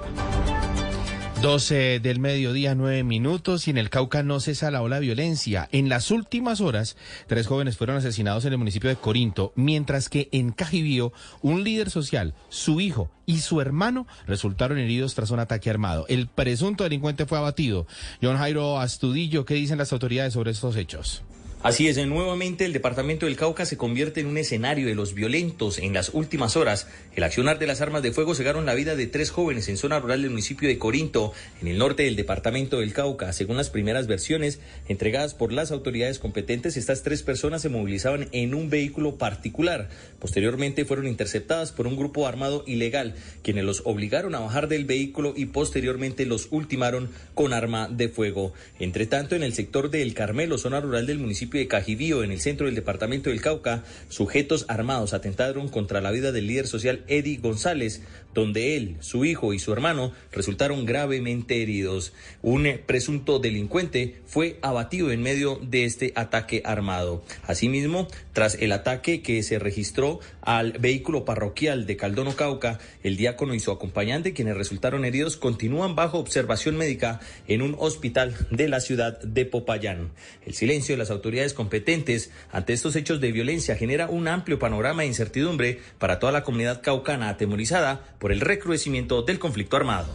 12 del mediodía, 9 minutos, y en el Cauca no cesa la ola violencia. En las últimas horas, tres jóvenes fueron asesinados en el municipio de Corinto, mientras que en Cajibío, un líder social, su hijo y su hermano resultaron heridos tras un ataque armado. El presunto delincuente fue abatido. John Jairo Astudillo, ¿qué dicen las autoridades sobre estos hechos? Así es, nuevamente el departamento del Cauca se convierte en un escenario de los violentos. En las últimas horas, el accionar de las armas de fuego cegaron la vida de tres jóvenes en zona rural del municipio de Corinto, en el norte del departamento del Cauca. Según las primeras versiones entregadas por las autoridades competentes, estas tres personas se movilizaban en un vehículo particular. Posteriormente fueron interceptadas por un grupo armado ilegal, quienes los obligaron a bajar del vehículo y posteriormente los ultimaron con arma de fuego. Entre tanto, en el sector del Carmelo, zona rural del municipio de Cajibío, en el centro del departamento del Cauca, sujetos armados atentaron contra la vida del líder social Eddie González, donde él, su hijo y su hermano resultaron gravemente heridos. Un presunto delincuente fue abatido en medio de este ataque armado. Asimismo, tras el ataque que se registró al vehículo parroquial de Caldono Cauca, el diácono y su acompañante, quienes resultaron heridos, continúan bajo observación médica en un hospital de la ciudad de Popayán. El silencio de las autoridades competentes ante estos hechos de violencia genera un amplio panorama de incertidumbre para toda la comunidad caucana atemorizada por el recrudecimiento del conflicto armado.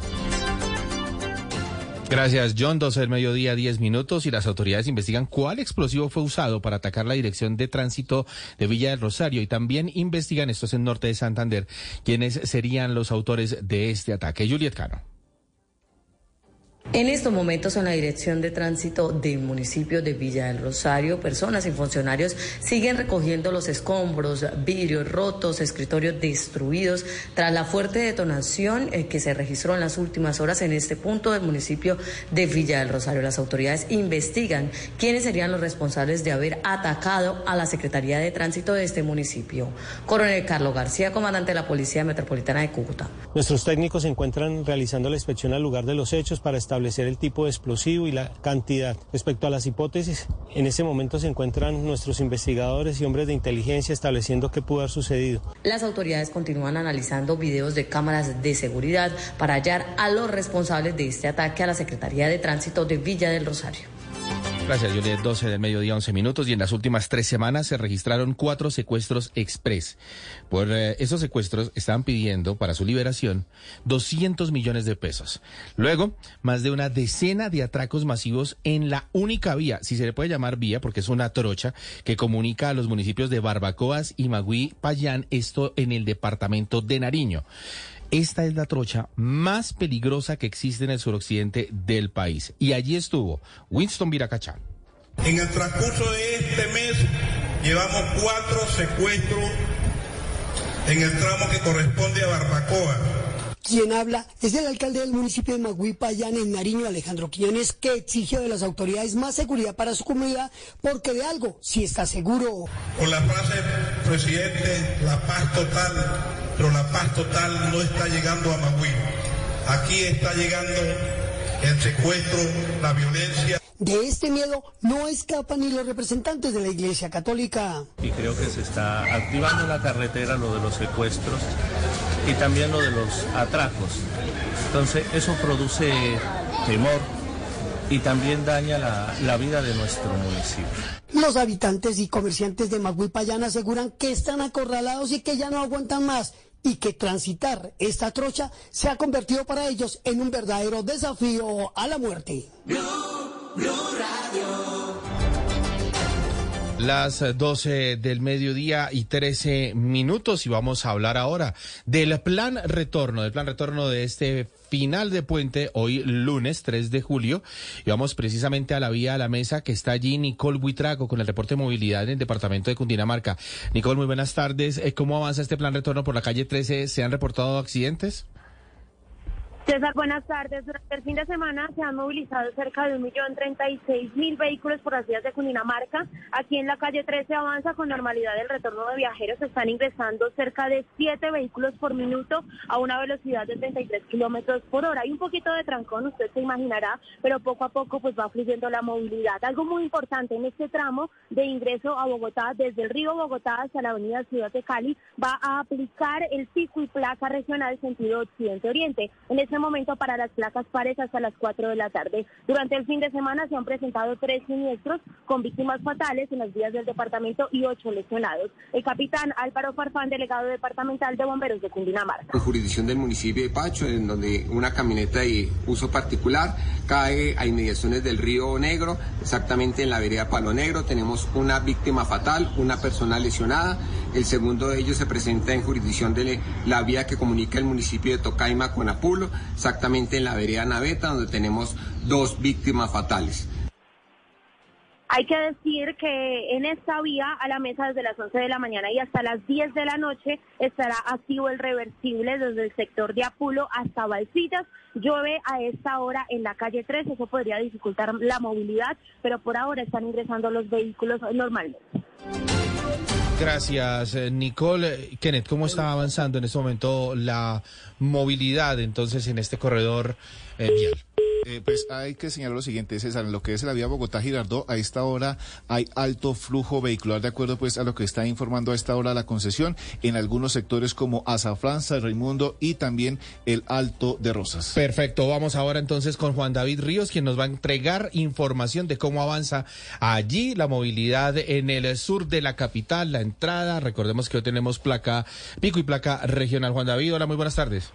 Gracias, John. 12 del mediodía, 10 minutos, y las autoridades investigan cuál explosivo fue usado para atacar la dirección de tránsito de Villa del Rosario y también investigan, esto es en norte de Santander, quiénes serían los autores de este ataque. Juliet Cano. En estos momentos en la dirección de tránsito del municipio de Villa del Rosario, personas y funcionarios siguen recogiendo los escombros, vidrios rotos, escritorios destruidos tras la fuerte detonación eh, que se registró en las últimas horas en este punto del municipio de Villa del Rosario. Las autoridades investigan quiénes serían los responsables de haber atacado a la Secretaría de Tránsito de este municipio. Coronel Carlos García, comandante de la Policía Metropolitana de Cúcuta. Nuestros técnicos se encuentran realizando la inspección al lugar de los hechos para establecer el tipo de explosivo y la cantidad. Respecto a las hipótesis, en ese momento se encuentran nuestros investigadores y hombres de inteligencia estableciendo qué pudo haber sucedido. Las autoridades continúan analizando videos de cámaras de seguridad para hallar a los responsables de este ataque a la Secretaría de Tránsito de Villa del Rosario. Gracias, Juliet. 12 del mediodía, 11 minutos. Y en las últimas tres semanas se registraron cuatro secuestros express. Por eh, esos secuestros estaban pidiendo para su liberación 200 millones de pesos. Luego, más de una decena de atracos masivos en la única vía, si se le puede llamar vía, porque es una trocha que comunica a los municipios de Barbacoas y Magui Payán, esto en el departamento de Nariño. Esta es la trocha más peligrosa que existe en el suroccidente del país. Y allí estuvo Winston Viracachá. En el transcurso de este mes llevamos cuatro secuestros en el tramo que corresponde a Barbacoa. Quien habla es el alcalde del municipio de Magui, Payán, en Nariño, Alejandro Quiñones, que exigió de las autoridades más seguridad para su comunidad, porque de algo sí está seguro. Con la frase, presidente, la paz total pero la paz total no está llegando a Magui. Aquí está llegando el secuestro, la violencia. De este miedo no escapan ni los representantes de la Iglesia Católica. Y creo que se está activando en la carretera lo de los secuestros y también lo de los atracos. Entonces eso produce temor y también daña la, la vida de nuestro municipio. Los habitantes y comerciantes de Maguipayán aseguran que están acorralados y que ya no aguantan más y que transitar esta trocha se ha convertido para ellos en un verdadero desafío a la muerte. Las 12 del mediodía y 13 minutos y vamos a hablar ahora del plan retorno, del plan retorno de este final de puente, hoy lunes 3 de julio. Y vamos precisamente a la vía a la mesa que está allí Nicole Buitrago con el reporte de movilidad en el departamento de Cundinamarca. Nicole, muy buenas tardes. Eh, ¿Cómo avanza este plan retorno por la calle 13? ¿Se han reportado accidentes? César, buenas tardes. Durante el fin de semana se han movilizado cerca de 1.036.000 vehículos por las vías de Cundinamarca. Aquí en la calle 13 avanza con normalidad el retorno de viajeros. Están ingresando cerca de 7 vehículos por minuto a una velocidad de 33 kilómetros por hora. Hay un poquito de trancón, usted se imaginará, pero poco a poco pues va fluyendo la movilidad. Algo muy importante en este tramo de ingreso a Bogotá, desde el río Bogotá hasta la avenida Ciudad de Cali, va a aplicar el pico y placa regional sentido occidente-oriente. En este momento para las placas pares hasta las 4 de la tarde. Durante el fin de semana se han presentado tres siniestros con víctimas fatales en las vías del departamento y ocho lesionados. El capitán Álvaro Farfán, delegado departamental de bomberos de Cundinamarca. En jurisdicción del municipio de Pacho, en donde una camioneta de uso particular cae a inmediaciones del río Negro, exactamente en la vereda Palo Negro. Tenemos una víctima fatal, una persona lesionada. El segundo de ellos se presenta en jurisdicción de la vía que comunica el municipio de Tocaima con Apulo exactamente en la vereda Naveta, donde tenemos dos víctimas fatales. Hay que decir que en esta vía a la mesa desde las 11 de la mañana y hasta las 10 de la noche estará activo el reversible desde el sector de Apulo hasta Balsitas. Llueve a esta hora en la calle 3, eso podría dificultar la movilidad, pero por ahora están ingresando los vehículos normalmente. Gracias, eh, Nicole. Kenneth, ¿cómo está avanzando en este momento la movilidad entonces en este corredor vial? Eh, pues hay que señalar lo siguiente, César, en lo que es la vía Bogotá-Girardó, a esta hora hay alto flujo vehicular, de acuerdo pues a lo que está informando a esta hora la concesión, en algunos sectores como Azafrán, San Raimundo y también el Alto de Rosas. Perfecto, vamos ahora entonces con Juan David Ríos, quien nos va a entregar información de cómo avanza allí la movilidad en el sur de la capital, la entrada, recordemos que hoy tenemos placa, pico y placa regional. Juan David, hola, muy buenas tardes.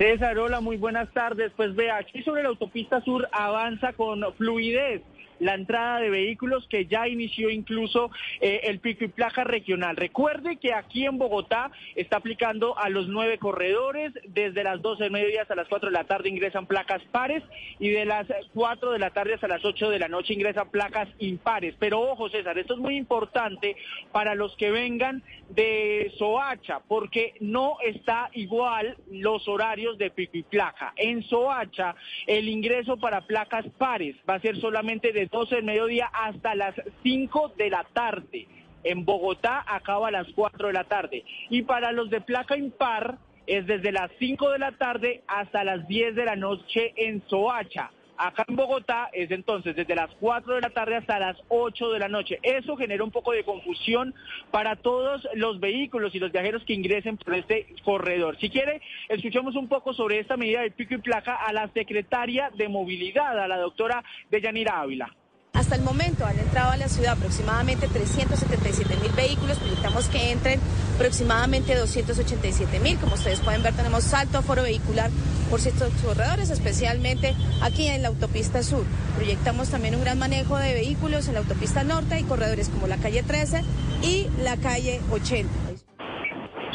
César, hola, muy buenas tardes. Pues vea, aquí sobre la autopista sur avanza con fluidez la entrada de vehículos que ya inició incluso eh, el pico y placa regional. Recuerde que aquí en Bogotá está aplicando a los nueve corredores, desde las 12 de mediodía hasta las 4 de la tarde ingresan placas pares y de las 4 de la tarde hasta las 8 de la noche ingresan placas impares. Pero ojo César, esto es muy importante para los que vengan de Soacha, porque no está igual los horarios de pico y placa. En Soacha el ingreso para placas pares va a ser solamente de 12 del mediodía hasta las 5 de la tarde. En Bogotá acaba a las 4 de la tarde. Y para los de placa impar es desde las 5 de la tarde hasta las 10 de la noche en Soacha. Acá en Bogotá es entonces desde las 4 de la tarde hasta las 8 de la noche. Eso genera un poco de confusión para todos los vehículos y los viajeros que ingresen por este corredor. Si quiere, escuchemos un poco sobre esta medida de pico y placa a la secretaria de Movilidad, a la doctora Deyanira Ávila. Hasta el momento han entrado a la ciudad aproximadamente 377 mil vehículos, proyectamos que entren aproximadamente 287 mil. Como ustedes pueden ver, tenemos alto aforo vehicular por ciertos corredores, especialmente aquí en la autopista sur. Proyectamos también un gran manejo de vehículos en la autopista norte y corredores como la calle 13 y la calle 80.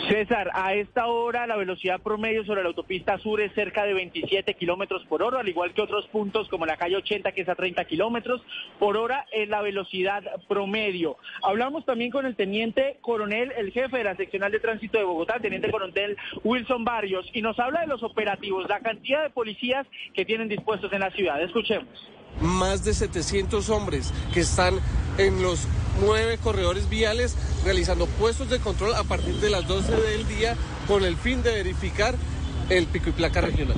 César, a esta hora la velocidad promedio sobre la autopista sur es cerca de 27 kilómetros por hora, al igual que otros puntos como la calle 80 que es a 30 kilómetros por hora es la velocidad promedio. Hablamos también con el teniente coronel, el jefe de la seccional de tránsito de Bogotá, teniente coronel Wilson Barrios, y nos habla de los operativos, la cantidad de policías que tienen dispuestos en la ciudad. Escuchemos más de 700 hombres que están en los nueve corredores viales realizando puestos de control a partir de las 12 del día con el fin de verificar el pico y placa regional.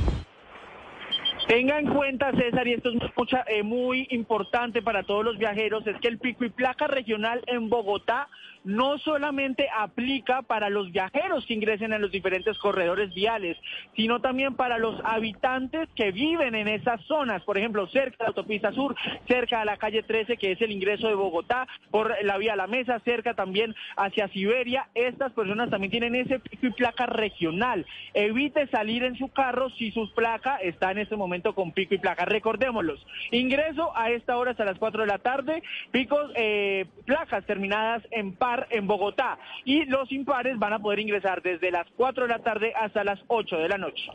Tenga en cuenta, César, y esto es mucha, eh, muy importante para todos los viajeros, es que el pico y placa regional en Bogotá no solamente aplica para los viajeros que ingresen en los diferentes corredores viales, sino también para los habitantes que viven en esas zonas, por ejemplo, cerca de la autopista sur, cerca de la calle 13, que es el ingreso de Bogotá, por la vía La Mesa, cerca también hacia Siberia. Estas personas también tienen ese pico y placa regional. Evite salir en su carro si su placa está en este momento con pico y placa. Recordémoslos. Ingreso a esta hora hasta las 4 de la tarde, picos, eh, placas terminadas en par en Bogotá y los impares van a poder ingresar desde las 4 de la tarde hasta las 8 de la noche.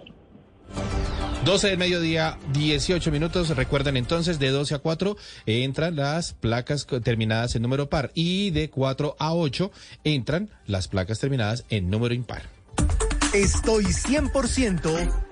12 del mediodía, 18 minutos. Recuerden entonces, de 12 a 4 entran las placas terminadas en número par y de 4 a 8 entran las placas terminadas en número impar. Estoy 100%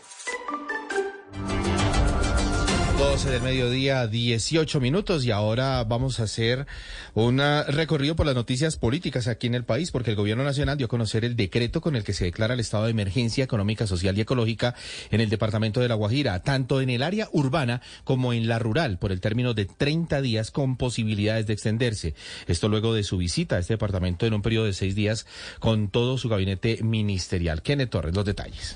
12 del mediodía, 18 minutos y ahora vamos a hacer un recorrido por las noticias políticas aquí en el país porque el gobierno nacional dio a conocer el decreto con el que se declara el estado de emergencia económica, social y ecológica en el departamento de La Guajira, tanto en el área urbana como en la rural, por el término de 30 días con posibilidades de extenderse. Esto luego de su visita a este departamento en un periodo de seis días con todo su gabinete ministerial. Kenneth Torres, los detalles.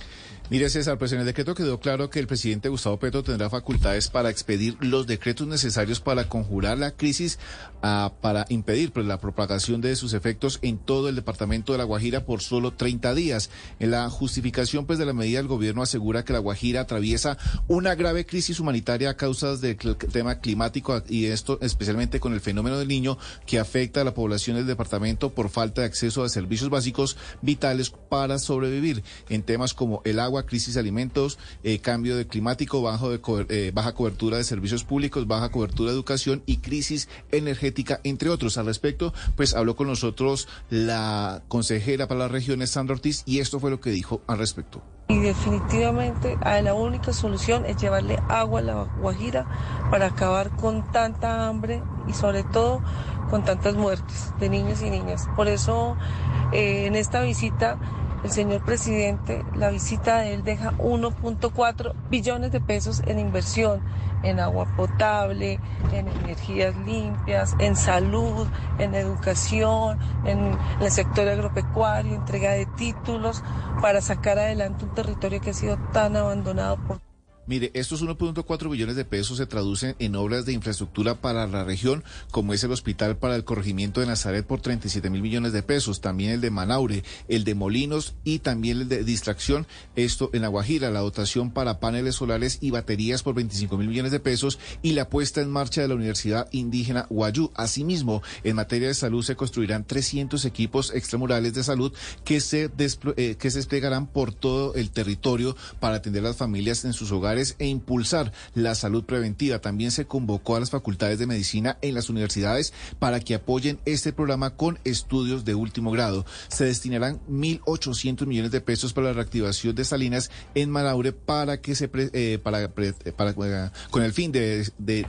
Mire, César, pues en el decreto quedó claro que el presidente Gustavo Petro tendrá facultades para expedir los decretos necesarios para conjurar la crisis, uh, para impedir pues, la propagación de sus efectos en todo el departamento de La Guajira por solo 30 días. En la justificación pues, de la medida, el gobierno asegura que La Guajira atraviesa una grave crisis humanitaria a causa del tema climático y esto especialmente con el fenómeno del niño que afecta a la población del departamento por falta de acceso a servicios básicos vitales para sobrevivir en temas como el agua crisis de alimentos, eh, cambio de climático, bajo eh, baja cobertura de servicios públicos, baja cobertura de educación y crisis energética, entre otros. Al respecto, pues habló con nosotros la consejera para las regiones, Sandra Ortiz, y esto fue lo que dijo al respecto. Y definitivamente la única solución es llevarle agua a la Guajira para acabar con tanta hambre y sobre todo con tantas muertes de niños y niñas. Por eso eh, en esta visita el señor presidente, la visita de él deja 1.4 billones de pesos en inversión en agua potable, en energías limpias, en salud, en educación, en el sector agropecuario, entrega de títulos para sacar adelante un territorio que ha sido tan abandonado por Mire, estos 1.4 billones de pesos se traducen en obras de infraestructura para la región, como es el hospital para el corregimiento de Nazaret por 37 mil millones de pesos, también el de Manaure, el de Molinos y también el de Distracción, esto en La Guajira, la dotación para paneles solares y baterías por 25 mil millones de pesos y la puesta en marcha de la Universidad Indígena Guayú. Asimismo, en materia de salud se construirán 300 equipos extramurales de salud que se, eh, que se desplegarán por todo el territorio para atender a las familias en sus hogares e impulsar la salud preventiva. También se convocó a las facultades de medicina en las universidades para que apoyen este programa con estudios de último grado. Se destinarán 1.800 millones de pesos para la reactivación de salinas en Manaure para que se eh, para, para, eh, con el fin de, de,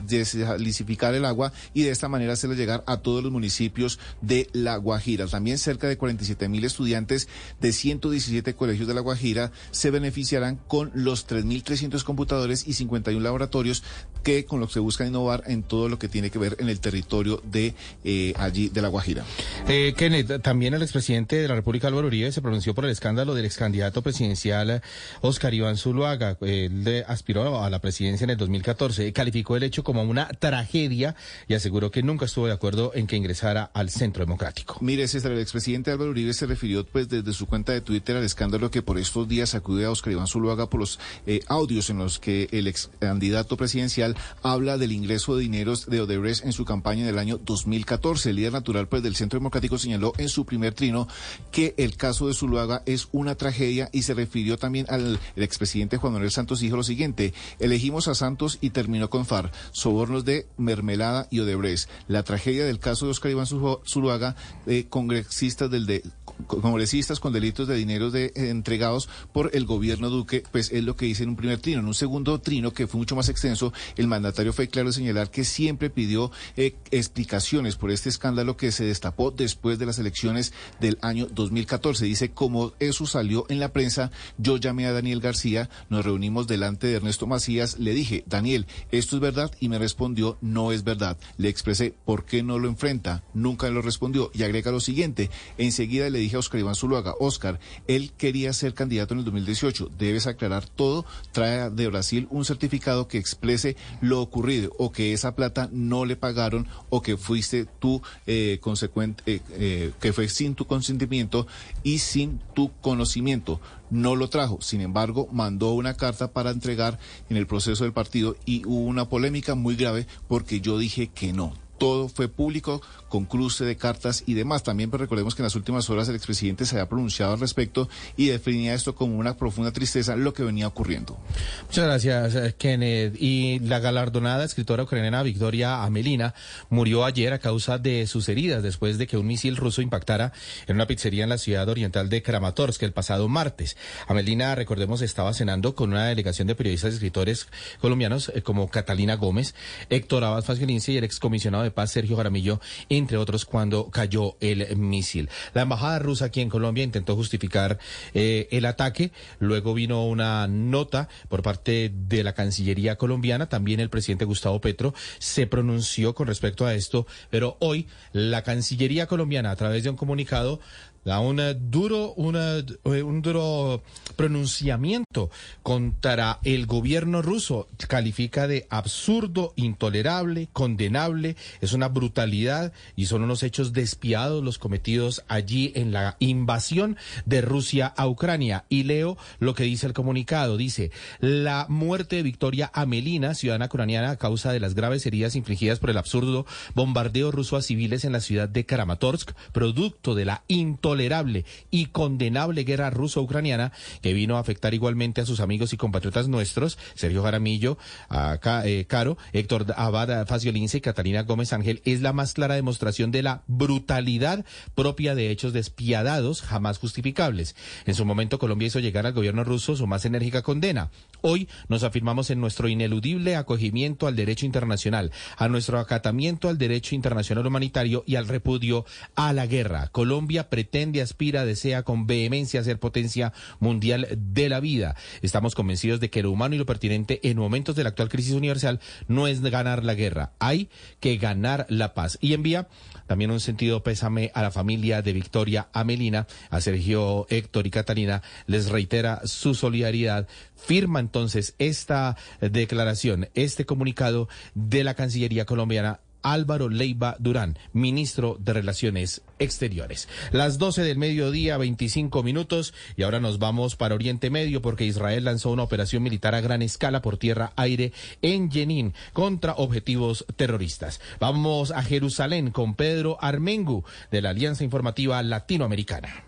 el agua y de esta manera hacerle llegar a todos los municipios de La Guajira. También cerca de 47 mil estudiantes de 117 colegios de La Guajira se beneficiarán con los 3.300 computadores y 51 laboratorios que con los que se busca innovar en todo lo que tiene que ver en el territorio de eh, allí de La Guajira. Eh, Kenneth, también el expresidente de la República Álvaro Uribe se pronunció por el escándalo del ex candidato presidencial Oscar Iván Zuluaga. Él aspiró a la presidencia en el 2014. Calificó el hecho como una tragedia y aseguró que nunca estuvo de acuerdo en que ingresara al Centro Democrático. Mire, César, el expresidente Álvaro Uribe se refirió pues desde su cuenta de Twitter al escándalo que por estos días acude a Oscar Iván Zuluaga por los eh, audios en los que el ex candidato presidencial habla del ingreso de dineros de Odebrecht en su campaña del año 2014. El líder natural pues, del Centro Democrático señaló en su primer trino que el caso de Zuluaga es una tragedia y se refirió también al expresidente Juan Manuel Santos dijo lo siguiente, elegimos a Santos y terminó con FAR, sobornos de Mermelada y Odebrecht. La tragedia del caso de Oscar Iván Zuluaga, eh, congresistas del de congresistas con delitos de dinero de, entregados por el gobierno Duque, pues es lo que dice en un primer trino, en segundo trino que fue mucho más extenso, el mandatario fue claro en señalar que siempre pidió eh, explicaciones por este escándalo que se destapó después de las elecciones del año 2014. Dice, como eso salió en la prensa, yo llamé a Daniel García, nos reunimos delante de Ernesto Macías, le dije, Daniel, ¿esto es verdad? Y me respondió, no es verdad. Le expresé, ¿por qué no lo enfrenta? Nunca lo respondió. Y agrega lo siguiente, enseguida le dije a Oscar Iván Zuluaga, Oscar, él quería ser candidato en el 2018, debes aclarar todo, trae de Brasil un certificado que exprese lo ocurrido o que esa plata no le pagaron o que fuiste tú eh, consecuente, eh, eh, que fue sin tu consentimiento y sin tu conocimiento. No lo trajo, sin embargo, mandó una carta para entregar en el proceso del partido y hubo una polémica muy grave porque yo dije que no todo fue público, con cruce de cartas y demás. También pues, recordemos que en las últimas horas el expresidente se había pronunciado al respecto y definía esto como una profunda tristeza lo que venía ocurriendo. Muchas gracias, eh, Kenneth. Y la galardonada escritora ucraniana Victoria Amelina murió ayer a causa de sus heridas después de que un misil ruso impactara en una pizzería en la ciudad oriental de Kramatorsk el pasado martes. Amelina, recordemos, estaba cenando con una delegación de periodistas y escritores colombianos eh, como Catalina Gómez, Héctor Abad Fasgelince y el excomisionado de Paz Sergio Jaramillo, entre otros, cuando cayó el misil. La embajada rusa aquí en Colombia intentó justificar eh, el ataque. Luego vino una nota por parte de la Cancillería colombiana. También el presidente Gustavo Petro se pronunció con respecto a esto. Pero hoy la Cancillería colombiana, a través de un comunicado, da un duro, eh, un duro pronunciamiento contra el gobierno ruso. Califica de absurdo, intolerable, condenable. Es una brutalidad y son unos hechos despiadados los cometidos allí en la invasión de Rusia a Ucrania. Y leo lo que dice el comunicado. Dice, la muerte de Victoria Amelina, ciudadana ucraniana, a causa de las graves heridas infligidas por el absurdo bombardeo ruso a civiles en la ciudad de Kramatorsk, producto de la intolerancia intolerable y condenable guerra ruso-ucraniana que vino a afectar igualmente a sus amigos y compatriotas nuestros, Sergio Jaramillo, a eh, Caro, Héctor Abad Faciolince y Catalina Gómez Ángel, es la más clara demostración de la brutalidad propia de hechos despiadados jamás justificables. En su momento Colombia hizo llegar al gobierno ruso su más enérgica condena. Hoy nos afirmamos en nuestro ineludible acogimiento al derecho internacional, a nuestro acatamiento al derecho internacional humanitario y al repudio a la guerra. Colombia pretende aspira, desea con vehemencia ser potencia mundial de la vida. Estamos convencidos de que lo humano y lo pertinente en momentos de la actual crisis universal no es ganar la guerra, hay que ganar la paz. Y envía también un sentido pésame a la familia de Victoria Amelina, a Sergio Héctor y Catalina, les reitera su solidaridad. Firma entonces esta declaración, este comunicado de la Cancillería colombiana Álvaro Leiva Durán, ministro de Relaciones Exteriores. Las 12 del mediodía, 25 minutos, y ahora nos vamos para Oriente Medio porque Israel lanzó una operación militar a gran escala por tierra-aire en Jenin contra objetivos terroristas. Vamos a Jerusalén con Pedro Armengu de la Alianza Informativa Latinoamericana.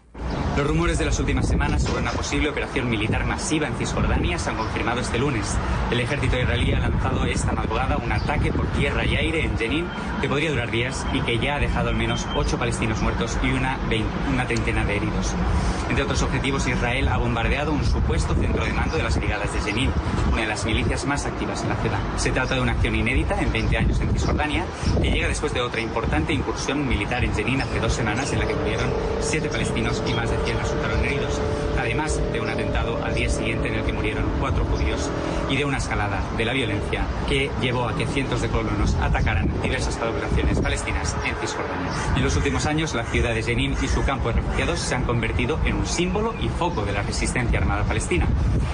Los rumores de las últimas semanas sobre una posible operación militar masiva en Cisjordania se han confirmado este lunes. El ejército israelí ha lanzado esta madrugada un ataque por tierra y aire en Jenin que podría durar días y que ya ha dejado al menos ocho palestinos muertos y una, una treintena de heridos. Entre otros objetivos, Israel ha bombardeado un supuesto centro de mando de las brigadas de Jenin, una de las milicias más activas en la ciudad. Se trata de una acción inédita en 20 años en Cisjordania que llega después de otra importante incursión militar en Jenin hace dos semanas en la que murieron siete palestinos y más de 100 resultaron heridos, además de un atentado al día siguiente en el que murieron cuatro judíos y de una escalada de la violencia que llevó a que cientos de colonos atacaran diversas poblaciones palestinas en Cisjordania. En los últimos años, la ciudad de Jenin y su campo de refugiados se han convertido en un símbolo y foco de la resistencia armada palestina.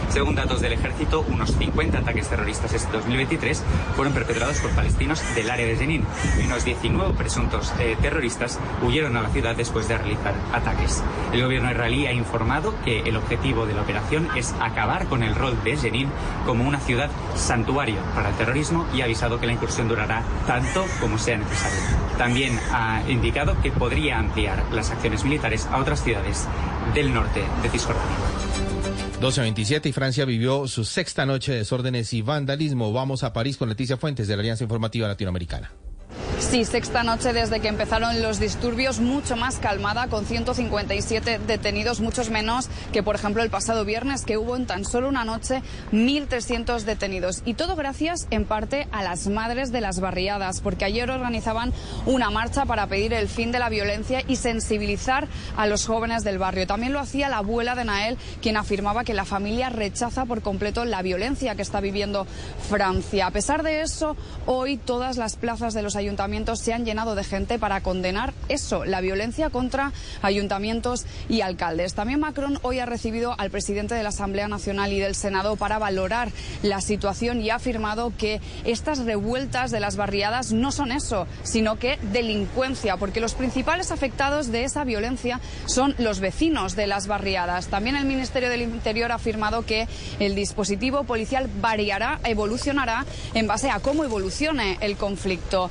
Según datos del ejército, unos 50 ataques terroristas este 2023 fueron perpetrados por palestinos del área de Jenin y unos 19 presuntos eh, terroristas huyeron a la ciudad después de realizar ataques. El gobierno israelí ha informado que el objetivo de la operación es acabar con el rol de Jenin como una ciudad santuario para el terrorismo y ha avisado que la incursión durará tanto como sea necesario. También ha indicado que podría ampliar las acciones militares a otras ciudades del norte de Cisjordania. 12.27 y Francia vivió su sexta noche de desórdenes y vandalismo. Vamos a París con Leticia Fuentes de la Alianza Informativa Latinoamericana. Sí, sexta noche desde que empezaron los disturbios, mucho más calmada, con 157 detenidos, muchos menos que, por ejemplo, el pasado viernes, que hubo en tan solo una noche 1.300 detenidos. Y todo gracias, en parte, a las madres de las barriadas, porque ayer organizaban una marcha para pedir el fin de la violencia y sensibilizar a los jóvenes del barrio. También lo hacía la abuela de Nael, quien afirmaba que la familia rechaza por completo la violencia que está viviendo Francia. A pesar de eso, hoy todas las plazas de los ayuntamientos se han llenado de gente para condenar eso, la violencia contra ayuntamientos y alcaldes. También Macron hoy ha recibido al presidente de la Asamblea Nacional y del Senado para valorar la situación y ha afirmado que estas revueltas de las barriadas no son eso, sino que delincuencia, porque los principales afectados de esa violencia son los vecinos de las barriadas. También el Ministerio del Interior ha afirmado que el dispositivo policial variará, evolucionará en base a cómo evolucione el conflicto.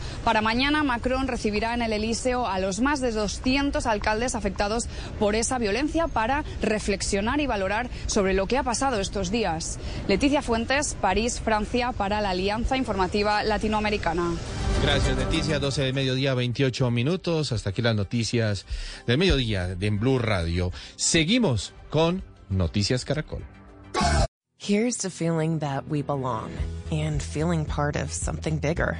Mañana Macron recibirá en el Elíseo a los más de 200 alcaldes afectados por esa violencia para reflexionar y valorar sobre lo que ha pasado estos días. Leticia Fuentes, París, Francia, para la Alianza Informativa Latinoamericana. Gracias, Leticia. 12 de mediodía, 28 minutos. Hasta aquí las noticias del mediodía de en Blue Radio. Seguimos con Noticias Caracol. Here's to feeling that we belong and feeling part of something bigger.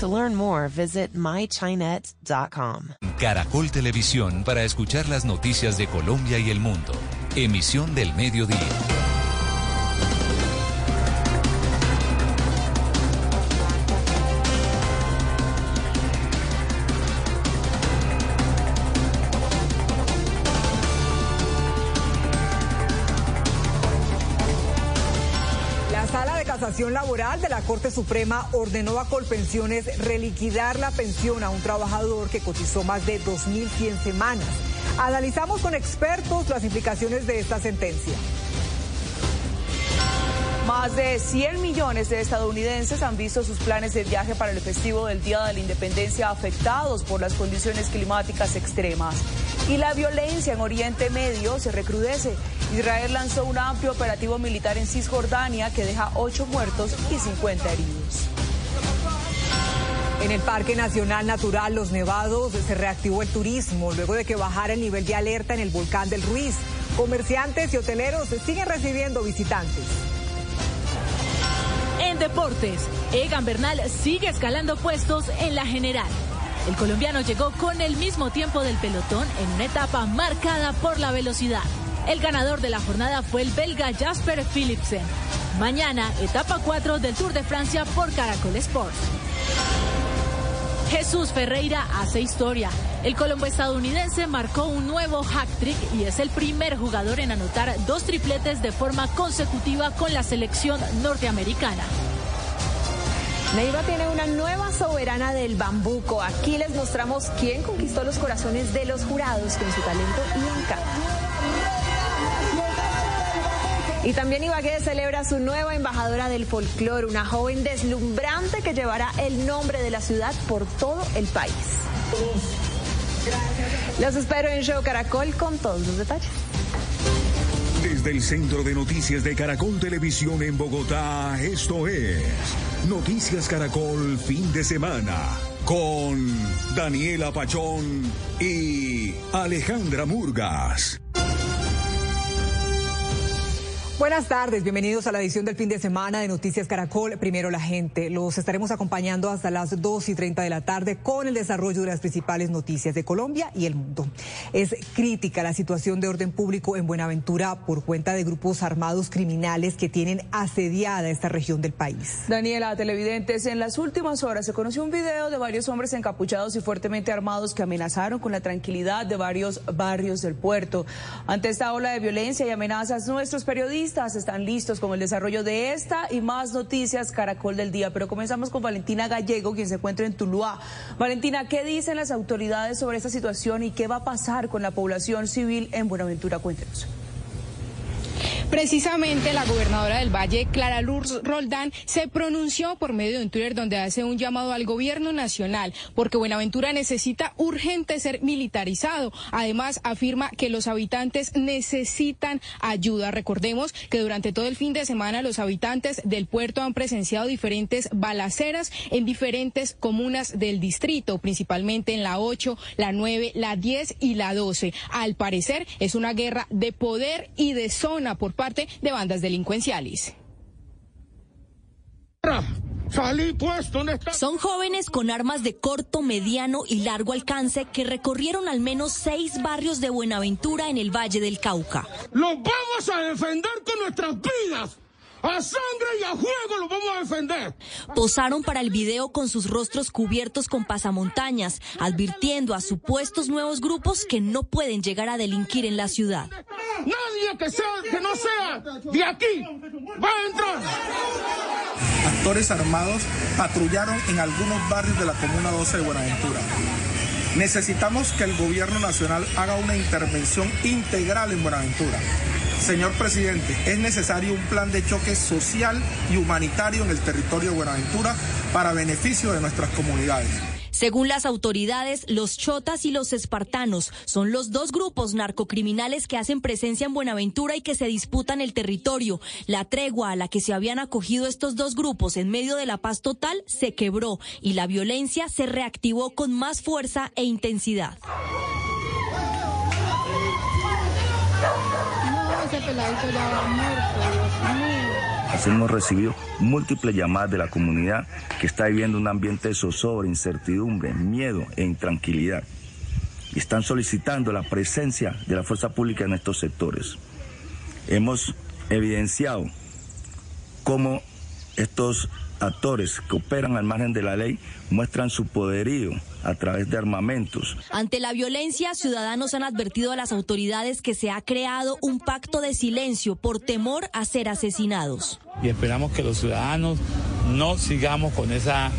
To learn more, visit mychinet.com. Caracol Televisión para escuchar las noticias de Colombia y el mundo. Emisión del mediodía. Corte Suprema ordenó a Colpensiones reliquidar la pensión a un trabajador que cotizó más de 2.100 semanas. Analizamos con expertos las implicaciones de esta sentencia. Más de 100 millones de estadounidenses han visto sus planes de viaje para el festivo del Día de la Independencia afectados por las condiciones climáticas extremas. Y la violencia en Oriente Medio se recrudece. Israel lanzó un amplio operativo militar en Cisjordania que deja 8 muertos y 50 heridos. En el Parque Nacional Natural Los Nevados se reactivó el turismo luego de que bajara el nivel de alerta en el volcán del Ruiz. Comerciantes y hoteleros siguen recibiendo visitantes. En deportes, Egan Bernal sigue escalando puestos en la general. El colombiano llegó con el mismo tiempo del pelotón en una etapa marcada por la velocidad. El ganador de la jornada fue el belga Jasper Philipsen. Mañana, etapa 4 del Tour de Francia por Caracol Sport. Jesús Ferreira hace historia. El colombo estadounidense marcó un nuevo hack trick y es el primer jugador en anotar dos tripletes de forma consecutiva con la selección norteamericana. Neiva tiene una nueva soberana del bambuco. Aquí les mostramos quién conquistó los corazones de los jurados con su talento y encanto. Y también Ibagué celebra su nueva embajadora del folclore, una joven deslumbrante que llevará el nombre de la ciudad por todo el país. Los espero en Show Caracol con todos los detalles. Desde el Centro de Noticias de Caracol Televisión en Bogotá, esto es Noticias Caracol Fin de Semana con Daniela Pachón y Alejandra Murgas. Buenas tardes, bienvenidos a la edición del fin de semana de Noticias Caracol. Primero la gente, los estaremos acompañando hasta las 2 y 30 de la tarde con el desarrollo de las principales noticias de Colombia y el mundo. Es crítica la situación de orden público en Buenaventura por cuenta de grupos armados criminales que tienen asediada esta región del país. Daniela, televidentes, en las últimas horas se conoció un video de varios hombres encapuchados y fuertemente armados que amenazaron con la tranquilidad de varios barrios del puerto. Ante esta ola de violencia y amenazas, nuestros periodistas están listos con el desarrollo de esta y más noticias Caracol del Día. Pero comenzamos con Valentina Gallego, quien se encuentra en Tuluá. Valentina, ¿qué dicen las autoridades sobre esta situación y qué va a pasar con la población civil en Buenaventura? Cuéntenos. Precisamente la gobernadora del Valle, Clara Luz Roldán, se pronunció por medio de un Twitter donde hace un llamado al gobierno nacional porque Buenaventura necesita urgente ser militarizado. Además, afirma que los habitantes necesitan ayuda. Recordemos que durante todo el fin de semana los habitantes del puerto han presenciado diferentes balaceras en diferentes comunas del distrito, principalmente en la 8, la 9, la 10 y la 12. Al parecer es una guerra de poder y de zona por parte de bandas delincuenciales. Son jóvenes con armas de corto, mediano y largo alcance que recorrieron al menos seis barrios de Buenaventura en el Valle del Cauca. Los vamos a defender con nuestras vidas. A sangre y a juego lo vamos a defender. Posaron para el video con sus rostros cubiertos con pasamontañas, advirtiendo a supuestos nuevos grupos que no pueden llegar a delinquir en la ciudad. Nadie que, sea, que no sea de aquí va a entrar. Actores armados patrullaron en algunos barrios de la Comuna 12 de Buenaventura. Necesitamos que el gobierno nacional haga una intervención integral en Buenaventura Señor presidente, es necesario un plan de choque social y humanitario en el territorio de Buenaventura para beneficio de nuestras comunidades. Según las autoridades, los chotas y los espartanos son los dos grupos narcocriminales que hacen presencia en Buenaventura y que se disputan el territorio. La tregua a la que se habían acogido estos dos grupos en medio de la paz total se quebró y la violencia se reactivó con más fuerza e intensidad. Así hemos recibido múltiples llamadas de la comunidad que está viviendo un ambiente de zozobra, incertidumbre, miedo e intranquilidad. Y están solicitando la presencia de la fuerza pública en estos sectores. Hemos evidenciado cómo estos actores que operan al margen de la ley muestran su poderío a través de armamentos. Ante la violencia, ciudadanos han advertido a las autoridades que se ha creado un pacto de silencio por temor a ser asesinados. Y esperamos que los ciudadanos no sigamos con esa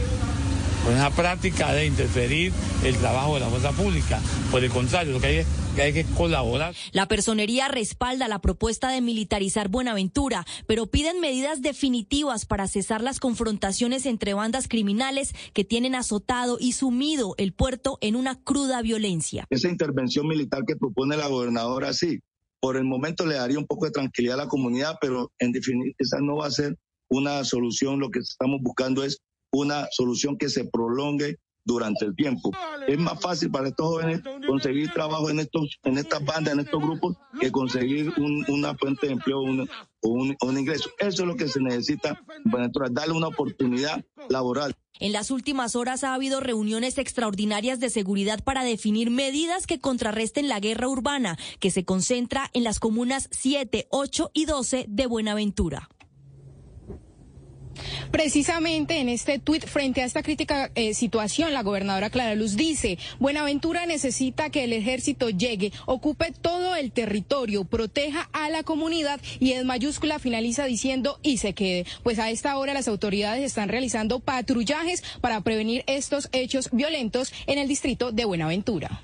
con esa práctica de interferir el trabajo de la fuerza pública. Por el contrario, lo que hay es que hay que colaborar. La personería respalda la propuesta de militarizar Buenaventura, pero piden medidas definitivas para cesar las confrontaciones entre bandas criminales que tienen azotado y sumido el puerto en una cruda violencia. Esa intervención militar que propone la gobernadora, sí, por el momento le daría un poco de tranquilidad a la comunidad, pero en definitiva esa no va a ser una solución. Lo que estamos buscando es una solución que se prolongue durante el tiempo. Es más fácil para estos jóvenes conseguir trabajo en estos, en estas bandas, en estos grupos, que conseguir una fuente de empleo o un, ingreso. Eso es lo que se necesita para darle una oportunidad laboral. En las últimas horas ha habido reuniones extraordinarias de seguridad para definir medidas que contrarresten la guerra urbana, que se concentra en las comunas 7, 8 y 12 de Buenaventura. Precisamente en este tuit frente a esta crítica eh, situación, la gobernadora Clara Luz dice, Buenaventura necesita que el ejército llegue, ocupe todo el territorio, proteja a la comunidad y en mayúscula finaliza diciendo y se quede. Pues a esta hora las autoridades están realizando patrullajes para prevenir estos hechos violentos en el distrito de Buenaventura.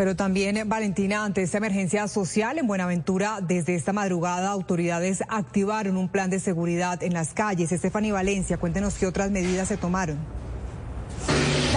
Pero también, Valentina, ante esta emergencia social en Buenaventura, desde esta madrugada autoridades activaron un plan de seguridad en las calles. Estefany Valencia, cuéntenos qué otras medidas se tomaron.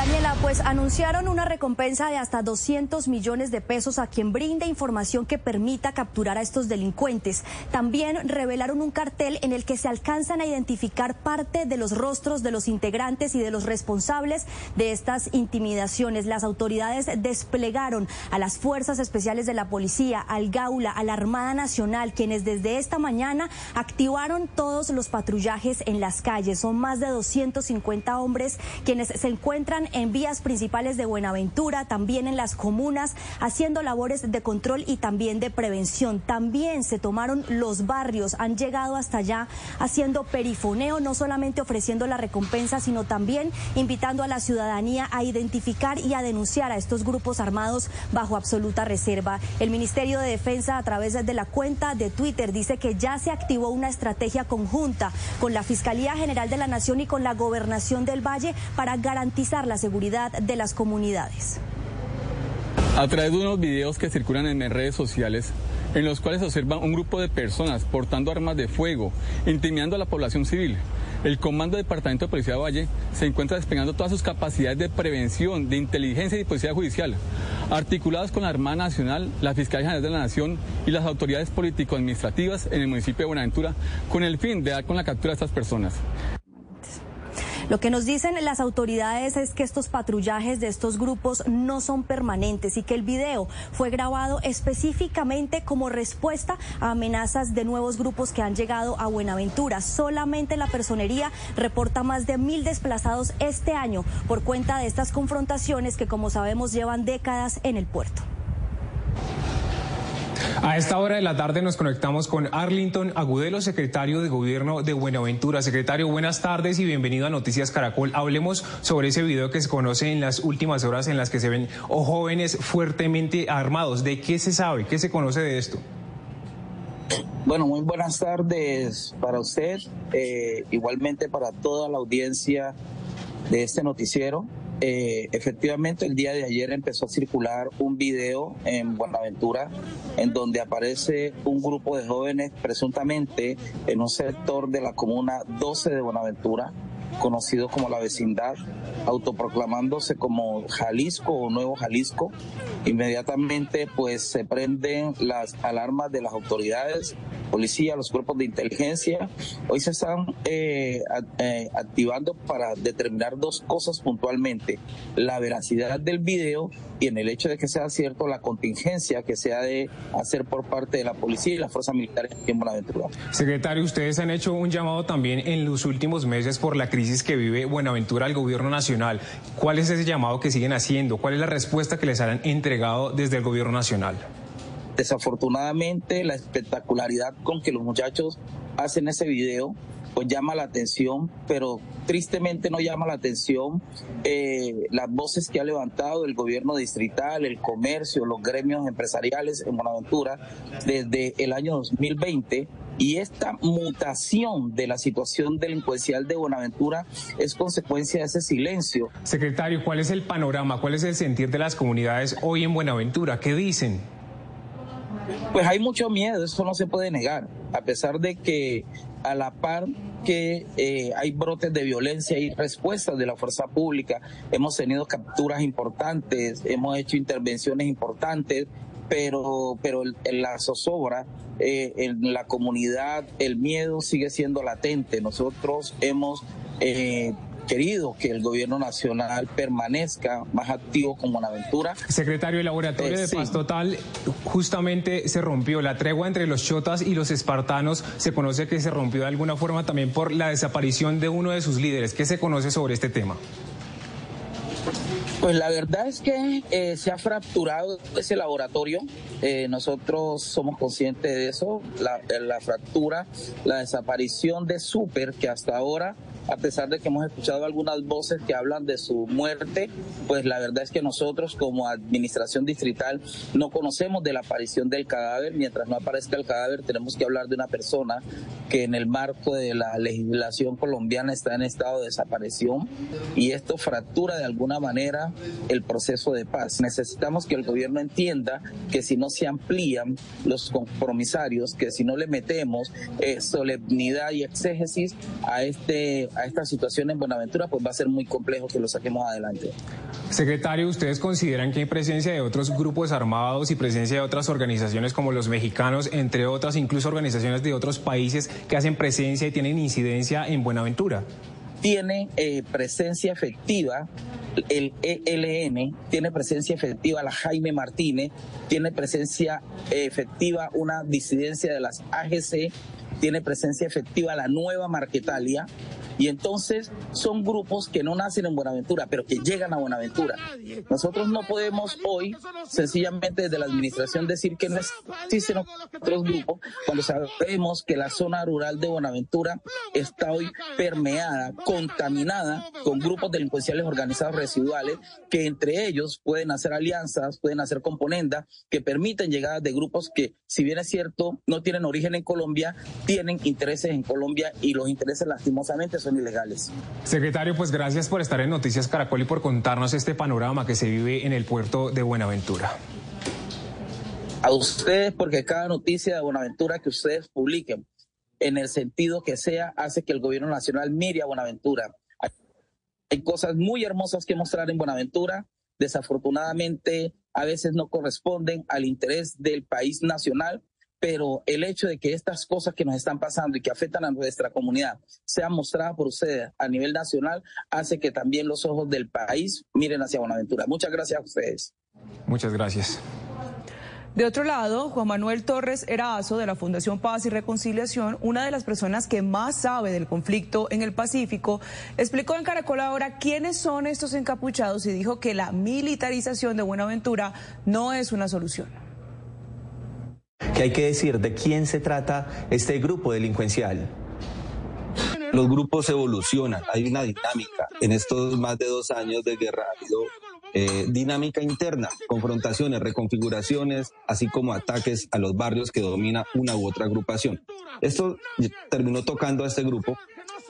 Daniela, pues anunciaron una recompensa de hasta 200 millones de pesos a quien brinde información que permita capturar a estos delincuentes. También revelaron un cartel en el que se alcanzan a identificar parte de los rostros de los integrantes y de los responsables de estas intimidaciones. Las autoridades desplegaron a las fuerzas especiales de la policía, al Gaula, a la Armada Nacional, quienes desde esta mañana activaron todos los patrullajes en las calles. Son más de 250 hombres quienes se encuentran en vías principales de Buenaventura, también en las comunas, haciendo labores de control y también de prevención. También se tomaron los barrios, han llegado hasta allá haciendo perifoneo, no solamente ofreciendo la recompensa, sino también invitando a la ciudadanía a identificar y a denunciar a estos grupos armados bajo absoluta reserva. El Ministerio de Defensa, a través de la cuenta de Twitter, dice que ya se activó una estrategia conjunta con la Fiscalía General de la Nación y con la Gobernación del Valle para garantizar la seguridad de las comunidades. A través de unos videos que circulan en redes sociales, en los cuales se observa un grupo de personas portando armas de fuego, intimidando a la población civil. El Comando Departamento de Policía de Valle se encuentra desplegando todas sus capacidades de prevención, de inteligencia y policía judicial, articuladas con la Armada Nacional, la Fiscalía General de la Nación y las autoridades político-administrativas en el municipio de Buenaventura, con el fin de dar con la captura de estas personas. Lo que nos dicen las autoridades es que estos patrullajes de estos grupos no son permanentes y que el video fue grabado específicamente como respuesta a amenazas de nuevos grupos que han llegado a Buenaventura. Solamente la personería reporta más de mil desplazados este año por cuenta de estas confrontaciones que, como sabemos, llevan décadas en el puerto. A esta hora de la tarde nos conectamos con Arlington Agudelo, secretario de Gobierno de Buenaventura. Secretario, buenas tardes y bienvenido a Noticias Caracol. Hablemos sobre ese video que se conoce en las últimas horas en las que se ven jóvenes fuertemente armados. ¿De qué se sabe? ¿Qué se conoce de esto? Bueno, muy buenas tardes para usted, eh, igualmente para toda la audiencia de este noticiero. Eh, efectivamente, el día de ayer empezó a circular un video en Buenaventura en donde aparece un grupo de jóvenes presuntamente en un sector de la comuna 12 de Buenaventura, conocido como la vecindad, autoproclamándose como Jalisco o Nuevo Jalisco. Inmediatamente pues se prenden las alarmas de las autoridades policía, los cuerpos de inteligencia, hoy se están eh, eh, activando para determinar dos cosas puntualmente, la veracidad del video y en el hecho de que sea cierto la contingencia que se ha de hacer por parte de la policía y las fuerzas militares en Buenaventura. Secretario, ustedes han hecho un llamado también en los últimos meses por la crisis que vive Buenaventura al gobierno nacional. ¿Cuál es ese llamado que siguen haciendo? ¿Cuál es la respuesta que les han entregado desde el gobierno nacional? Desafortunadamente, la espectacularidad con que los muchachos hacen ese video, pues llama la atención, pero tristemente no llama la atención eh, las voces que ha levantado el gobierno distrital, el comercio, los gremios empresariales en Buenaventura desde el año 2020 y esta mutación de la situación delincuencial de Buenaventura es consecuencia de ese silencio. Secretario, ¿cuál es el panorama? ¿Cuál es el sentir de las comunidades hoy en Buenaventura? ¿Qué dicen? Pues hay mucho miedo, eso no se puede negar, a pesar de que a la par que eh, hay brotes de violencia y respuestas de la fuerza pública, hemos tenido capturas importantes, hemos hecho intervenciones importantes, pero, pero en la zozobra, eh, en la comunidad, el miedo sigue siendo latente. Nosotros hemos eh, querido que el gobierno nacional permanezca más activo con Buenaventura. Secretario, el laboratorio de paz total justamente se rompió. La tregua entre los chotas y los espartanos se conoce que se rompió de alguna forma también por la desaparición de uno de sus líderes. ¿Qué se conoce sobre este tema? Pues la verdad es que eh, se ha fracturado ese laboratorio. Eh, nosotros somos conscientes de eso. La, la fractura, la desaparición de Super, que hasta ahora a pesar de que hemos escuchado algunas voces que hablan de su muerte, pues la verdad es que nosotros como administración distrital no conocemos de la aparición del cadáver. Mientras no aparezca el cadáver tenemos que hablar de una persona que en el marco de la legislación colombiana está en estado de desaparición y esto fractura de alguna manera el proceso de paz. Necesitamos que el gobierno entienda que si no se amplían los compromisarios, que si no le metemos eh, solemnidad y exégesis a este a esta situación en Buenaventura, pues va a ser muy complejo que lo saquemos adelante. Secretario, ¿ustedes consideran que hay presencia de otros grupos armados y presencia de otras organizaciones como los mexicanos, entre otras, incluso organizaciones de otros países que hacen presencia y tienen incidencia en Buenaventura? Tiene eh, presencia efectiva el ELN, tiene presencia efectiva la Jaime Martínez, tiene presencia efectiva una disidencia de las AGC, tiene presencia efectiva la nueva Marquetalia, y entonces son grupos que no nacen en Buenaventura, pero que llegan a Buenaventura. Nosotros no podemos hoy sencillamente desde la administración decir que no existen otros grupos cuando sabemos que la zona rural de Buenaventura está hoy permeada, contaminada con grupos delincuenciales organizados residuales que entre ellos pueden hacer alianzas, pueden hacer componendas que permiten llegadas de grupos que, si bien es cierto, no tienen origen en Colombia, tienen intereses en Colombia y los intereses lastimosamente son ilegales. Secretario, pues gracias por estar en Noticias Caracol y por contarnos este panorama que se vive en el puerto de Buenaventura. a ustedes porque cada noticia de Buenaventura que ustedes publiquen, en el sentido que sea, hace que el gobierno nacional mire a Buenaventura. Hay cosas muy hermosas que mostrar en Buenaventura. Desafortunadamente, a veces no corresponden al interés del país nacional, pero el hecho de que estas cosas que nos están pasando y que afectan a nuestra comunidad sean mostradas por ustedes a nivel nacional hace que también los ojos del país miren hacia Buenaventura. Muchas gracias a ustedes. Muchas gracias. De otro lado, Juan Manuel Torres Erazo de la Fundación Paz y Reconciliación, una de las personas que más sabe del conflicto en el Pacífico, explicó en Caracol ahora quiénes son estos encapuchados y dijo que la militarización de Buenaventura no es una solución. ¿Qué hay que decir de quién se trata este grupo delincuencial? Los grupos evolucionan, hay una dinámica. En estos más de dos años de guerra ha habido eh, dinámica interna, confrontaciones, reconfiguraciones, así como ataques a los barrios que domina una u otra agrupación. Esto terminó tocando a este grupo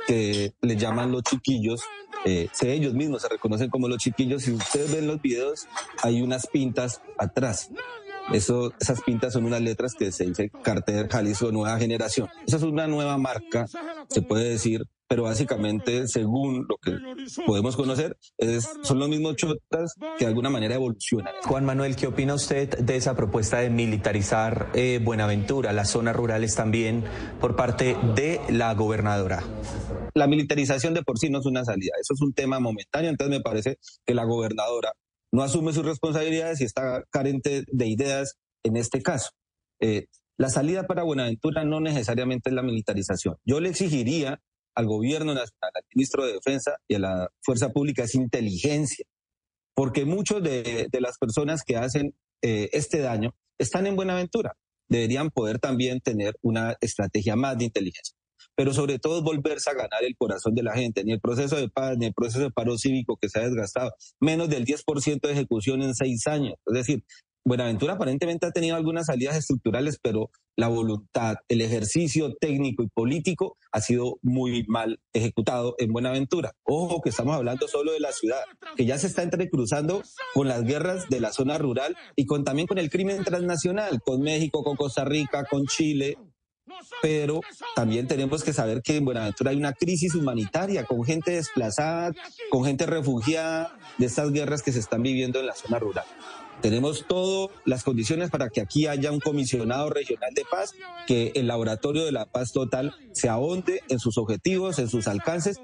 que le llaman los chiquillos. Eh, ellos mismos se reconocen como los chiquillos. Si ustedes ven los videos, hay unas pintas atrás. Eso, esas pintas son unas letras que se dice Carter Jalisco Nueva Generación. Esa es una nueva marca, se puede decir, pero básicamente, según lo que podemos conocer, es, son los mismos chotas que de alguna manera evolucionan. Juan Manuel, ¿qué opina usted de esa propuesta de militarizar eh, Buenaventura, las zonas rurales también, por parte de la gobernadora? La militarización de por sí no es una salida, eso es un tema momentáneo, entonces me parece que la gobernadora no asume sus responsabilidades y está carente de ideas en este caso. Eh, la salida para Buenaventura no necesariamente es la militarización. Yo le exigiría al gobierno nacional, al ministro de Defensa y a la fuerza pública es inteligencia, porque muchos de, las personas que hacen eh, este daño están en Buenaventura. Deberían poder también tener una estrategia más de inteligencia pero sobre todo volverse a ganar el corazón de la gente, ni el proceso de paz, ni el proceso de paro cívico que se ha desgastado, menos del 10% de ejecución en seis años. Es decir, Buenaventura aparentemente ha tenido algunas salidas estructurales, pero la voluntad, el ejercicio técnico y político ha sido muy mal ejecutado en Buenaventura. Ojo que estamos hablando solo de la ciudad, que ya se está entrecruzando con las guerras de la zona rural y con también con el crimen transnacional, con México, con Costa Rica, con Chile, pero también tenemos que saber que en Buenaventura hay una crisis humanitaria con gente desplazada, con gente refugiada de estas guerras que se están viviendo en la zona rural. Tenemos todas las condiciones para que aquí haya un comisionado regional de paz, que el laboratorio de la paz total se ahonde en sus objetivos, en sus alcances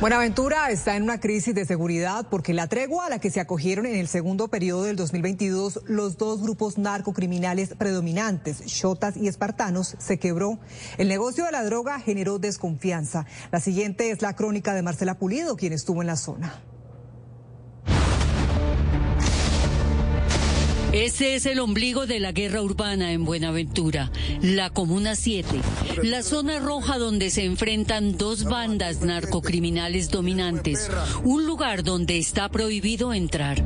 Buenaventura está en una crisis de seguridad porque la tregua a la que se acogieron en el segundo periodo del 2022 los dos grupos narcocriminales predominantes, Shotas y Espartanos, se quebró. El negocio de la droga generó desconfianza. La siguiente es la crónica de Marcela Pulido, quien estuvo en la zona. Ese es el ombligo de la guerra urbana en Buenaventura, la Comuna 7, la zona roja donde se enfrentan dos bandas narcocriminales dominantes, un lugar donde está prohibido entrar.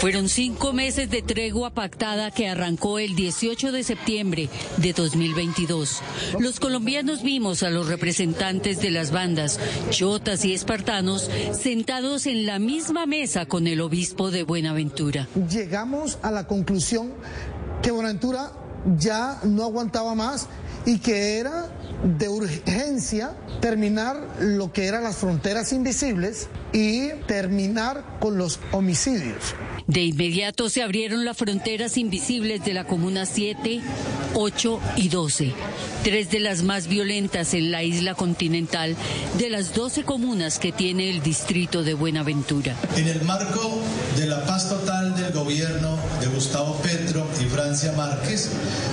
Fueron cinco meses de tregua pactada que arrancó el 18 de septiembre de 2022. Los colombianos vimos a los representantes de las bandas, chotas y espartanos, sentados en la misma mesa con el obispo de Buenaventura. Llegamos a la conclusión que Buenaventura ya no aguantaba más y que era de urgencia terminar lo que eran las fronteras invisibles y terminar con los homicidios. De inmediato se abrieron las fronteras invisibles de la Comuna 7, 8 y 12, tres de las más violentas en la isla continental de las 12 comunas que tiene el distrito de Buenaventura. En el marco de la paz total del gobierno de Gustavo Petro y Francia Márquez,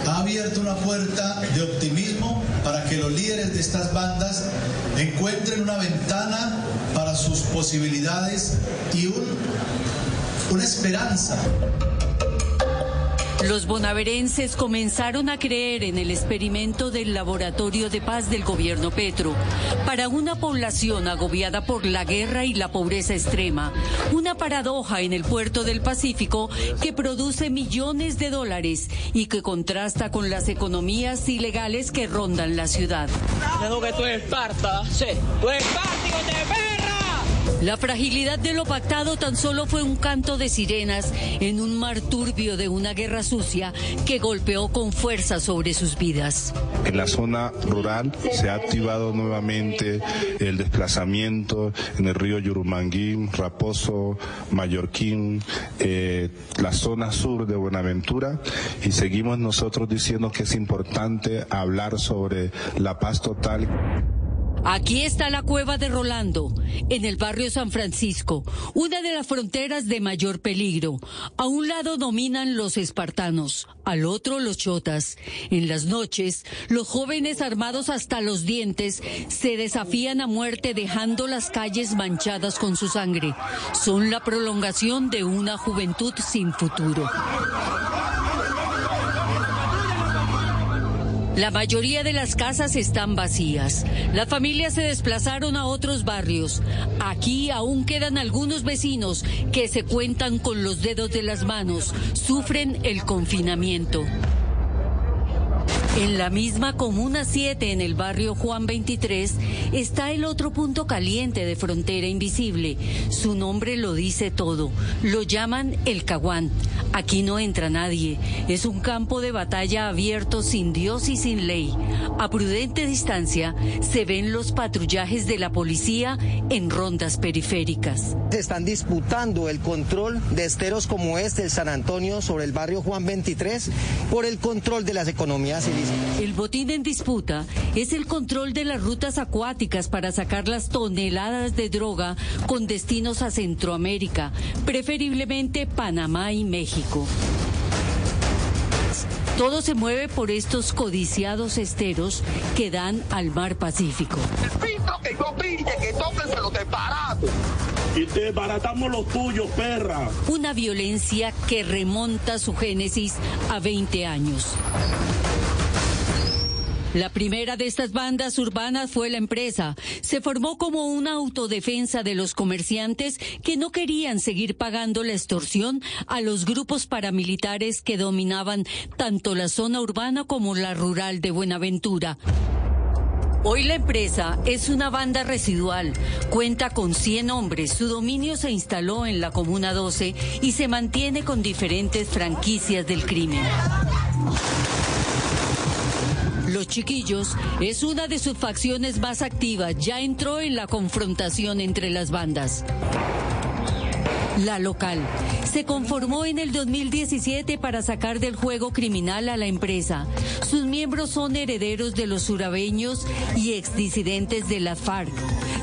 ha abierto una puerta de optimismo para que los líderes de estas bandas encuentren una ventana para sus posibilidades y un una esperanza. Los bonaverenses comenzaron a creer en el experimento del laboratorio de paz del gobierno Petro. Para una población agobiada por la guerra y la pobreza extrema, una paradoja en el puerto del Pacífico que produce millones de dólares y que contrasta con las economías ilegales que rondan la ciudad. La fragilidad de lo pactado tan solo fue un canto de sirenas en un mar turbio de una guerra sucia que golpeó con fuerza sobre sus vidas. En la zona rural se ha activado nuevamente el desplazamiento en el río Yurumanguín, Raposo, Mallorquín, eh, la zona sur de Buenaventura y seguimos nosotros diciendo que es importante hablar sobre la paz total. Aquí está la cueva de Rolando, en el barrio San Francisco, una de las fronteras de mayor peligro. A un lado dominan los espartanos, al otro los chotas. En las noches, los jóvenes armados hasta los dientes se desafían a muerte dejando las calles manchadas con su sangre. Son la prolongación de una juventud sin futuro. La mayoría de las casas están vacías. Las familias se desplazaron a otros barrios. Aquí aún quedan algunos vecinos que se cuentan con los dedos de las manos. Sufren el confinamiento. En la misma Comuna 7, en el barrio Juan 23, está el otro punto caliente de frontera invisible. Su nombre lo dice todo. Lo llaman el Caguán. Aquí no entra nadie. Es un campo de batalla abierto sin Dios y sin ley. A prudente distancia se ven los patrullajes de la policía en rondas periféricas. Se están disputando el control de esteros como este, el San Antonio, sobre el barrio Juan 23, por el control de las economías ilícitas. El botín en disputa es el control de las rutas acuáticas para sacar las toneladas de droga con destinos a Centroamérica, preferiblemente Panamá y México. Todo se mueve por estos codiciados esteros que dan al mar Pacífico. Y desbaratamos los tuyos, perra. Una violencia que remonta su génesis a 20 años. La primera de estas bandas urbanas fue la empresa. Se formó como una autodefensa de los comerciantes que no querían seguir pagando la extorsión a los grupos paramilitares que dominaban tanto la zona urbana como la rural de Buenaventura. Hoy la empresa es una banda residual, cuenta con 100 hombres, su dominio se instaló en la Comuna 12 y se mantiene con diferentes franquicias del crimen. Los Chiquillos es una de sus facciones más activas, ya entró en la confrontación entre las bandas. La local se conformó en el 2017 para sacar del juego criminal a la empresa. Sus miembros son herederos de los surabeños y exdisidentes de la FARC.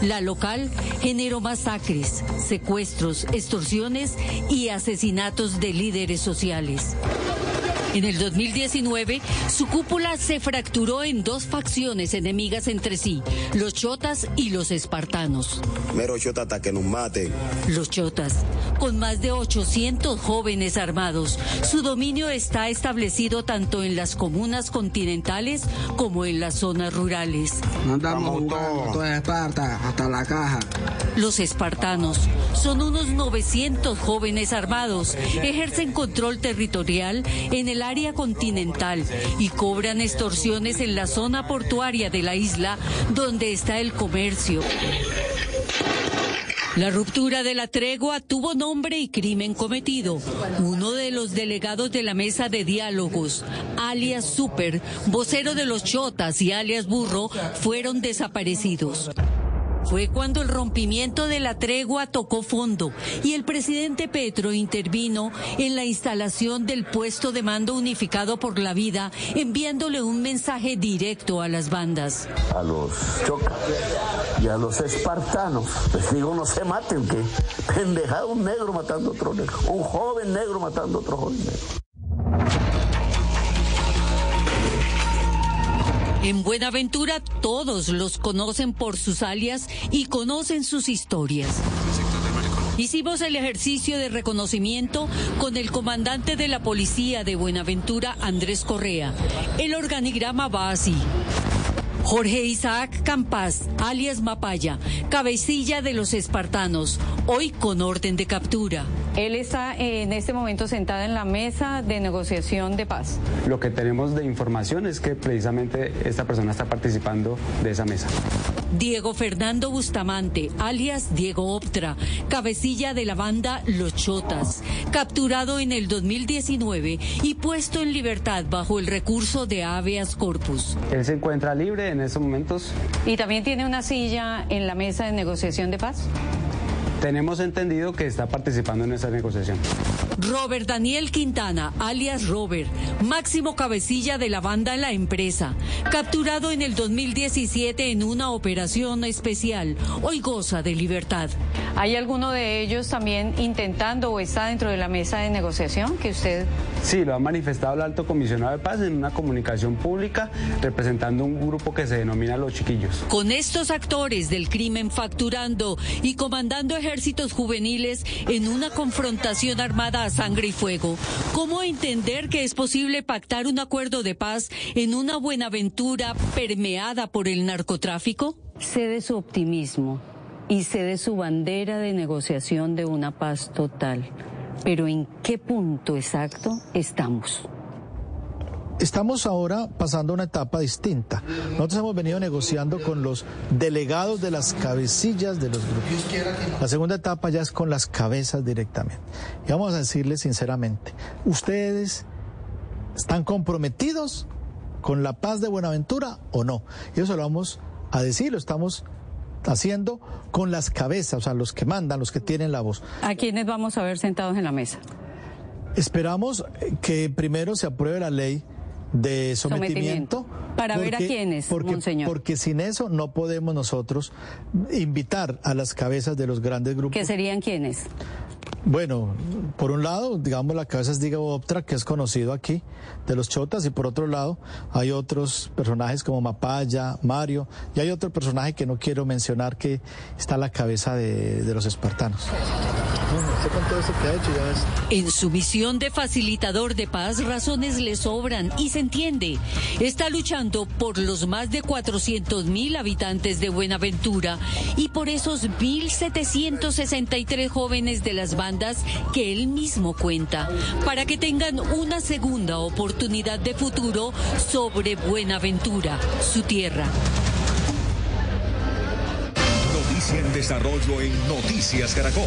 La local generó masacres, secuestros, extorsiones y asesinatos de líderes sociales. En el 2019, su cúpula se fracturó en dos facciones enemigas entre sí, los chotas y los espartanos. Mero chota hasta que nos maten. Los chotas, con más de 800 jóvenes armados, su dominio está establecido tanto en las comunas continentales como en las zonas rurales. Andamos jugando toda Esparta hasta la caja. Los espartanos son unos 900 jóvenes armados, ejercen control territorial en el área continental y cobran extorsiones en la zona portuaria de la isla donde está el comercio. La ruptura de la tregua tuvo nombre y crimen cometido. Uno de los delegados de la mesa de diálogos, alias Super, vocero de los Chotas y alias Burro, fueron desaparecidos. Fue cuando el rompimiento de la tregua tocó fondo y el presidente Petro intervino en la instalación del puesto de mando unificado por la vida, enviándole un mensaje directo a las bandas. A los chocas y a los espartanos, les digo, no se maten, que pendejado un negro matando a otro negro, un joven negro matando a otro joven negro. En Buenaventura todos los conocen por sus alias y conocen sus historias. Hicimos el ejercicio de reconocimiento con el comandante de la policía de Buenaventura, Andrés Correa. El organigrama va así. Jorge Isaac Campas, alias Mapaya, cabecilla de los espartanos, hoy con orden de captura. Él está en este momento sentado en la mesa de negociación de paz. Lo que tenemos de información es que precisamente esta persona está participando de esa mesa. Diego Fernando Bustamante, alias Diego Optra, cabecilla de la banda Los Chotas, capturado en el 2019 y puesto en libertad bajo el recurso de habeas corpus. Él se encuentra libre en estos momentos. ¿Y también tiene una silla en la mesa de negociación de paz? Tenemos entendido que está participando en esa negociación. Robert Daniel Quintana, alias Robert, máximo cabecilla de la banda La Empresa, capturado en el 2017 en una operación especial, hoy goza de libertad. ¿Hay alguno de ellos también intentando o está dentro de la mesa de negociación que usted... Sí, lo ha manifestado el alto comisionado de paz en una comunicación pública representando un grupo que se denomina Los Chiquillos. Con estos actores del crimen facturando y comandando ejércitos juveniles en una confrontación armada a sangre y fuego, ¿cómo entender que es posible pactar un acuerdo de paz en una Buenaventura permeada por el narcotráfico? Sé de su optimismo y sé de su bandera de negociación de una paz total. Pero ¿en qué punto exacto estamos? Estamos ahora pasando a una etapa distinta. Nosotros hemos venido negociando con los delegados de las cabecillas de los grupos. La segunda etapa ya es con las cabezas directamente. Y vamos a decirles sinceramente, ustedes están comprometidos con la paz de Buenaventura o no. Y eso lo vamos a decir, lo estamos haciendo con las cabezas, o sea, los que mandan, los que tienen la voz. ¿A quiénes vamos a ver sentados en la mesa? Esperamos que primero se apruebe la ley de sometimiento. sometimiento. Para ver a quiénes, porque, monseñor. Porque sin eso no podemos nosotros invitar a las cabezas de los grandes grupos. ¿Qué serían quiénes? Bueno, por un lado, digamos, la cabeza es Diego Optra, que es conocido aquí, de los Chotas, y por otro lado, hay otros personajes como Mapaya, Mario, y hay otro personaje que no quiero mencionar que está a la cabeza de, de los espartanos. En su misión de facilitador de paz, razones le sobran y se entiende. Está luchando por los más de 400 mil habitantes de Buenaventura y por esos 1.763 jóvenes de las bandas que él mismo cuenta, para que tengan una segunda oportunidad de futuro sobre Buenaventura, su tierra. Noticia en desarrollo en Noticias Caracol.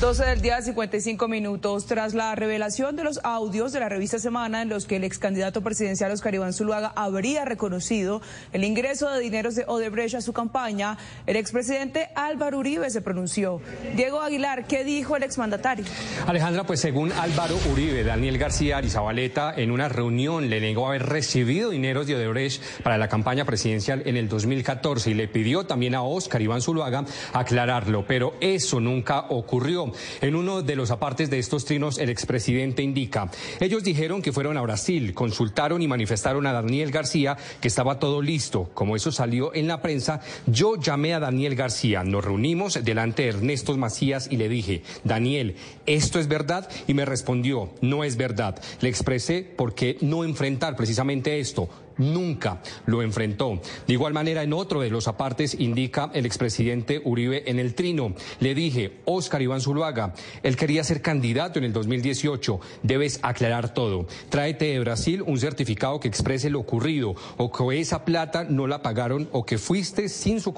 12 del día, 55 minutos. Tras la revelación de los audios de la revista Semana en los que el ex candidato presidencial Oscar Iván Zuluaga habría reconocido el ingreso de dineros de Odebrecht a su campaña, el expresidente Álvaro Uribe se pronunció. Diego Aguilar, ¿qué dijo el exmandatario? Alejandra, pues según Álvaro Uribe, Daniel García Arizabaleta en una reunión le negó haber recibido dineros de Odebrecht para la campaña presidencial en el 2014 y le pidió también a Oscar Iván Zuluaga aclararlo, pero eso nunca ocurrió. En uno de los apartes de estos trinos, el expresidente indica, ellos dijeron que fueron a Brasil, consultaron y manifestaron a Daniel García que estaba todo listo. Como eso salió en la prensa, yo llamé a Daniel García, nos reunimos delante de Ernesto Macías y le dije, Daniel, ¿esto es verdad? Y me respondió, no es verdad. Le expresé por qué no enfrentar precisamente esto nunca lo enfrentó. De igual manera, en otro de los apartes indica el expresidente Uribe en el trino. Le dije, Óscar Iván Zuluaga, él quería ser candidato en el 2018, debes aclarar todo. Tráete de Brasil un certificado que exprese lo ocurrido, o que esa plata no la pagaron, o que fuiste sin su,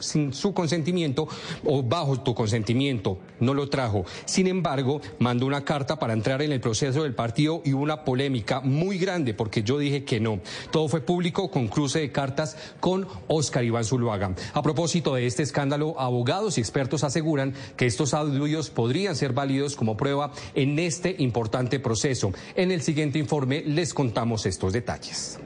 sin su consentimiento o bajo tu consentimiento. No lo trajo. Sin embargo, mandó una carta para entrar en el proceso del partido y hubo una polémica muy grande porque yo dije que no. Todo fue público con cruce de cartas con Óscar Iván Zuluaga. A propósito de este escándalo, abogados y expertos aseguran que estos audios podrían ser válidos como prueba en este importante proceso. En el siguiente informe les contamos estos detalles.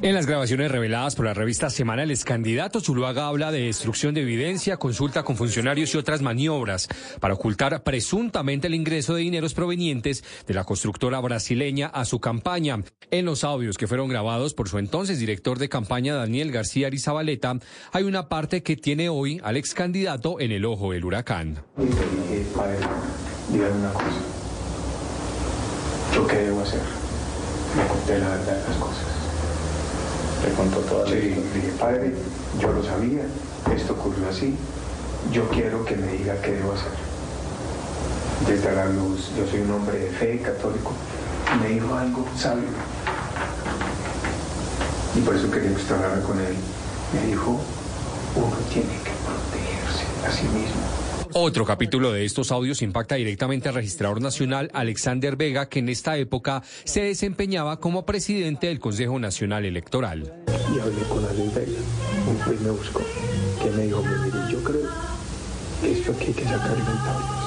En las grabaciones reveladas por la revista Semana, el candidato Zuluaga habla de destrucción de evidencia, consulta con funcionarios y otras maniobras para ocultar presuntamente el ingreso de dineros provenientes de la constructora brasileña a su campaña. En los audios que fueron grabados por su entonces director de campaña Daniel García Arizabaleta, hay una parte que tiene hoy al ex candidato en el ojo del huracán. una cosa. ¿Yo qué debo hacer? Le conté la verdad de las cosas. Le contó toda la sí, dije, padre, yo lo sabía, esto ocurrió así, yo quiero que me diga qué debo hacer. Desde la luz, yo soy un hombre de fe católico, me dijo algo sabio. Y por eso quería que usted hablara con él. Me dijo, uno tiene que protegerse a sí mismo otro capítulo de estos audios impacta directamente al registrador nacional Alexander Vega, que en esta época se desempeñaba como presidente del Consejo Nacional Electoral. Y hablé con Alex Vega, un me buscó, que me dijo, mire, yo creo que esto aquí hay que sacar tablas,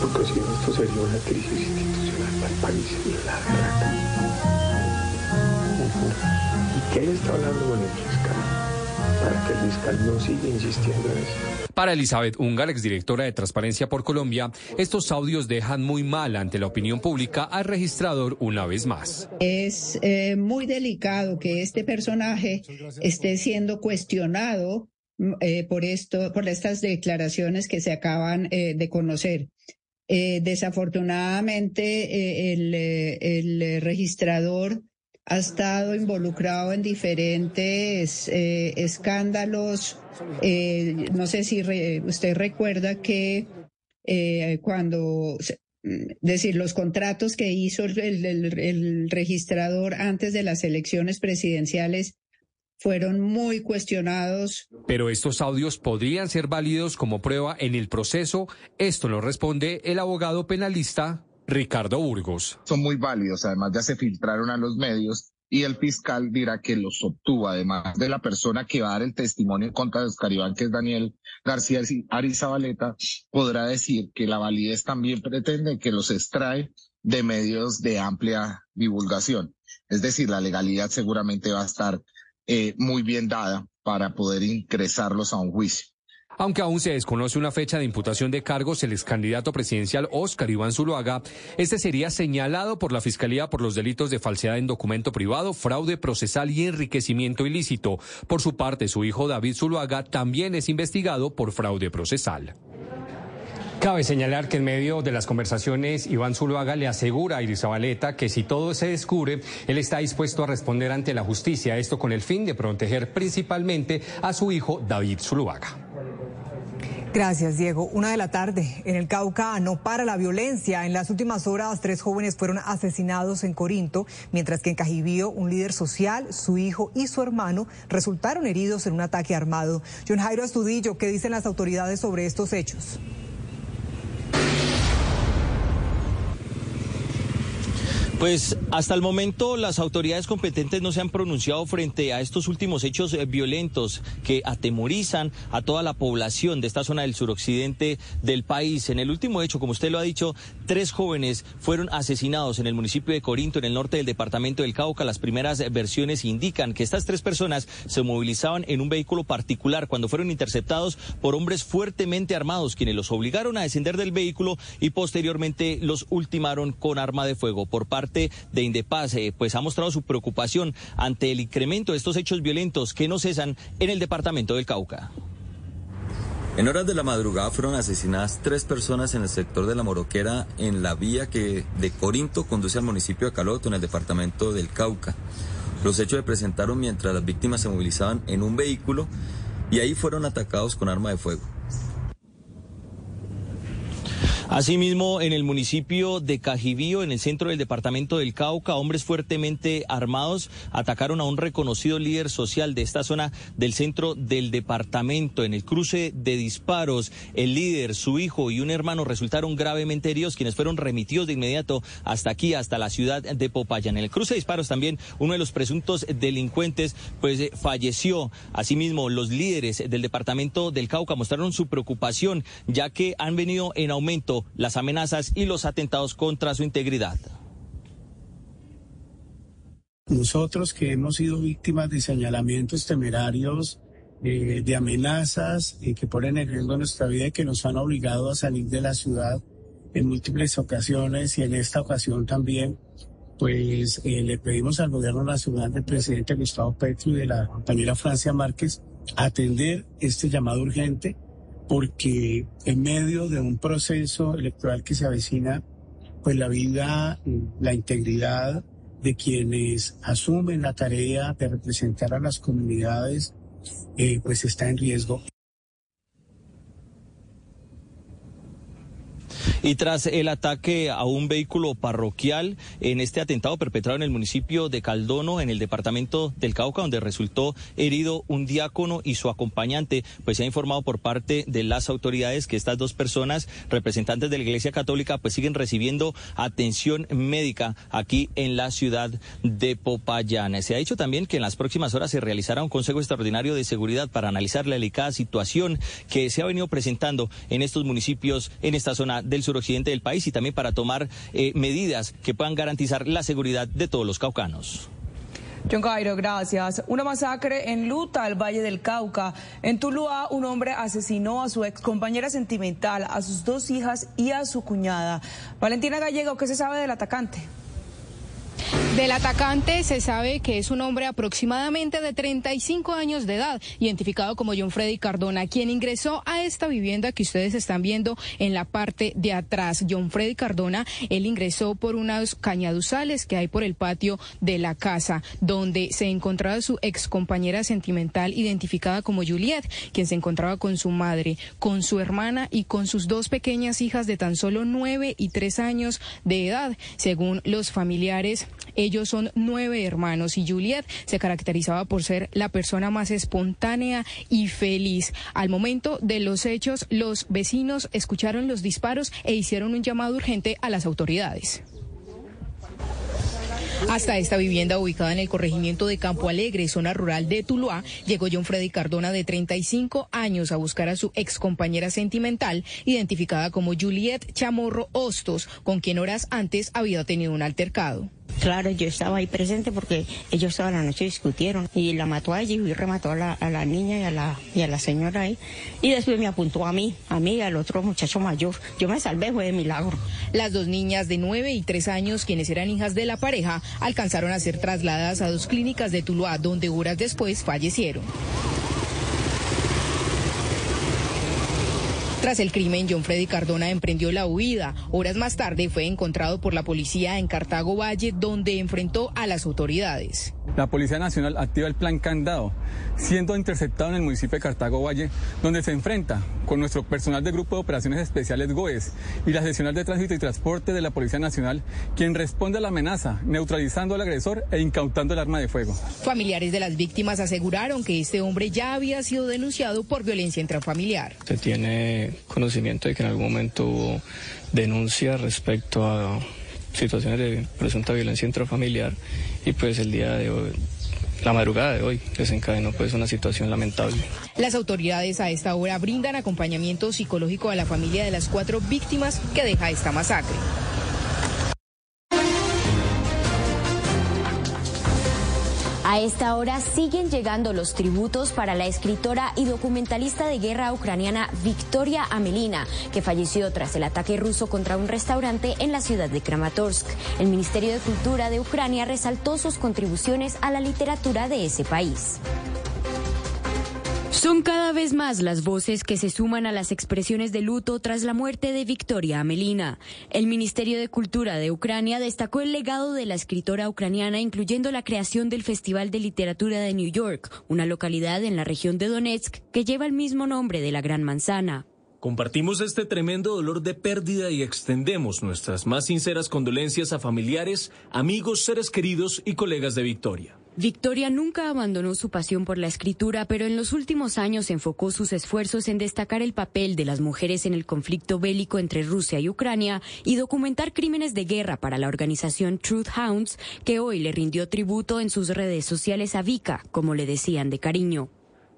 porque si no esto sería una crisis institucional para el país y la ¿Y qué está hablando con el fiscal? Para que el fiscal no siga insistiendo en eso. Para Elizabeth Ungar, exdirectora de Transparencia por Colombia, estos audios dejan muy mal ante la opinión pública al registrador una vez más. Es eh, muy delicado que este personaje esté siendo cuestionado mm, eh, por esto, por estas declaraciones que se acaban eh, de conocer. desafortunadamente, el, el registrador ha estado involucrado en diferentes eh, escándalos. Eh, no sé si usted recuerda que eh, cuando, mm, decir, los contratos que hizo el, registrador antes de las elecciones presidenciales fueron muy cuestionados. Pero estos audios podrían ser válidos como prueba en el proceso. Esto lo responde el abogado penalista Ricardo Burgos. Son muy válidos, además ya se filtraron a los medios y el fiscal dirá que los obtuvo, además de la persona que va a dar el testimonio en contra de Oscar Iván, que es Daniel García Arizabaleta, podrá decir que la validez también pretende que los extrae de medios de amplia divulgación. Es decir, la legalidad seguramente va a estar eh, muy bien dada para poder ingresarlos a un juicio. Aunque aún se desconoce una fecha de imputación de cargos, el ex candidato presidencial Oscar Iván Zuluaga, este sería señalado por la Fiscalía por los delitos de falsedad en documento privado, fraude procesal y enriquecimiento ilícito. Por su parte, su hijo David Zuluaga también es investigado por fraude procesal. Cabe señalar que en medio de las conversaciones, Iván Zuluaga le asegura a Irizabaleta que si todo se descubre, él está dispuesto a responder ante la justicia, esto con el fin de proteger principalmente a su hijo David Zuluaga. Gracias, Diego. Una de la tarde. En el Cauca no para la violencia. En las últimas horas, tres jóvenes fueron asesinados en Corinto, mientras que en Cajibío, un líder social, su hijo y su hermano resultaron heridos en un ataque armado. John Jairo Astudillo, ¿qué dicen las autoridades sobre estos hechos? Pues hasta el momento las autoridades competentes no se han pronunciado frente a estos últimos hechos eh, violentos que atemorizan a toda la población de esta zona del suroccidente del país. En el último hecho, como usted lo ha dicho, tres jóvenes fueron asesinados en el municipio de Corinto, en el norte del departamento del Cauca. Las primeras versiones indican que estas tres personas se movilizaban en un vehículo particular cuando fueron interceptados por hombres fuertemente armados, quienes los obligaron a descender del vehículo y posteriormente los ultimaron con arma de fuego por parte de Indepaz, eh, pues ha mostrado su preocupación ante el incremento de estos hechos violentos que no cesan en el departamento del Cauca. En horas de la madrugada fueron asesinadas tres personas en el sector de la Moroquera en la vía que de Corinto conduce al municipio de Caloto en el departamento del Cauca. Los hechos se presentaron mientras las víctimas se movilizaban en un vehículo y ahí fueron atacados con arma de fuego. Asimismo, en el municipio de Cajibío, en el centro del departamento del Cauca, hombres fuertemente armados atacaron a un reconocido líder social de esta zona del centro del departamento. En el cruce de disparos, el líder, su hijo y un hermano resultaron gravemente heridos, quienes fueron remitidos de inmediato hasta aquí, hasta la ciudad de Popayán. En el cruce de disparos también uno de los presuntos delincuentes pues eh, falleció. Asimismo, los líderes del departamento del Cauca mostraron su preocupación, ya que han venido en aumento las amenazas y los atentados contra su integridad. Nosotros que hemos sido víctimas de señalamientos temerarios, eh, de amenazas eh, que ponen en riesgo nuestra vida y que nos han obligado a salir de la ciudad en múltiples ocasiones y en esta ocasión también, pues eh, le pedimos al gobierno nacional del presidente Gustavo Petro y de la compañera Francia Márquez atender este llamado urgente porque en medio de un proceso electoral que se avecina, pues la vida, la integridad de quienes asumen la tarea de representar a las comunidades, eh, pues está en riesgo. Y tras el ataque a un vehículo parroquial en este atentado perpetrado en el municipio de Caldono, en el departamento del Cauca, donde resultó herido un diácono y su acompañante, pues se ha informado por parte de las autoridades que estas dos personas, representantes de la Iglesia Católica, pues siguen recibiendo atención médica aquí en la ciudad de Popayán. Se ha dicho también que en las próximas horas se realizará un Consejo Extraordinario de Seguridad para analizar la delicada situación que se ha venido presentando en estos municipios, en esta zona del sur occidente del país y también para tomar eh, medidas que puedan garantizar la seguridad de todos los caucanos. John Cairo, gracias. Una masacre en Luta, el Valle del Cauca. En Tuluá, un hombre asesinó a su ex compañera sentimental, a sus dos hijas y a su cuñada. Valentina Gallego, ¿qué se sabe del atacante? Del atacante se sabe que es un hombre aproximadamente de 35 años de edad, identificado como John Freddy Cardona, quien ingresó a esta vivienda que ustedes están viendo en la parte de atrás. John Freddy Cardona, él ingresó por unos cañaduzales que hay por el patio de la casa, donde se encontraba su ex compañera sentimental, identificada como Juliet, quien se encontraba con su madre, con su hermana y con sus dos pequeñas hijas de tan solo 9 y 3 años de edad, según los familiares. Ellos son nueve hermanos y Juliet se caracterizaba por ser la persona más espontánea y feliz. Al momento de los hechos, los vecinos escucharon los disparos e hicieron un llamado urgente a las autoridades. Hasta esta vivienda ubicada en el corregimiento de Campo Alegre, zona rural de Tuluá, llegó John Freddy Cardona de 35 años a buscar a su ex compañera sentimental, identificada como Juliet Chamorro Hostos, con quien horas antes había tenido un altercado. Claro, yo estaba ahí presente porque ellos toda la noche discutieron y la mató a ella y remató a la, niña y a la, y a la señora ahí. Y después me apuntó a mí, a mí y al otro muchacho mayor. Yo me salvé, fue de milagro. Las dos niñas de 9 y 3 años, quienes eran hijas de la pareja, alcanzaron a ser trasladadas a dos clínicas de Tuluá, donde horas después fallecieron. Tras el crimen, John Freddy Cardona emprendió la huida. Horas más tarde fue encontrado por la policía en Cartago Valle, donde enfrentó a las autoridades. La Policía Nacional activa el plan Candado, siendo interceptado en el municipio de Cartago Valle, donde se enfrenta con nuestro personal de Grupo de Operaciones Especiales GOES y la seccional de Tránsito y Transporte de la Policía Nacional, quien responde a la amenaza, neutralizando al agresor e incautando el arma de fuego. Familiares de las víctimas aseguraron que este hombre ya había sido denunciado por violencia intrafamiliar. Se tiene conocimiento de que en algún momento hubo denuncia respecto a situaciones de presunta violencia intrafamiliar y pues el día de hoy la madrugada de hoy desencadenó pues una situación lamentable. Las autoridades a esta hora brindan acompañamiento psicológico a la familia de las cuatro víctimas que deja esta masacre. A esta hora siguen llegando los tributos para la escritora y documentalista de guerra ucraniana Victoria Amelina, que falleció tras el ataque ruso contra un restaurante en la ciudad de Kramatorsk. El Ministerio de Cultura de Ucrania resaltó sus contribuciones a la literatura de ese país. Son cada vez más las voces que se suman a las expresiones de luto tras la muerte de Victoria Amelina. El Ministerio de Cultura de Ucrania destacó el legado de la escritora ucraniana, incluyendo la creación del Festival de Literatura de New York, una localidad en la región de Donetsk que lleva el mismo nombre de la Gran Manzana. Compartimos este tremendo dolor de pérdida y extendemos nuestras más sinceras condolencias a familiares, amigos, seres queridos y colegas de Victoria. Victoria nunca abandonó su pasión por la escritura, pero en los últimos años enfocó sus esfuerzos en destacar el papel de las mujeres en el conflicto bélico entre Rusia y Ucrania y documentar crímenes de guerra para la organización Truth Hounds, que hoy le rindió tributo en sus redes sociales a Vika, como le decían de cariño.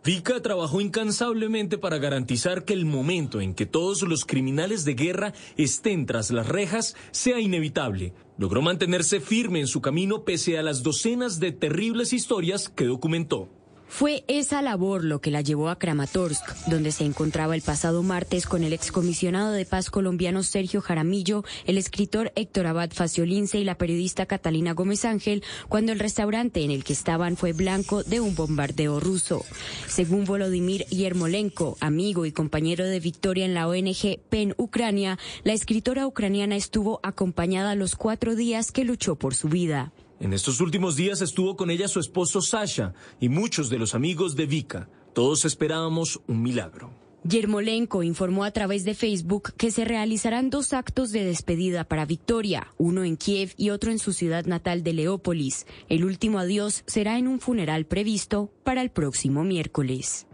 Vika trabajó incansablemente para garantizar que el momento en que todos los criminales de guerra estén tras las rejas sea inevitable logró mantenerse firme en su camino pese a las docenas de terribles historias que documentó. Fue esa labor lo que la llevó a Kramatorsk, donde se encontraba el pasado martes con el excomisionado de paz colombiano Sergio Jaramillo, el escritor Héctor Abad Faciolince y la periodista Catalina Gómez Ángel, cuando el restaurante en el que estaban fue blanco de un bombardeo ruso. Según Volodymyr Yermolenko, amigo y compañero de Victoria en la ONG PEN Ucrania, la escritora ucraniana estuvo acompañada los cuatro días que luchó por su vida. En estos últimos días estuvo con ella su esposo Sasha y muchos de los amigos de Vika. Todos esperábamos un milagro. Yermolenko informó a través de Facebook que se realizarán dos actos de despedida para Victoria, uno en Kiev y otro en su ciudad natal de Leópolis. El último adiós será en un funeral previsto para el próximo miércoles.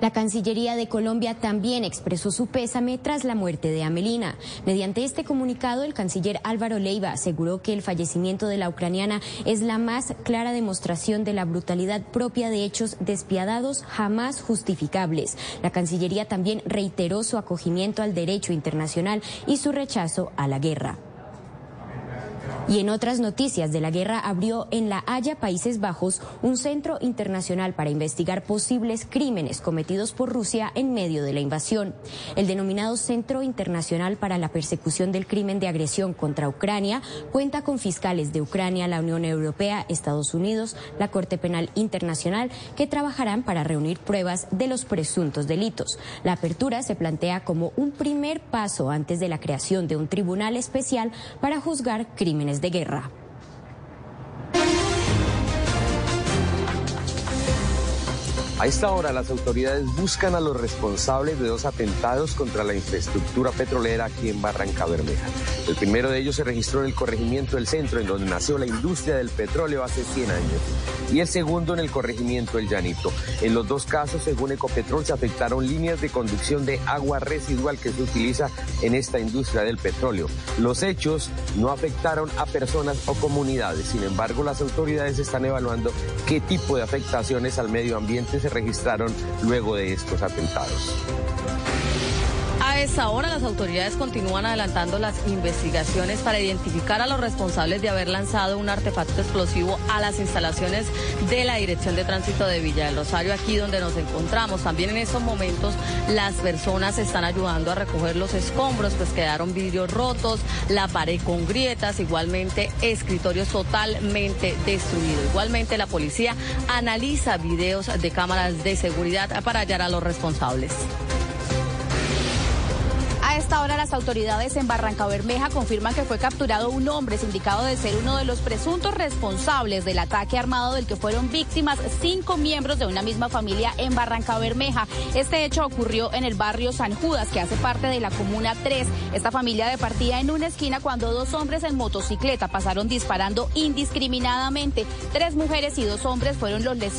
La Cancillería de Colombia también expresó su pésame tras la muerte de Amelina. Mediante este comunicado, el canciller Álvaro Leiva aseguró que el fallecimiento de la ucraniana es la más clara demostración de la brutalidad propia de hechos despiadados jamás justificables. La Cancillería también reiteró su acogimiento al derecho internacional y su rechazo a la guerra. Y en otras noticias de la guerra abrió en La Haya, Países Bajos, un centro internacional para investigar posibles crímenes cometidos por Rusia en medio de la invasión. El denominado Centro Internacional para la Persecución del Crimen de Agresión contra Ucrania cuenta con fiscales de Ucrania, la Unión Europea, Estados Unidos, la Corte Penal Internacional, que trabajarán para reunir pruebas de los presuntos delitos. La apertura se plantea como un primer paso antes de la creación de un tribunal especial para juzgar de guerra. A esta hora las autoridades buscan a los responsables de dos atentados contra la infraestructura petrolera aquí en Barranca Bermeja. El primero de ellos se registró en el corregimiento del centro, en donde nació la industria del petróleo hace 100 años, y el segundo en el corregimiento El Llanito. En los dos casos, según Ecopetrol, se afectaron líneas de conducción de agua residual que se utiliza en esta industria del petróleo. Los hechos no afectaron a personas o comunidades, sin embargo, las autoridades están evaluando qué tipo de afectaciones al medio ambiente se registraron luego de estos atentados. A esa hora las autoridades continúan adelantando las investigaciones para identificar a los responsables de haber lanzado un artefacto explosivo a las instalaciones de la Dirección de Tránsito de Villa del Rosario, aquí donde nos encontramos. También en estos momentos las personas están ayudando a recoger los escombros, pues quedaron vidrios rotos, la pared con grietas, igualmente escritorios totalmente destruidos. Igualmente la policía analiza videos de cámaras de seguridad para hallar a los responsables. A esta hora las autoridades en Barranca Bermeja confirman que fue capturado un hombre sindicado de ser uno de los presuntos responsables del ataque armado del que fueron víctimas cinco miembros de una misma familia en Barranca Bermeja. Este hecho ocurrió en el barrio San Judas, que hace parte de la Comuna 3. Esta familia departía en una esquina cuando dos hombres en motocicleta pasaron disparando indiscriminadamente. Tres mujeres y dos hombres fueron los lesionados.